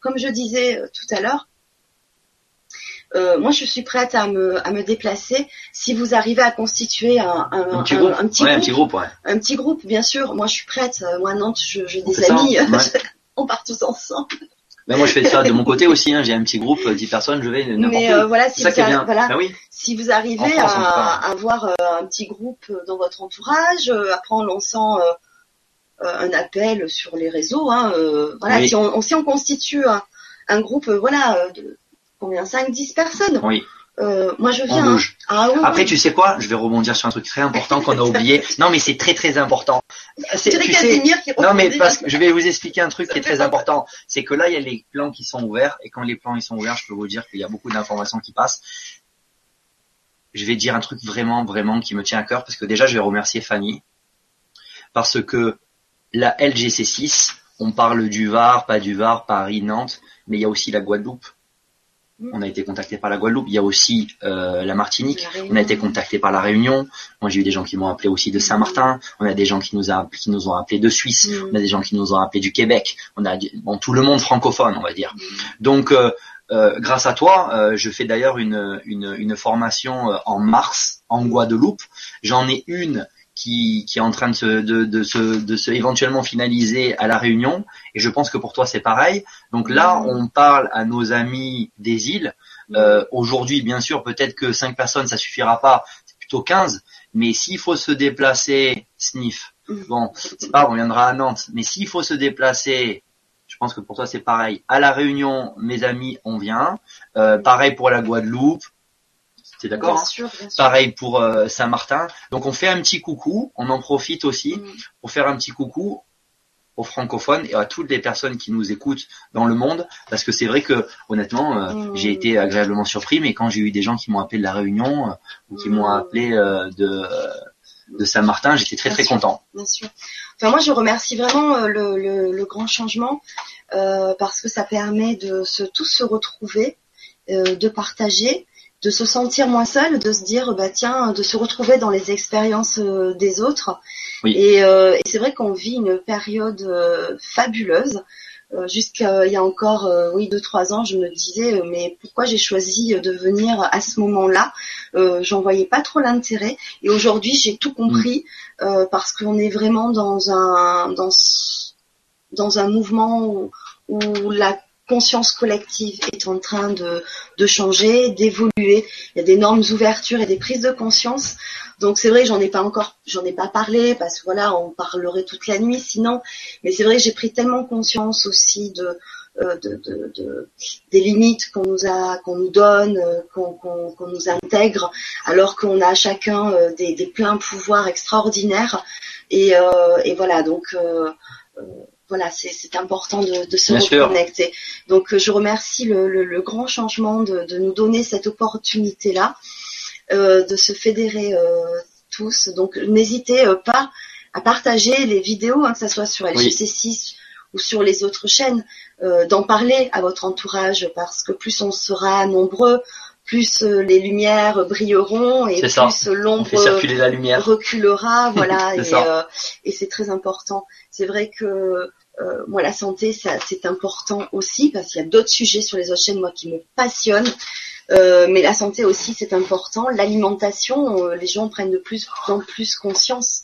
comme je disais euh, tout à l'heure. euh, moi, je suis prête à me, à me déplacer si vous arrivez à constituer un, un,
Un petit
un-
groupe.
un petit
ouais,
groupe.
petit groupe, ouais.
Un petit groupe, bien sûr. Moi, je suis prête. Euh, Moi, Nantes, je- j'ai des amis.
ouais. *laughs*
On part tous ensemble.
Mais moi, je fais ça de mon côté aussi. Hein. J'ai un petit groupe, euh, 10 personnes, je vais n'importe où.
euh, voilà, si
ça
vous, a- voilà,
Ah oui.
si vous arrivez
France,
à, avoir euh, un petit groupe dans votre entourage, euh, après en lançant euh, euh, un appel sur les réseaux, hein, euh, voilà,
Oui.
si, on, si on constitue un, un groupe, voilà, de combien 5-10 personnes,
Oui.
Euh, moi je viens. hein. Ah, oui,
Après,
oui.
tu sais quoi? Je vais rebondir sur un truc très important qu'on a oublié. *laughs* Non, mais c'est très très important. C'est- Tu sais,
qui
non, mais parce que je vais vous expliquer un truc qui est très important. C'est que là, il y a les plans qui sont ouverts, et quand les plans ils sont ouverts, je peux vous dire qu'il y a beaucoup d'informations qui passent. Je vais dire un truc vraiment, vraiment qui me tient à cœur, parce que déjà, je vais remercier Fanny, parce que la LGC6, on parle du Var, pas du Var, Paris, Nantes, mais il y a aussi la Guadeloupe. On a été contacté par la Guadeloupe. Il y a aussi euh, la Martinique. On a été contacté par la Réunion. Moi, j'ai eu des gens qui m'ont appelé aussi de Saint-Martin. On a des gens qui nous, a, qui nous ont appelé de Suisse.
Mm.
On a des gens qui nous ont appelé du Québec. On a bon, tout le monde francophone, on va dire.
Mm.
Donc, euh, euh, grâce à toi, euh, je fais d'ailleurs une, une, une formation euh, en mars en Guadeloupe. J'en ai une qui, qui est en train de se, de, de, se, de se éventuellement finaliser à la Réunion. Et je pense que pour toi, c'est pareil. Donc là,
Mm.
on parle à nos amis des îles. Euh, Aujourd'hui, bien sûr, peut-être que cinq personnes, ça suffira pas. C'est plutôt 15. Mais s'il faut se déplacer, sniff.
Mm.
Bon, c'est pas, on viendra à Nantes. Mais s'il faut se déplacer, je pense que pour toi c'est pareil. À la Réunion, mes amis, on vient. Euh, pareil pour la Guadeloupe. C'est d'accord
Bien
hein
sûr, bien sûr.
Pareil pour euh, Saint-Martin. Donc on fait un petit coucou. On en profite aussi
Mm.
pour faire un petit coucou aux francophones et à toutes les personnes qui nous écoutent dans le monde parce que c'est vrai que honnêtement euh,
Mm.
j'ai été agréablement surpris mais quand j'ai eu des gens qui m'ont appelé de la Réunion euh, ou qui
Mm.
m'ont appelé euh, de de Saint-Martin j'étais très
Bien
très
sûr.
content
Bien sûr. Enfin, moi, je remercie vraiment euh, le, le, le grand changement euh, parce que ça permet de se, tous se retrouver, euh, de partager de se sentir moins seul, de se dire bah tiens, de se retrouver dans les expériences des autres. Et, et c'est vrai qu'on vit une période fabuleuse. Euh, jusqu'à il y a encore euh, oui deux trois ans, je me disais euh, mais pourquoi j'ai choisi de venir à ce moment-là? J'en voyais pas trop l'intérêt. Et aujourd'hui, j'ai tout compris mm. parce qu'on est vraiment dans un dans dans un mouvement où, où la conscience collective est en train de, changer, d'évoluer. Il y a d'énormes ouvertures et des prises de conscience. Donc c'est vrai, j'en ai pas encore, j'en ai pas parlé parce que voilà, on parlerait toute la nuit sinon. Mais c'est vrai, j'ai pris tellement conscience aussi de, euh, de, de, de, des limites qu'on nous a, qu'on nous donne, euh, qu'on qu'on nous intègre, alors qu'on a chacun euh, des, des pleins pouvoirs extraordinaires. Et, et voilà, donc voilà, c'est important de, de se reconnecter. Donc je remercie le, le, le grand changement de, de, nous donner cette opportunité-là. Euh, de se fédérer euh, tous. Donc n'hésitez euh, pas à partager les vidéos, hein, que ce soit sur LGC6 ou sur les autres chaînes, d'en parler à votre entourage parce que plus on sera nombreux, plus les lumières brilleront et plus l'ombre reculera. Voilà, *laughs* et, et c'est très important. C'est vrai que moi la santé, c'est important aussi parce qu'il y a d'autres sujets sur les autres chaînes moi qui me passionnent. Euh, mais la santé aussi, c'est important. L'alimentation, euh, les gens prennent de plus en plus conscience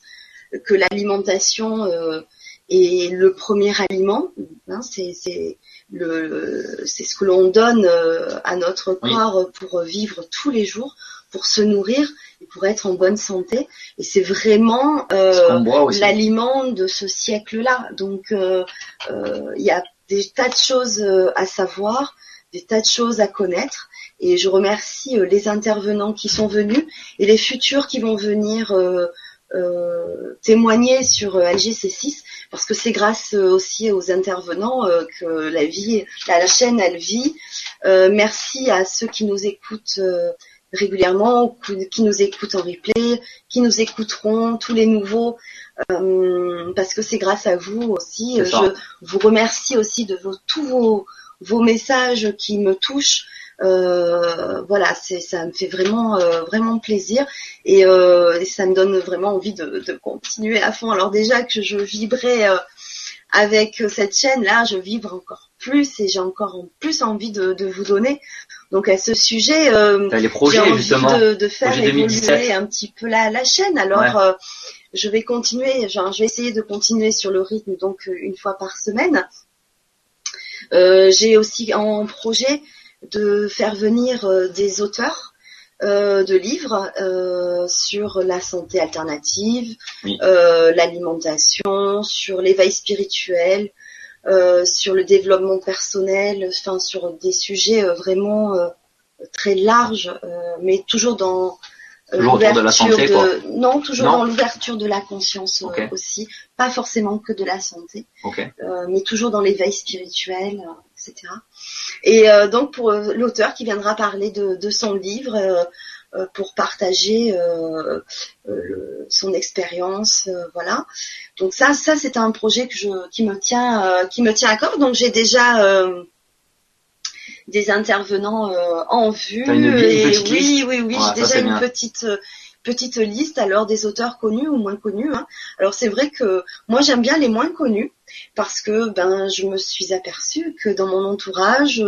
que l'alimentation euh, est le premier aliment. Hein, c'est le, c'est ce que l'on donne à notre corps pour vivre tous les jours, pour se nourrir et pour être en bonne santé. Et c'est vraiment l'aliment de ce siècle-là. Donc, il y a des tas de choses à savoir, des tas de choses à connaître. Et je remercie euh, les intervenants qui sont venus et les futurs qui vont venir euh, euh, témoigner sur LGC6 parce que c'est grâce aussi aux intervenants que la vie, la, chaîne elle vit. merci à ceux qui nous écoutent régulièrement, qui nous écoutent en replay, qui nous écouteront, tous les nouveaux, parce que c'est grâce à vous aussi. Je vous remercie aussi de vos, tous vos, vos messages qui me touchent. Euh, voilà, c'est ça me fait vraiment euh, vraiment plaisir euh, et, ça me donne vraiment envie de, continuer à fond. Alors déjà que je vibrais avec cette chaîne là, je vibre encore plus et j'ai encore plus envie de, vous donner. Donc à ce sujet,
j'ai envie
de, de, faire évoluer un petit peu la, la chaîne. Alors je vais continuer, genre, je vais essayer de continuer sur le rythme donc une fois par semaine. j'ai aussi en projet de faire venir euh, des auteurs euh, de livres euh, sur la santé alternative, l'alimentation, sur l'éveil spirituel, sur le développement personnel, enfin sur des sujets vraiment très larges, mais toujours dans
l'ouverture de la santé,
Non, toujours dans l'ouverture de la conscience aussi, pas forcément que de la santé, mais toujours dans l'éveil spirituel, etc. Et euh, donc pour euh, l'auteur qui viendra parler de, son livre euh, pour partager son expérience, voilà. Donc ça, ça c'est un projet que je, qui me tient, qui me tient à cœur. Donc j'ai déjà des intervenants en vue. oui, oui, oui, j'ai déjà une petite petite liste alors des auteurs connus ou moins connus. Hein. Alors c'est vrai que moi j'aime bien les moins connus parce que ben je me suis aperçue que dans mon entourage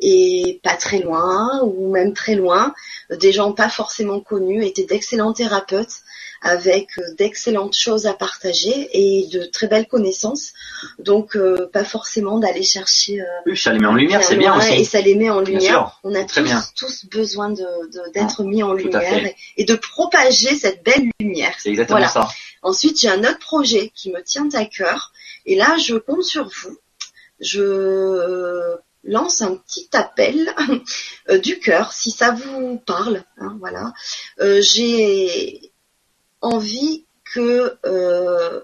et pas très loin ou même très loin, des gens pas forcément connus étaient d'excellents thérapeutes avec euh, d'excellentes choses à partager et de très belles connaissances. Donc euh, pas forcément d'aller chercher. Euh,
oui, ça les met en lumière, c'est bien aussi.
Et ça les met en lumière. On a tous, besoin d'être mis en lumière et, de propager cette belle lumière.
C'est exactement ça.
Ensuite, j'ai un autre projet qui me tient à cœur et là, je compte sur vous. Je lance un petit appel *laughs* du cœur si ça vous parle. Hein, voilà. j'ai envie que euh,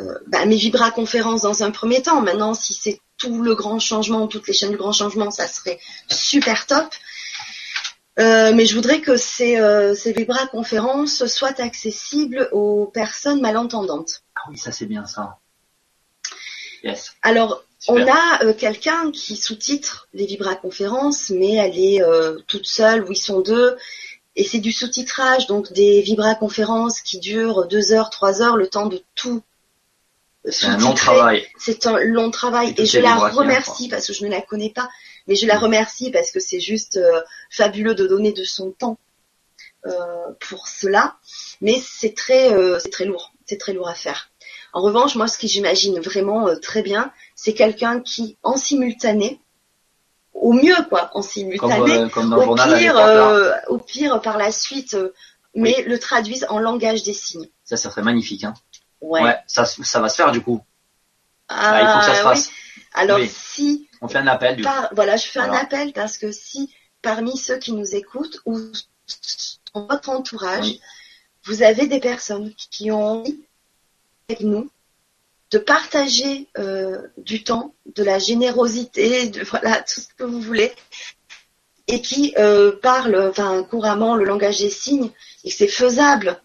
euh, bah, mes Vibra conférences dans un premier temps. Maintenant, si c'est tout le grand changement, toutes les chaînes du grand changement, ça serait super top. Euh, mais je voudrais que ces, ces Vibra conférences soient accessibles aux personnes malentendantes.
Ah oui, ça c'est bien ça. Yes.
Alors, On a euh, quelqu'un qui sous-titre les vibraconférences, mais elle est euh, toute seule ou ils sont deux. Et c'est du sous-titrage, donc des vibraconférences qui durent deux heures, trois heures, le temps de tout
C'est un long travail.
C'est un long travail
Et
je la remercie parce que je ne la connais pas, mais je la remercie parce que c'est juste euh, fabuleux de donner de son temps euh, pour cela. Mais c'est très, euh, c'est très lourd, c'est très lourd à faire. En revanche, moi, ce que j'imagine vraiment euh, très bien, c'est quelqu'un qui, en simultané, au mieux quoi, en
Comme,
simultané,
euh, comme
au
journal
pire, euh, au pire par la suite, mais le traduisent en langage des signes.
Ça, ça serait magnifique. Hein.
Ouais.
Ouais, ça, ça va se faire du coup.
Ah,
Ah, il faut que ça se
oui.
fasse.
Alors si
On fait un appel du coup.
par, voilà, je fais un appel parce que si parmi ceux qui nous écoutent ou dans votre entourage,
Oui.
vous avez des personnes qui ont envie avec nous de partager euh, du temps, de la générosité, de voilà tout ce que vous voulez, et qui euh, enfin couramment le langage des signes et que c'est faisable,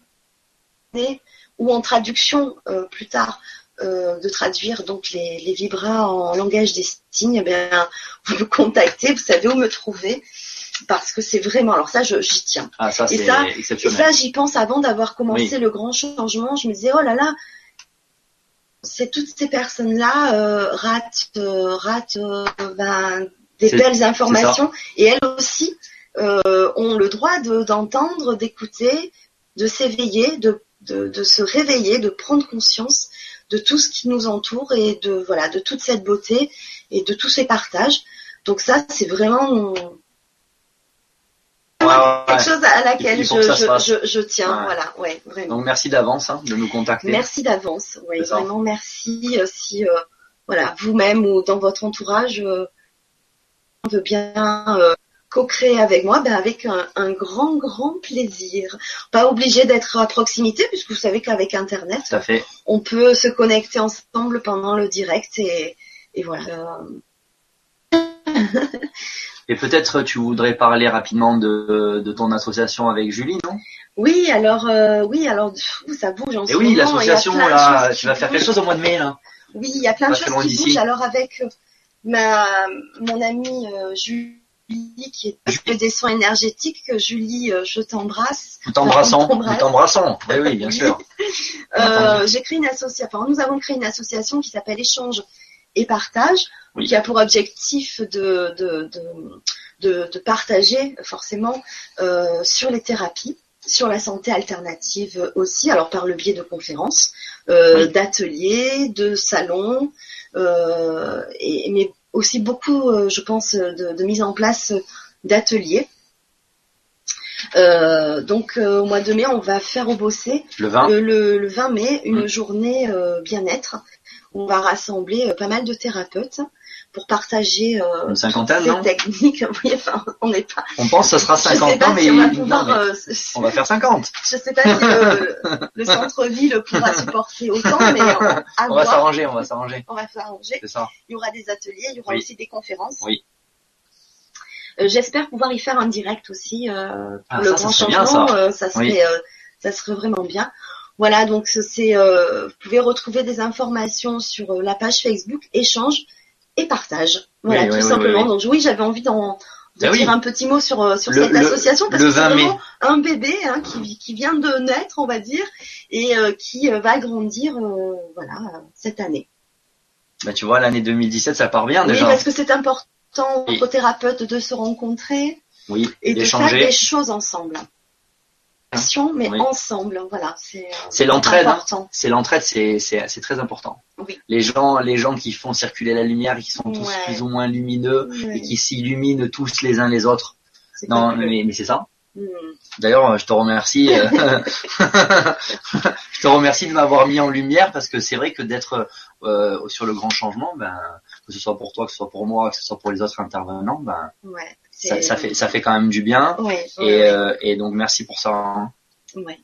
ou en traduction euh, plus tard de traduire donc les, les vibras en langage des signes, eh bien, vous me contactez, vous savez où me trouver, parce que c'est vraiment, alors ça, je- j'y tiens.
Ah, ça,
Et
c'est
ça- Et ça, j'y pense avant d'avoir commencé
Oui.
le grand changement. Je me disais, oh là là, c'est toutes ces personnes-là euh, ratent, euh, ratent euh, ben, des belles informations, et elles aussi euh, ont le droit de- d'entendre, d'écouter, de s'éveiller, de, de, de se réveiller, de prendre conscience de tout ce qui nous entoure et de voilà de toute cette beauté et de tous ces partages. Donc ça, c'est vraiment
ouais, ouais.
quelque chose à laquelle je, tiens.
Ouais.
Voilà, ouais, vraiment.
Donc merci d'avance hein, de nous contacter.
Merci d'avance.
Ça.
vraiment merci. euh, Si euh, voilà, vous-même ou dans votre entourage euh, veut bien euh, co-créer avec moi, ben avec un, un grand grand plaisir. Pas obligé d'être à proximité, puisque vous savez qu'avec Internet,
Tout à fait.
on peut se connecter ensemble pendant le direct et, et voilà. *laughs* Euh,
Et peut-être tu voudrais parler rapidement de, de ton association avec Julie, non?
Oui, alors euh, oui, alors pff, ça bouge en
Et
ce
oui, l'association là, tu vas faire quelque chose au mois de mai là.
Oui, il y a plein de choses qui bougent. Alors avec euh, ma mon amie euh, Julie qui est des soins énergétiques, Julie, euh, je t'embrasse.
Nous t'embrassons, nous t'embrassons. Eh oui, bien sûr.
Euh, j'ai créé une association. Enfin, nous avons créé une association qui s'appelle Échange et Partage,
Oui.
qui a pour objectif de de, de, de, de partager forcément euh, sur les thérapies, sur la santé alternative aussi, alors par le biais de conférences, euh,
Oui.
d'ateliers, de salons, euh, et, mais aussi beaucoup, je pense, de, mise en place d'ateliers. Euh, donc euh, au mois de mai, on va faire au Bossé
Le 20.
le, le- le 20 mai, une
Mm.
journée bien-être. On va rassembler euh, pas mal de thérapeutes pour partager euh,
Une cinquantaine,
ces
non?
techniques. *laughs* Oui, enfin, on n'est pas.
On pense que ça sera
je sais
50
pas
ans, mais,
si on va
non,
pouvoir.
mais
euh, *laughs*
on va faire 50.
je sais pas si le, *laughs* le centre-ville pourra supporter autant, mais on, à
On va s'arranger, on va s'arranger.
On va s'arranger.
Ça.
Il y aura des ateliers, il y aura
Oui.
aussi des conférences.
Oui.
Euh, J'espère pouvoir y faire un direct aussi euh, pour
Ah,
le
ça, ça
grand
serait bien, ça.
euh, ça serait,
Oui.
euh, ça serait vraiment bien. Voilà, donc ce- c'est, euh, vous pouvez retrouver des informations sur euh, la page Facebook échange et partage. Voilà,
Oui,
tout
oui, oui,
simplement.
oui, oui.
Donc oui, j'avais envie d'en de
Ben oui.
dire un petit mot sur euh, sur
Le-
cette
le-
association parce que c'est
20 mai.
vraiment un bébé hein, qui, qui vient de naître, on va dire, et euh, qui va grandir, euh, voilà, cette année.
Bah, tu vois, l'année 2017, ça part bien
Oui,
déjà.
parce que c'est important
Oui.
entre thérapeutes de se rencontrer
Oui,
et de faire des choses ensemble. Action, mais
Oui.
ensemble, voilà. C'est euh,
l'entraide, hein.
important.
C'est l'entraide, c'est très important.
Oui.
Les gens, les gens qui font circuler la lumière, et qui sont tous
Ouais.
plus ou moins lumineux et qui s'illuminent tous les uns les autres. Non, mais, mais c'est ça.
Hmm.
D'ailleurs, je te remercie. euh, *laughs* je te remercie de m'avoir mis en lumière parce que c'est vrai que d'être euh, sur le grand changement, ben, que ce soit pour toi, que ce soit pour moi, que ce soit pour les autres intervenants, ben,
Ouais,
ça, ça fait ça fait quand même du bien.
Ouais,
Et,
ouais,
euh, et donc merci pour ça. hein.
ouais.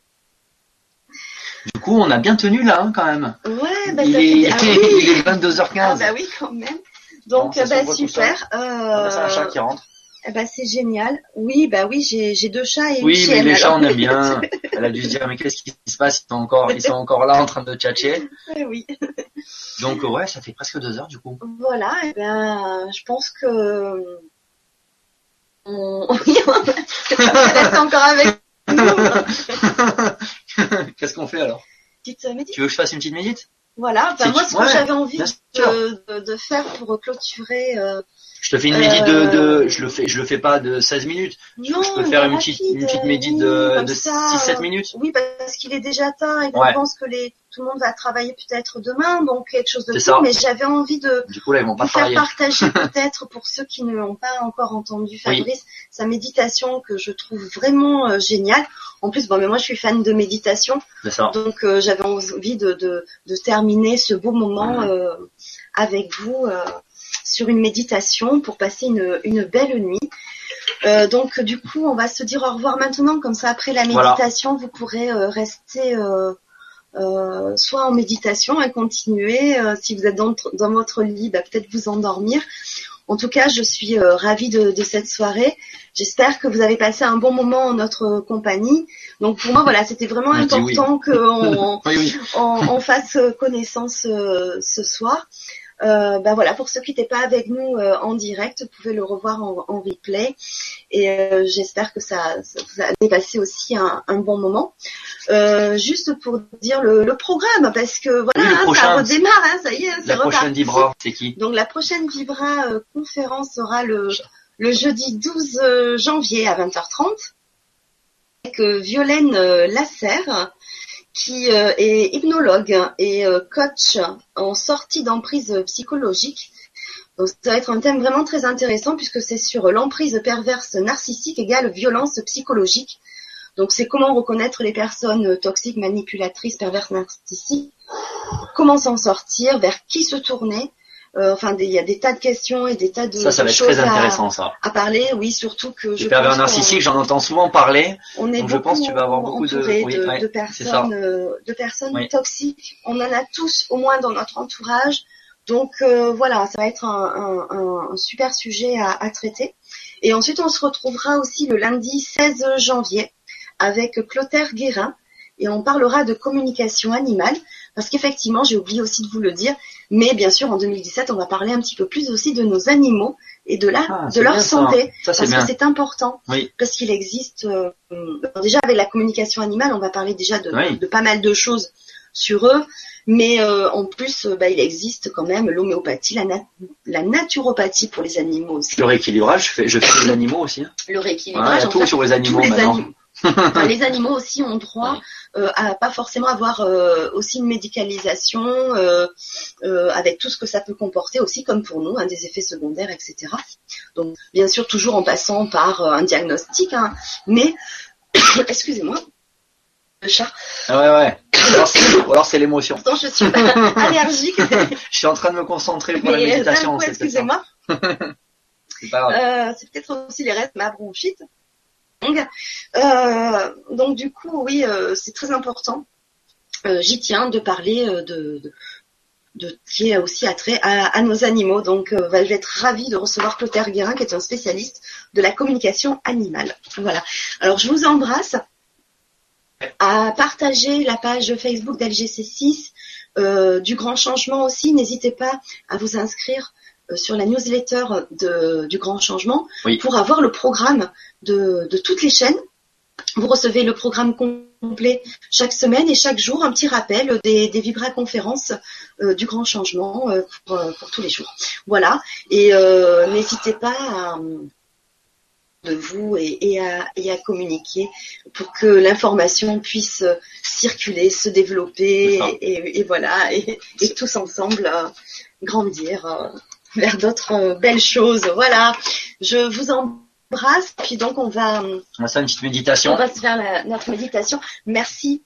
Du coup, on a bien tenu là hein, quand même.
Ouais, bah,
il,
ça
est,
fait- ah *laughs* oui.
il est 22h15.
Ah bah oui, quand même. Donc, euh, bah, super.
Ah, bah, c'est un chat
Euh,
qui rentre.
eh bah, c'est génial. Oui, bah oui, j'ai j'ai deux chats et une
Oui, mais
chienne.
les chats, on aime bien. *laughs* Elle a dû se dire, mais qu'est-ce qui se passe? Ils sont encore, ils sont encore là en train de tchatcher.
Ouais, oui.
Donc ouais, ça fait presque deux heures du coup.
Voilà, et ben, je pense que on... *laughs* *laughs* reste encore avec
nous. *laughs* Qu'est-ce qu'on fait alors?
Petite médite.
Tu veux que je fasse une petite médite?
Voilà, ben
C'est-
moi ce que
ouais,
j'avais envie de faire pour clôturer. Euh,
Je te fais une médite de,
Euh,
de je le fais je le fais pas de 16 minutes.
non,
je peux faire une petite une petite médite de, de
ça,
6 7
euh,
minutes.
Oui, parce qu'il est déjà tard et
Ouais.
je pense que les, tout le monde va travailler peut-être demain, donc quelque chose de
C'est
court,
ça.
mais j'avais envie de
Du coup là ils vont pas
vous faire partager *laughs* peut-être pour ceux qui ne l'ont pas encore entendu Fabrice, sa méditation que je trouve vraiment euh, géniale. En plus, bon, mais moi je suis fan de méditation,
ça.
donc euh, j'avais envie de, de, de terminer ce beau moment euh, avec vous euh, sur une méditation pour passer une, une belle nuit. Euh, donc du coup, on va se dire au revoir maintenant, comme ça après la
Voilà.
méditation, vous pourrez euh, rester euh, euh, soit en méditation et continuer. euh, si vous êtes dans, dans votre lit, bah, peut-être vous endormir. En tout cas, je suis euh, ravie de, de cette soirée. J'espère que vous avez passé un bon moment en notre compagnie. Donc pour moi, voilà, c'était vraiment
oui.
important qu'on *laughs*
Oui oui.
on, on fasse connaissance euh, ce soir. Euh, ben voilà, pour ceux qui n'étaient pas avec nous euh, en direct, vous pouvez le revoir en, en replay. Et euh, j'espère que ça, ça vous avez passé aussi un, un bon moment. Euh, juste pour dire le, le programme, parce que voilà,
Oui,
hein, ça redémarre, hein, ça y est, c'est
La prochaine. Vibra, c'est qui?
Donc la prochaine Vibra euh, conférence sera le, le jeudi 12 euh, janvier à 20h30 avec euh, Violaine Lasserre qui euh, est hypnologue et euh, coach en sortie d'emprise psychologique. Donc ça va être un thème vraiment très intéressant puisque c'est sur l'emprise perverse narcissique égale violence psychologique. Donc c'est comment reconnaître les personnes toxiques, manipulatrices, perverses, narcissiques, comment s'en sortir, vers qui se tourner. Euh, enfin, des- il y a des tas de questions et des tas de,
Ça ça va être
choses
très
à-
intéressant ça.
à, parler. Oui, surtout que je
Les pervers
pense qu'on-
narcissiques, j'en entends souvent parler.
on est
Donc, je pense que tu vas avoir beaucoup de-
entouré
oui,
de,
ouais,
de personnes, euh, de personnes
Oui.
toxiques. On en a tous au moins dans notre entourage. Donc euh, voilà, ça va être un, un- un- un super sujet à, à traiter. Et ensuite, on se retrouvera aussi le lundi 16 janvier avec Clotaire Guérin et on parlera de communication animale parce qu'effectivement, j'ai oublié aussi de vous le dire, mais bien sûr, en 2017, on va parler un petit peu plus aussi de nos animaux et de, la,
Ah,
de leur
ça.
santé
Ça
parce
bien.
que c'est important
Oui.
parce qu'il existe euh, déjà avec la communication animale, on va parler déjà de,
Oui.
de pas mal de choses sur eux, mais euh, en plus, euh, bah, il existe quand même l'homéopathie, la, nat- la naturopathie pour les animaux aussi,
Le rééquilibrage, je fais, je fais les animaux aussi. hein.
le
Ouais, il
rééquilibrage. en
tout
fait,
sur les
tous
animaux
les
maintenant.
animaux. *laughs* Enfin, les animaux aussi ont droit
Ouais.
Euh, à pas forcément avoir euh, aussi une médicalisation euh, euh, avec tout ce que ça peut comporter aussi comme pour nous, hein, des effets secondaires, etc. Donc bien sûr toujours en passant par un diagnostic, hein, mais *coughs* excusez-moi, le chat.
Ah ouais ouais. Ou alors c'est- l'émotion.
Pourtant je suis *laughs* allergique, *laughs*
Je suis en train de me concentrer pour la méditation.
excusez-moi. *laughs*
C'est pas grave.
Euh, c'est peut-être aussi les restes de ma bronchite. Donc, euh, donc du coup, oui, euh, c'est très important. Euh, J'y tiens de parler de, de, de qui est aussi attrait à, à nos animaux. Donc, bah, je vais être ravie de recevoir Clotaire Guérin, qui est un spécialiste de la communication animale. Voilà. Alors, je vous embrasse. À partager la page Facebook d'LGC6, euh, du Grand Changement aussi. N'hésitez pas à vous inscrire sur la newsletter de, du Grand Changement
Oui.
pour avoir le programme de, de toutes les chaînes. Vous recevez le programme complet chaque semaine et chaque jour un petit rappel des, des vibra-conférences euh, du Grand Changement euh, pour, euh, pour tous les jours. Voilà. Et euh, n'hésitez pas à de vous et, et, à, et à communiquer pour que l'information puisse euh, circuler, se développer et, et- et voilà et, et tous ensemble euh, grandir euh, vers d'autres euh, belles choses. Voilà, je vous embrasse. Puis donc on va
On va faire une petite
on
méditation.
va se faire la- notre méditation. Merci,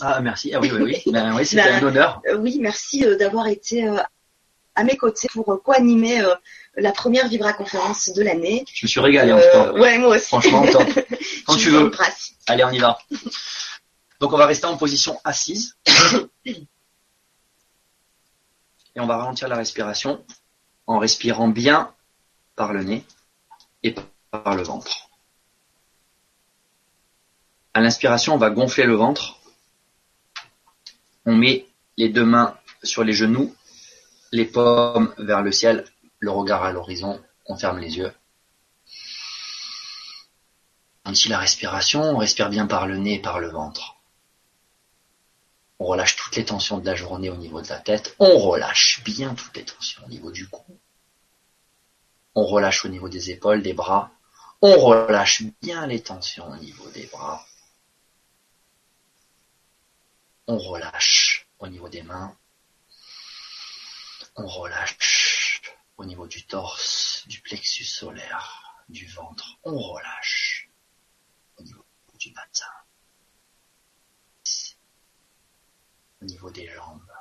Ah merci. Ah oui oui oui. Ben oui, c'était
Ben,
un honneur.
euh, oui, merci euh, d'avoir été euh, à mes côtés pour euh, co-animer euh, la première Vibra conférence de l'année.
Je me suis régalé en
Euh,
cas.
ouais, moi aussi.
Franchement, top. *laughs* Quand tu veux.
embrasse.
Allez, on y va. Donc on va rester en position assise. *coughs* Et on va ralentir la respiration en respirant bien par le nez et par le ventre. À l'inspiration, on va gonfler le ventre. On met les deux mains sur les genoux, les paumes vers le ciel, le regard à l'horizon, on ferme les yeux. On la respiration, on respire bien par le nez et par le ventre. On relâche toutes les tensions de la journée au niveau de la tête. On relâche bien toutes les tensions au niveau du cou. On relâche au niveau des épaules, des bras. On relâche bien les tensions au niveau des bras. On relâche au niveau des mains. On relâche au niveau du torse, du plexus solaire, du ventre. On relâche au niveau du bassin. Au niveau des jambes.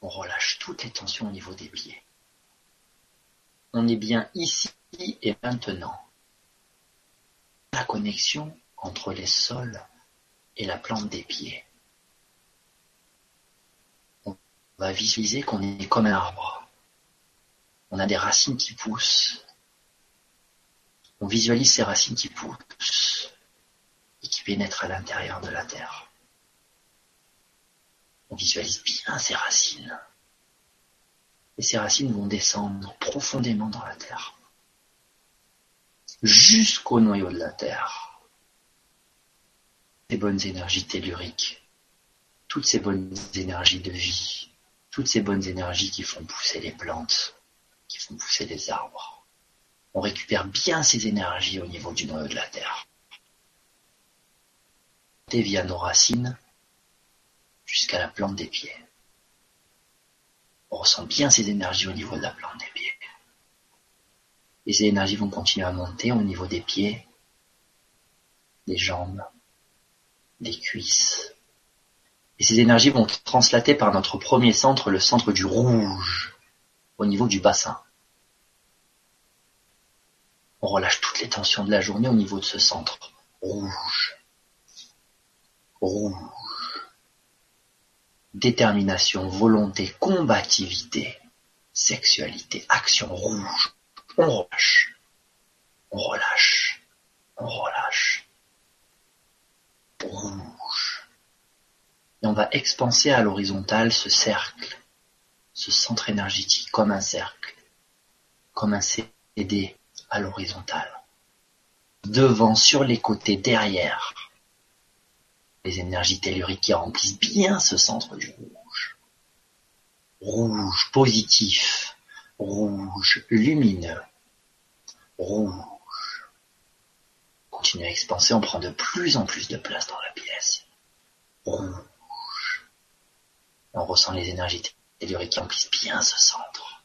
On relâche toutes les tensions au niveau des pieds. On est bien ici et maintenant. La connexion entre les sols et la plante des pieds. On va visualiser qu'on est comme un arbre. On a des racines qui poussent. On visualise ces racines qui poussent et qui pénètrent à l'intérieur de la terre. On visualise bien ces racines. Et ces racines vont descendre profondément dans la terre. Jusqu'au noyau de la terre. Ces bonnes énergies telluriques. Toutes ces bonnes énergies de vie. Toutes ces bonnes énergies qui font pousser les plantes. Qui font pousser les arbres. On récupère bien ces énergies au niveau du noyau de la terre. Et via nos racines, jusqu'à la plante des pieds. On ressent bien ces énergies au niveau de la plante des pieds. Et ces énergies vont continuer à monter au niveau des pieds, des jambes, des cuisses. Et ces énergies vont translater par notre premier centre, le centre du rouge, au niveau du bassin. On relâche toutes les tensions de la journée au niveau de ce centre. Rouge. Rouge détermination, volonté, combativité, sexualité, action rouge. On relâche, on relâche, on relâche. Rouge. Et on va expanser à l'horizontale ce cercle, ce centre énergétique comme un cercle, comme un CD à l'horizontale. Devant, sur les côtés, derrière, les énergies telluriques qui remplissent bien ce centre du rouge. Rouge positif, rouge lumineux, rouge. Continue à expanser, on prend de plus en plus de place dans la pièce. Rouge. On ressent les énergies telluriques qui remplissent bien ce centre.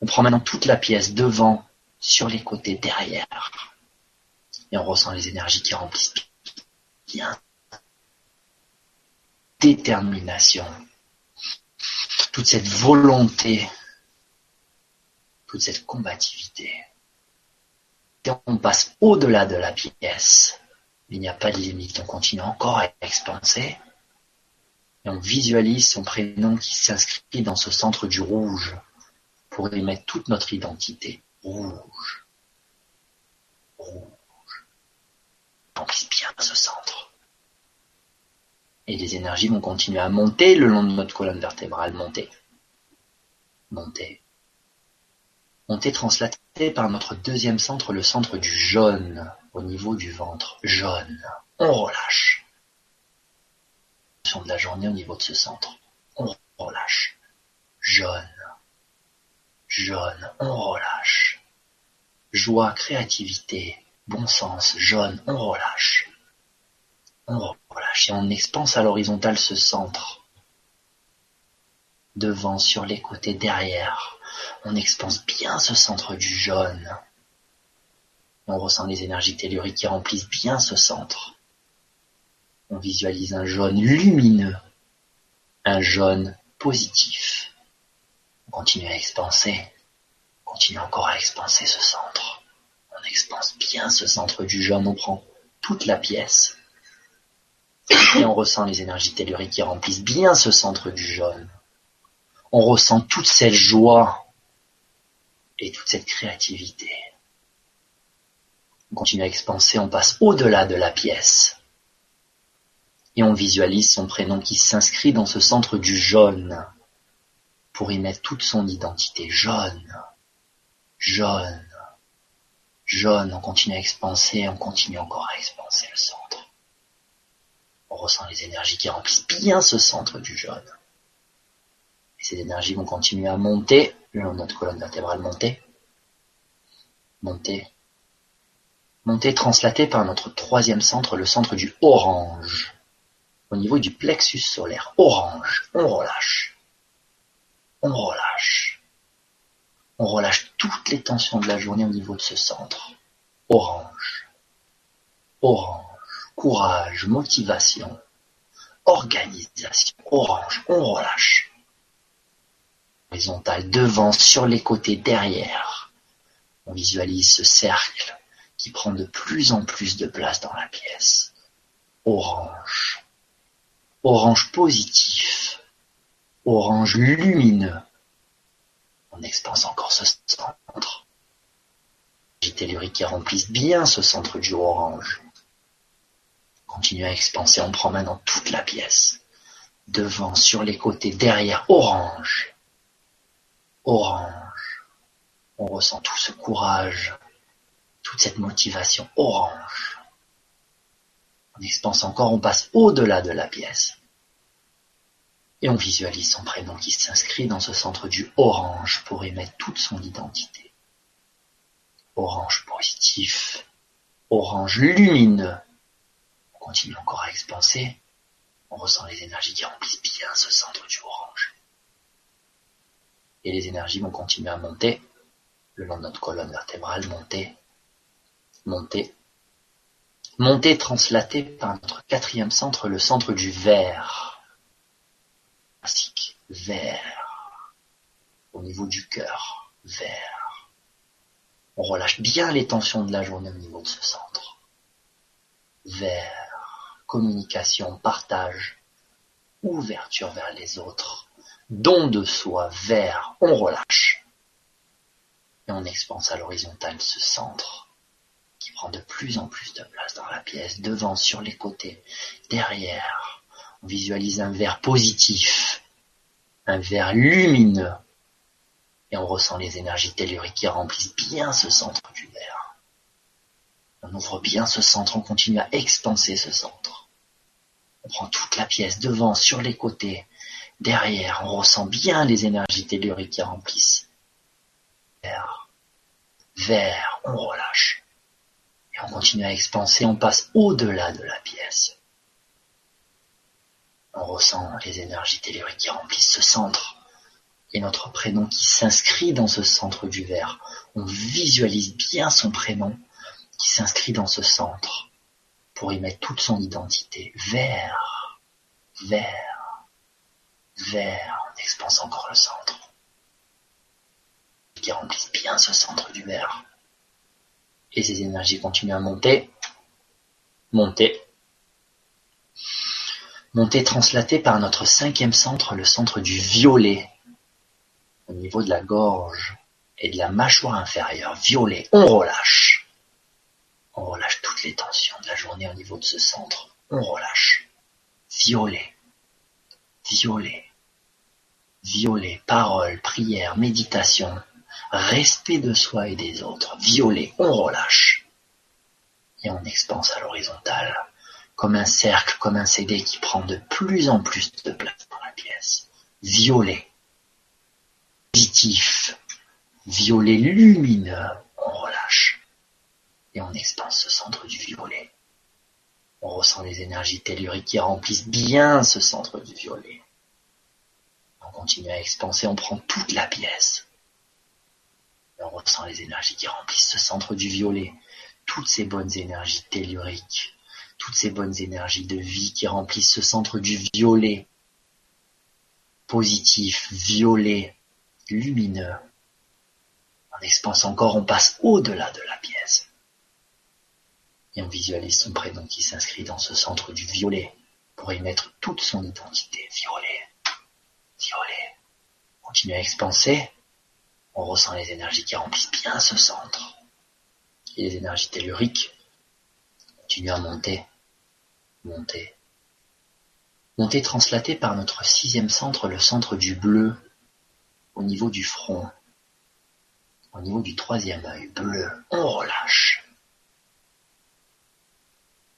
On prend maintenant toute la pièce devant, sur les côtés, derrière. Et on ressent les énergies qui remplissent bien détermination, toute cette volonté, toute cette combativité. Quand on passe au-delà de la pièce, il n'y a pas de limite, on continue encore à expanser et on visualise son prénom qui s'inscrit dans ce centre du rouge pour y mettre toute notre identité. Rouge. Rouge. Remplisse bien ce centre. Et les énergies vont continuer à monter le long de notre colonne vertébrale, monter, monter, monter translaté par notre deuxième centre, le centre du jaune, au niveau du ventre, jaune. On relâche. de la journée au niveau de ce centre. On relâche. Jaune. Jaune. On relâche. Joie, créativité, bon sens, jaune. On relâche. On relâche et on expanse à l'horizontale ce centre. Devant, sur les côtés, derrière. On expanse bien ce centre du jaune. On ressent les énergies telluriques qui remplissent bien ce centre. On visualise un jaune lumineux, un jaune positif. On continue à expanser, on continue encore à expanser ce centre. On expanse bien ce centre du jaune, on prend toute la pièce et on ressent les énergies telluriques qui remplissent bien ce centre du jaune. On ressent toute cette joie et toute cette créativité. On continue à expanser, on passe au-delà de la pièce. Et on visualise son prénom qui s'inscrit dans ce centre du jaune, pour y mettre toute son identité jaune, jaune, jaune. On continue à expanser, on continue encore à expanser le centre. On ressent les énergies qui remplissent bien ce centre du jaune. Et ces énergies vont continuer à monter. Le long de notre colonne vertébrale, monter, monter, monter, translaté par notre troisième centre, le centre du orange, au niveau du plexus solaire. Orange, on relâche, on relâche, on relâche toutes les tensions de la journée au niveau de ce centre. Orange, orange, courage, motivation, organisation, orange, on relâche horizontale, devant, sur les côtés, derrière. On visualise ce cercle qui prend de plus en plus de place dans la pièce. Orange. Orange positif. Orange lumineux. On expanse encore ce centre. Les telluriques qui remplissent bien ce centre du orange. Continue à expanser, on prend maintenant toute la pièce. Devant, sur les côtés, derrière, orange orange. On ressent tout ce courage, toute cette motivation orange. On expanse encore, on passe au-delà de la pièce. Et on visualise son prénom qui s'inscrit dans ce centre du orange pour y mettre toute son identité. Orange positif, orange lumineux. On continue encore à expanser. On ressent les énergies qui remplissent bien ce centre du orange et les énergies vont continuer à monter le long de notre colonne vertébrale, monter, monter, monter translaté par notre quatrième centre, le centre du vert. Classique, vert. Au niveau du cœur, vert. On relâche bien les tensions de la journée au niveau de ce centre. Vert. Communication, partage, ouverture vers les autres don de soi vers, on relâche. Et on expanse à l'horizontale ce centre qui prend de plus en plus de place dans la pièce, devant, sur les côtés, derrière. On visualise un verre positif, un verre lumineux, et on ressent les énergies telluriques qui remplissent bien ce centre du verre. On ouvre bien ce centre, on continue à expanser ce centre. On prend toute la pièce devant, sur les côtés, Derrière, on ressent bien les énergies telluriques qui remplissent. Vert, vert, on relâche. Et on continue à expanser, on passe au-delà de la pièce. On ressent les énergies telluriques qui remplissent ce centre. Et notre prénom qui s'inscrit dans ce centre du verre. On visualise bien son prénom qui s'inscrit dans ce centre pour y mettre toute son identité. Vert, vert. Vers, on expanse encore le centre, qui remplissent bien ce centre du verre. Et ces énergies continuent à monter, monter, monter translaté par notre cinquième centre, le centre du violet, au niveau de la gorge et de la mâchoire inférieure, violet, on relâche. On relâche toutes les tensions de la journée au niveau de ce centre. On relâche. Violet. Violet violet, parole, prière, méditation, respect de soi et des autres, violet, on relâche. Et on expanse à l'horizontale, comme un cercle, comme un CD qui prend de plus en plus de place dans la pièce. Violet, positif, violet lumineux, on relâche. Et on expanse ce centre du violet. On ressent les énergies telluriques qui remplissent bien ce centre du violet. On continue à expanser, on prend toute la pièce. on ressent les énergies qui remplissent ce centre du violet. Toutes ces bonnes énergies telluriques, toutes ces bonnes énergies de vie qui remplissent ce centre du violet. Positif, violet, lumineux. On expanse encore, on passe au-delà de la pièce. Et on visualise son prénom qui s'inscrit dans ce centre du violet pour y mettre toute son identité violet violet. Continue à expanser. On ressent les énergies qui remplissent bien ce centre. Et les énergies telluriques continuent à monter, monter, monter translatées par notre sixième centre, le centre du bleu, au niveau du front, au niveau du troisième œil bleu, on relâche.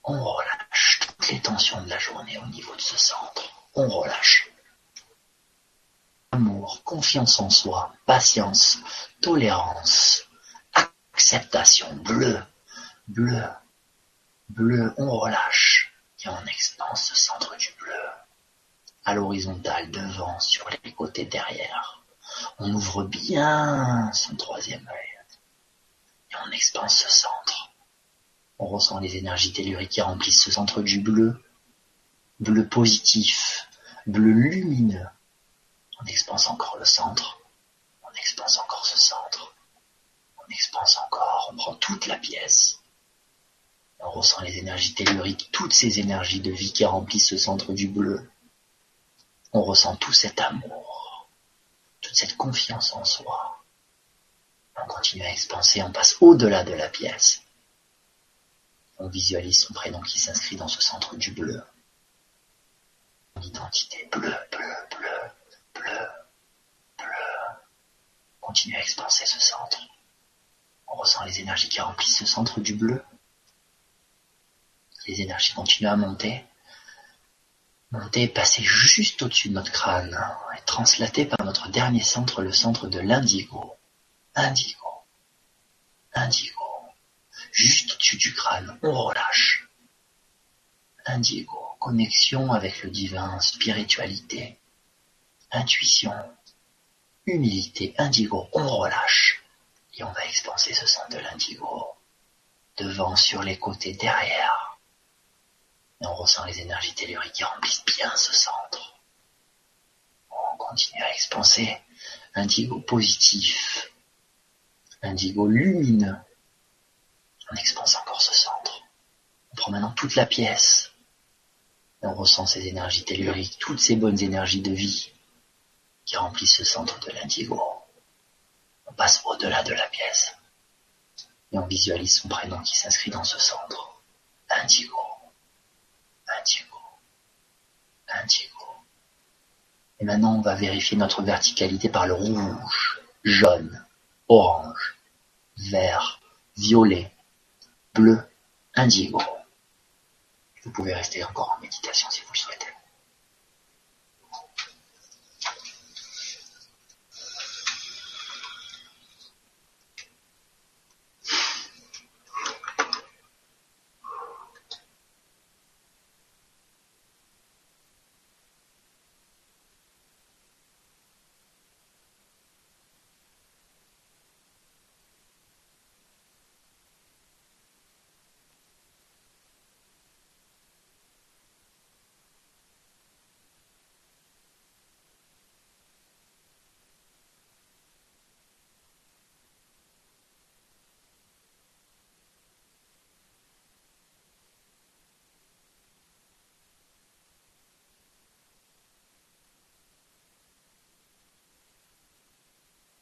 On relâche toutes les tensions de la journée au niveau de ce centre. On relâche. Amour, confiance en soi, patience, tolérance, acceptation, bleu, bleu, bleu, on relâche et on expanse ce centre du bleu à l'horizontale devant, sur les côtés derrière. On ouvre bien son troisième œil et on expanse ce centre. On ressent les énergies telluriques qui remplissent ce centre du bleu, bleu positif, bleu lumineux. On expanse encore le centre, on expanse encore ce centre, on expanse encore, on prend toute la pièce. On ressent les énergies telluriques, toutes ces énergies de vie qui remplissent ce centre du bleu. On ressent tout cet amour, toute cette confiance en soi. On continue à expanser, on passe au-delà de la pièce. On visualise son prénom qui s'inscrit dans ce centre du bleu. Son identité bleu, bleu, bleu, bleu, bleu. Continue à expanser ce centre. On ressent les énergies qui remplissent ce centre du bleu. Les énergies continuent à monter monter passer juste au-dessus de notre crâne et translater par notre dernier centre, le centre de l'indigo. Indigo. Indigo. Juste au-dessus du crâne, on relâche. Indigo. Connexion avec le divin, spiritualité, intuition, humilité, indigo, on relâche. Et on va expanser ce centre de l'indigo. Devant, sur les côtés, derrière et on ressent les énergies telluriques qui remplissent bien ce centre. On continue à expanser. Indigo positif. Indigo lumineux. On expanse encore ce centre. On prend maintenant toute la pièce. Et on ressent ces énergies telluriques, toutes ces bonnes énergies de vie qui remplissent ce centre de l'indigo. On passe au-delà de la pièce. Et on visualise son prénom qui s'inscrit dans ce centre. Indigo. Indigo. Indigo. Et maintenant, on va vérifier notre verticalité par le rouge, jaune, orange, vert, violet, bleu, indigo. Vous pouvez rester encore en méditation si vous le souhaitez.